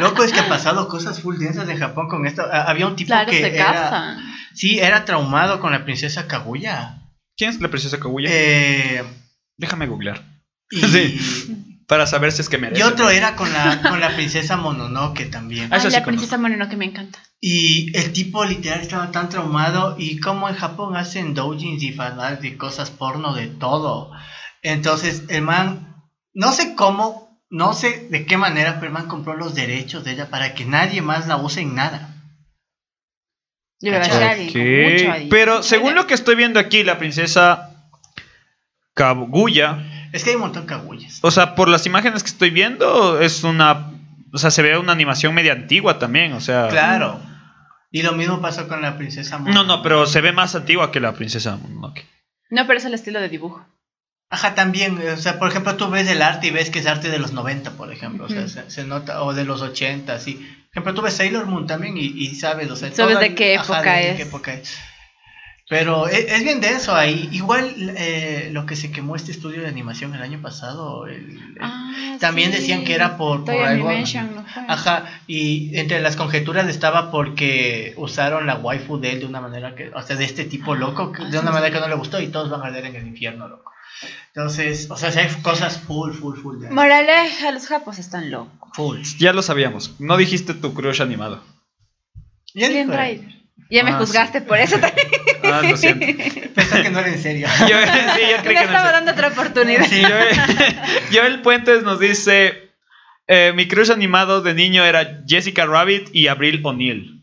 Loco, es que ha pasado cosas full densas en Japón con esto. Ah, Había un tipo Claro, que se era, sí, era traumado con la princesa Kaguya. ¿Quién es la princesa Kaguya? Eh, Déjame googlear. y, Sí. Para saber si es que merece. y otro era con la, con la princesa Mononoke también. Ah, Ay, sí la conozco. princesa Mononoke me encanta. Y el tipo literal estaba tan traumado y como en Japón hacen doujins y fanarts y cosas porno de todo. Entonces el man, no sé cómo, no sé de qué manera, pero el man compró los derechos de ella para que nadie más la use en nada. Yo con mucho Ok, ahí. Pero según lo que estoy viendo aquí, la princesa Kaguya, Es que hay un montón de kaguyas. o sea, por las imágenes que estoy viendo, es una. O sea, se ve una animación media antigua también, o sea. Claro. Y lo mismo pasó con la princesa No, no, pero se ve más antigua que la princesa Mononoke. No, pero es el estilo de dibujo. Ajá, también, o sea, por ejemplo, tú ves el arte y ves que es arte de los 90, por ejemplo, o sea, se, se nota, o de los 80, sí. Por ejemplo, tú ves Sailor Moon también y, y sabes, o sea, Sabes toda- de qué época de es. qué época es. Pero e- es, bien denso ahí. Igual eh, lo que se quemó este estudio de animación el año pasado, el- el- Ah, también sí. decían que era por, por algo. Animation, ¿no? Ajá, y entre las conjeturas estaba porque usaron la waifu de él de una manera que, o sea, de este tipo loco, que- de una manera que no le gustó y todos van a arder en el infierno, loco. Entonces, o sea, si hay cosas full, full, full. de- Moraleja, los japos están locos. Full. Ya lo sabíamos. No dijiste tu crush animado. Ya dijo, Rider. Ya me Ah, juzgaste por eso también. Lo siento. Pensé que no era en serio. Yo, sí, yo creí que no estaba dando otra oportunidad. Sí, yo, Joel Puentes nos dice: eh, Mi crush animado de niño era Jessica Rabbit y Abril O'Neill.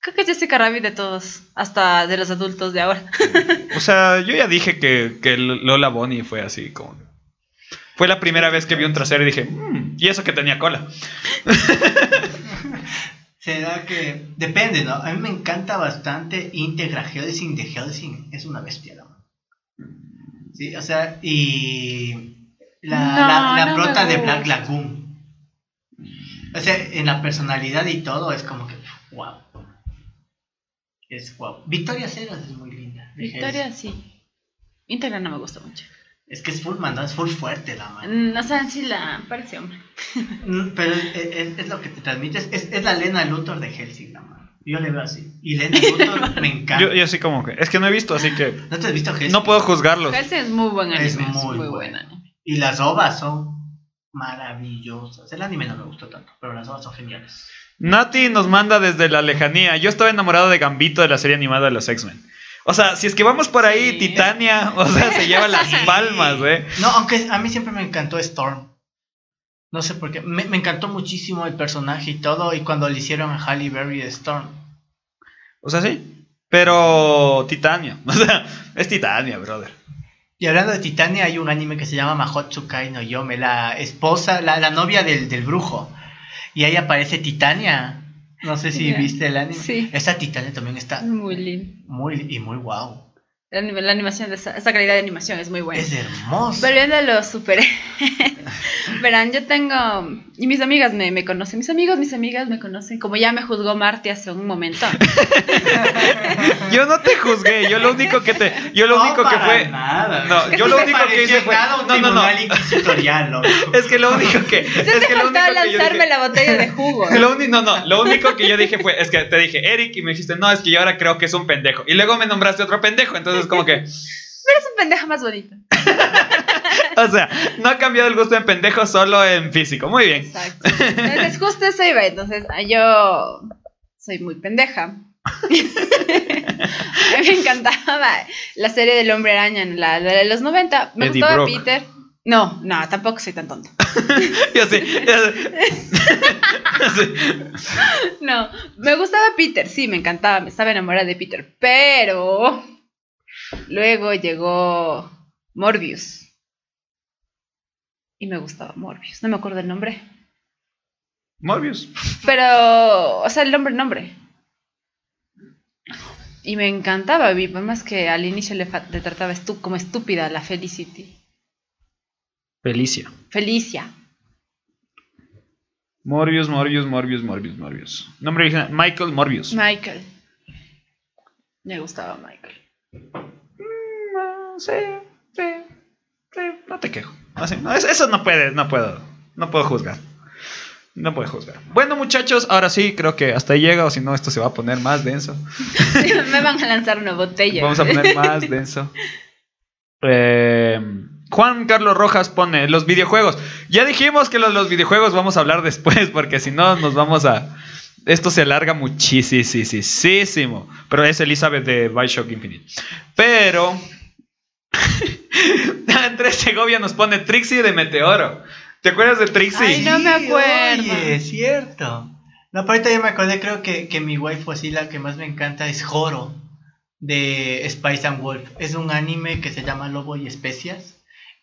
Creo que es Jessica Rabbit de todos, hasta de los adultos de ahora. O sea, yo ya dije que, que Lola Bonnie fue así como. Fue la primera vez que vi un trasero y dije, "Mm", y eso que tenía cola. Será que. Depende, ¿no? A mí me encanta bastante Integra Helsing de Helsing. Es una bestia, ¿no? Sí, o sea, y. La, No, la, la no prota de Black. Lagoon. O sea, en la personalidad y todo es como que. ¡Wow! Es wow. Victoria Ceras es muy linda. Victoria, sí. Íntegra no me gusta mucho. Es que es full, man, ¿no? es full fuerte la mano. No sé si la parece hombre. Mm, Pero es, es- es lo que te transmite. Es, es la Lena Luthor de Helsing, la mano. Yo le veo así. Y Lena Luthor me encanta. Yo, yo así como que. Es que no he visto, así que. ¿No te has visto Helsing? No puedo juzgarlos. Hellsing es muy buen anime. Es muy muy, bueno. buen anime. Y las ovas son maravillosas. El anime no me gustó tanto, pero las ovas son geniales. Nati nos manda desde la lejanía. Yo estaba enamorado de Gambito de la serie animada de los X-Men. O sea, si es que vamos por ahí, Sí. Titania, o sea, se lleva las palmas, ¿eh? No, aunque a mí siempre me encantó Storm. No sé por qué. Me, me encantó muchísimo el personaje y todo. Y cuando le hicieron a Halle Berry de Storm. O sea, sí. Pero Titania, o sea, es Titania, brother. Y hablando de Titania, hay un anime que se llama Mahotsukai no Yome, la esposa, la, la novia del, del brujo. Y ahí aparece Titania. No sé si Ya. viste el anime. Sí. Esta Titania también está Muy lindo. muy y muy guau. La, la animación de esa, esa calidad de animación es muy buena. Es hermosa. Volviendo a los super. Verán, yo tengo. Y mis amigas me, me conocen. Mis amigos, mis amigas me conocen. Como ya me juzgó Marty hace un momento. Yo no te juzgué, yo lo único que te. Yo lo No, único que para fue. Nada. No, yo lo único que hice fue. Nada, un No, no, no. tribunal inquisitorial, loco. Es que lo único que. Se Es te que lo faltaba único que yo lanzarme dije. la botella de jugo. Lo uni- no, no, lo único que yo dije fue, es que te dije Eric y me dijiste, no, es que yo ahora creo que es un pendejo. Y luego me nombraste otro pendejo, entonces como que, Pero es un pendejo más bonito. o sea, no ha cambiado el gusto en pendejo, solo en físico. Muy bien. Exacto. Entonces, justo eso iba. Entonces, yo soy muy pendeja. a mí me encantaba la serie del hombre araña, la, la de los 90. Me Eddie gustaba Brock. Peter. No, no, tampoco soy tan tonto. Y así, y así. No, me gustaba Peter, sí, me encantaba, me estaba enamorada de Peter, pero luego llegó Morbius. Y me gustaba Morbius, no me acuerdo el nombre. Morbius. Pero, o sea, el nombre, el nombre. Y me encantaba, vi, más que al inicio le, le trataba estu- como estúpida la Felicity. Felicia. Felicia. Morbius, Morbius, Morbius, Morbius, Morbius. Nombre original, Michael Morbius. Michael. Me gustaba Michael. Mm, sí, sí, sí, no te quejo. No, es- eso no puede, no puedo, no puedo juzgar. No puedo juzgar. Bueno, muchachos, ahora sí, creo que hasta ahí llega, o si no, esto se va a poner más denso. me van a lanzar una botella. Vamos a poner más denso. Eh, Juan Carlos Rojas pone los videojuegos. Ya dijimos que los, los videojuegos vamos a hablar después, porque si no, nos vamos a. Esto se alarga muchísimo. Pero es Elizabeth de Bioshock Infinite. Pero. Andrés Segovia nos pone Trixie de Meteoro. ¿Te acuerdas de Trixie? Ay, no me acuerdo. Oye, es cierto. No, pero ahorita ya me acordé, creo que, que mi waifu así la que más me encanta es Joro de Spice and Wolf. Es un anime que se llama Lobo y Especias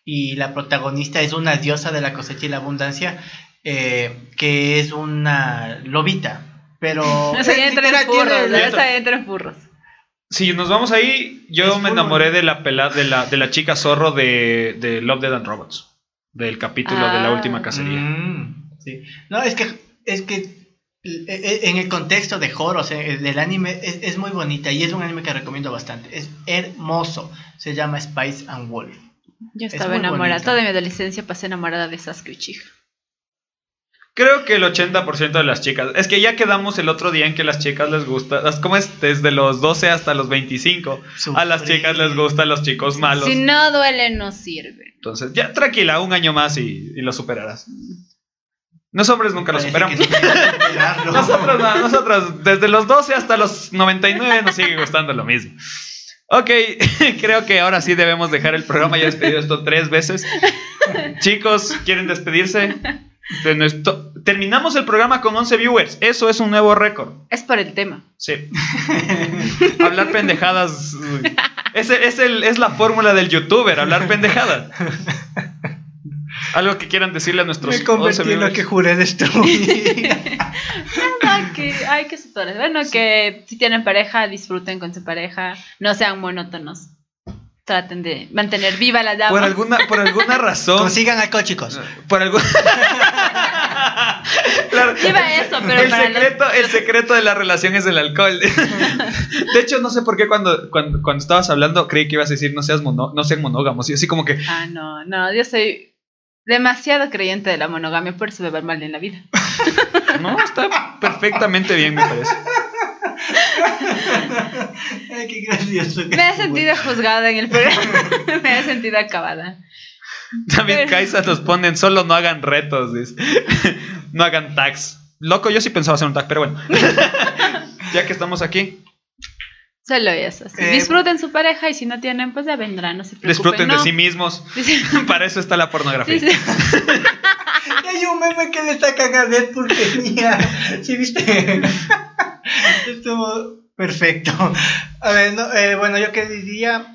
y la protagonista es una diosa de la cosecha y la abundancia eh, que es una lobita. Pero O sea, ya entran literal furros, tiene- ya está, entran furros. Si nos vamos ahí, yo me enamoré de la, pela, de, la, de la chica zorro de, de Love, Dead and Robots. Del capítulo de la Ah. última cacería. Mm, sí. No, es que, es que eh, eh, en el contexto de Joro, o sea, el del anime, es, es muy bonita y es un anime que recomiendo bastante. Es hermoso. Se llama Spice and Wolf. Yo Es estaba enamorada. bonita. Toda mi adolescencia pasé enamorada de Sasuke Uchiha. Creo que el 80% de las chicas. Es que ya quedamos el otro día en que las chicas les gusta. ¿Cómo es? Desde los 12 hasta los 25. A las chicas les gustan los chicos malos. Si no duele, no sirve. Entonces, ya tranquila, un año más y, y lo superarás. Los hombres nunca lo superamos. Nosotros, no, nosotros desde los 12 hasta los 99 nos sigue gustando lo mismo. Ok, creo que ahora sí debemos dejar el programa. Ya he despedido esto tres veces. Chicos, ¿quieren despedirse? De nuestro... Terminamos el programa con 11 viewers. Eso es un nuevo récord. Es por el tema. Sí. hablar pendejadas. Es, es, el- es la fórmula del youtuber, hablar pendejadas. Algo que quieran decirle a nuestros Me convertí 11 en lo que juré destruir. Nada, que hay que. Bueno, que si tienen pareja, disfruten con su pareja. No sean monótonos. Traten de mantener viva la llama. Por alguna, por alguna razón. Consigan alcohol, chicos. Por algún... Claro. Iba a eso, pero el para los- secreto, el secreto de la relación es el alcohol. De hecho, no sé por qué cuando, cuando, cuando estabas hablando creí que ibas a decir no seas mono, no sean monógamos. Y así como que, Ah, no, no, yo soy demasiado creyente de la monogamia, por eso me va mal en la vida. no, está perfectamente bien, me parece. Ay, qué gracioso. Me he sentido juzgada en el programa, me he sentido acabada. También Pero- Kaisa nos ponen, solo no hagan retos, dice. no hagan tags. Loco, yo sí pensaba hacer un tag, pero bueno. ya que estamos aquí, Solo eso. sí. Eh, Disfruten su pareja y si no tienen, pues ya vendrán, no se preocupen. disfruten de sí mismos. Para eso está la pornografía. sí, sí. Hay un meme que le sacan a Deadpool tenía. ¿Sí viste? Estuvo perfecto. A ver, no, eh, bueno, yo qué diría.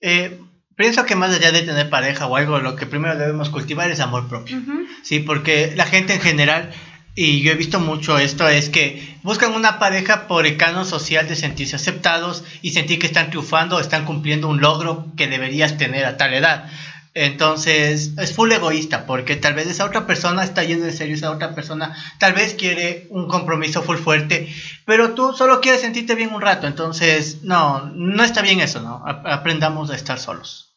Eh, pienso que más allá de tener pareja o algo, lo que primero debemos cultivar es amor propio. Sí, porque la gente en general, y yo he visto mucho esto, es que buscan una pareja por el canon social de sentirse aceptados y sentir que están triunfando, están cumpliendo un logro que deberías tener a tal edad. Entonces, es full egoísta, porque tal vez esa otra persona está yendo en serio, esa otra persona tal vez quiere un compromiso full fuerte, pero tú solo quieres sentirte bien un rato. Entonces, no, no está bien eso, ¿no? Aprendamos a estar solos.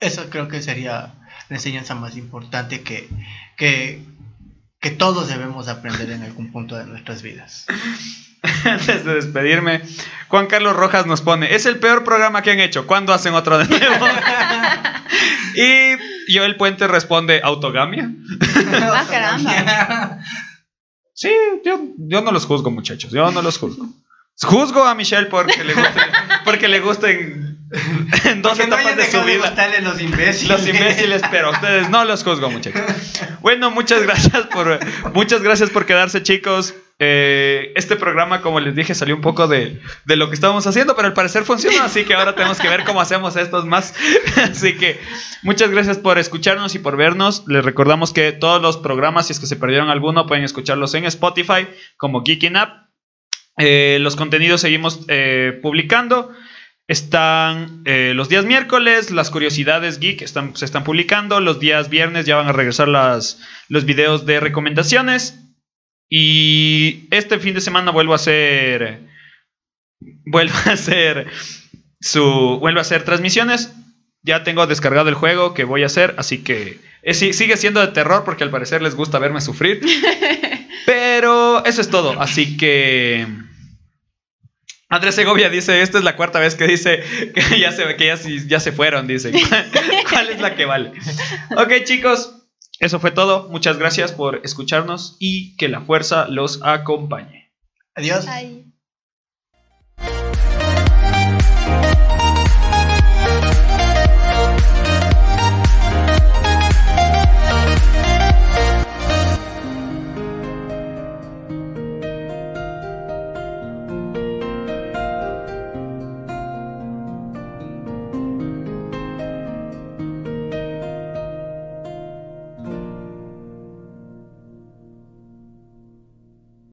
Eso creo que sería la enseñanza más importante que, que, que todos debemos aprender en algún punto de nuestras vidas. Antes de despedirme, Juan Carlos Rojas nos pone, es el peor programa que han hecho, ¿cuándo hacen otro de nuevo? y Joel Puente responde, ¿autogamia? Ah, caramba. Sí, yo, yo no los juzgo, muchachos, yo no los juzgo. Juzgo a Michelle porque le gusten, porque le gusten en dos Que no etapas hayan de su de vida. gustarle los imbéciles. Los imbéciles, pero a ustedes no los juzgo, muchachos. Bueno, muchas gracias por, muchas gracias por quedarse, chicos. Eh, este programa, como les dije, salió un poco de, de lo que estábamos haciendo, pero al parecer funcionó, así que ahora tenemos que ver cómo hacemos estos más. Así que muchas gracias por escucharnos y por vernos. Les recordamos que todos los programas, si es que se perdieron alguno, pueden escucharlos en Spotify como Geeking Up. Eh, los contenidos seguimos eh, publicando. Están eh, los días miércoles, las curiosidades geek se están publicando. Los días viernes ya van a regresar las, los videos de recomendaciones. Y este fin de semana vuelvo a hacer. Vuelvo a hacer. Su. Vuelvo a hacer transmisiones. Ya tengo descargado el juego que voy a hacer. Así que. eh, sigue siendo de terror porque al parecer les gusta verme sufrir. Pero eso es todo. Así que. Andrés Segovia dice, esta es la cuarta vez que dice que ya se, que ya, se- ya se fueron, dice. ¿Cuál es la que vale? Ok, chicos, eso fue todo. Muchas gracias por escucharnos y que la fuerza los acompañe. Adiós. Ay.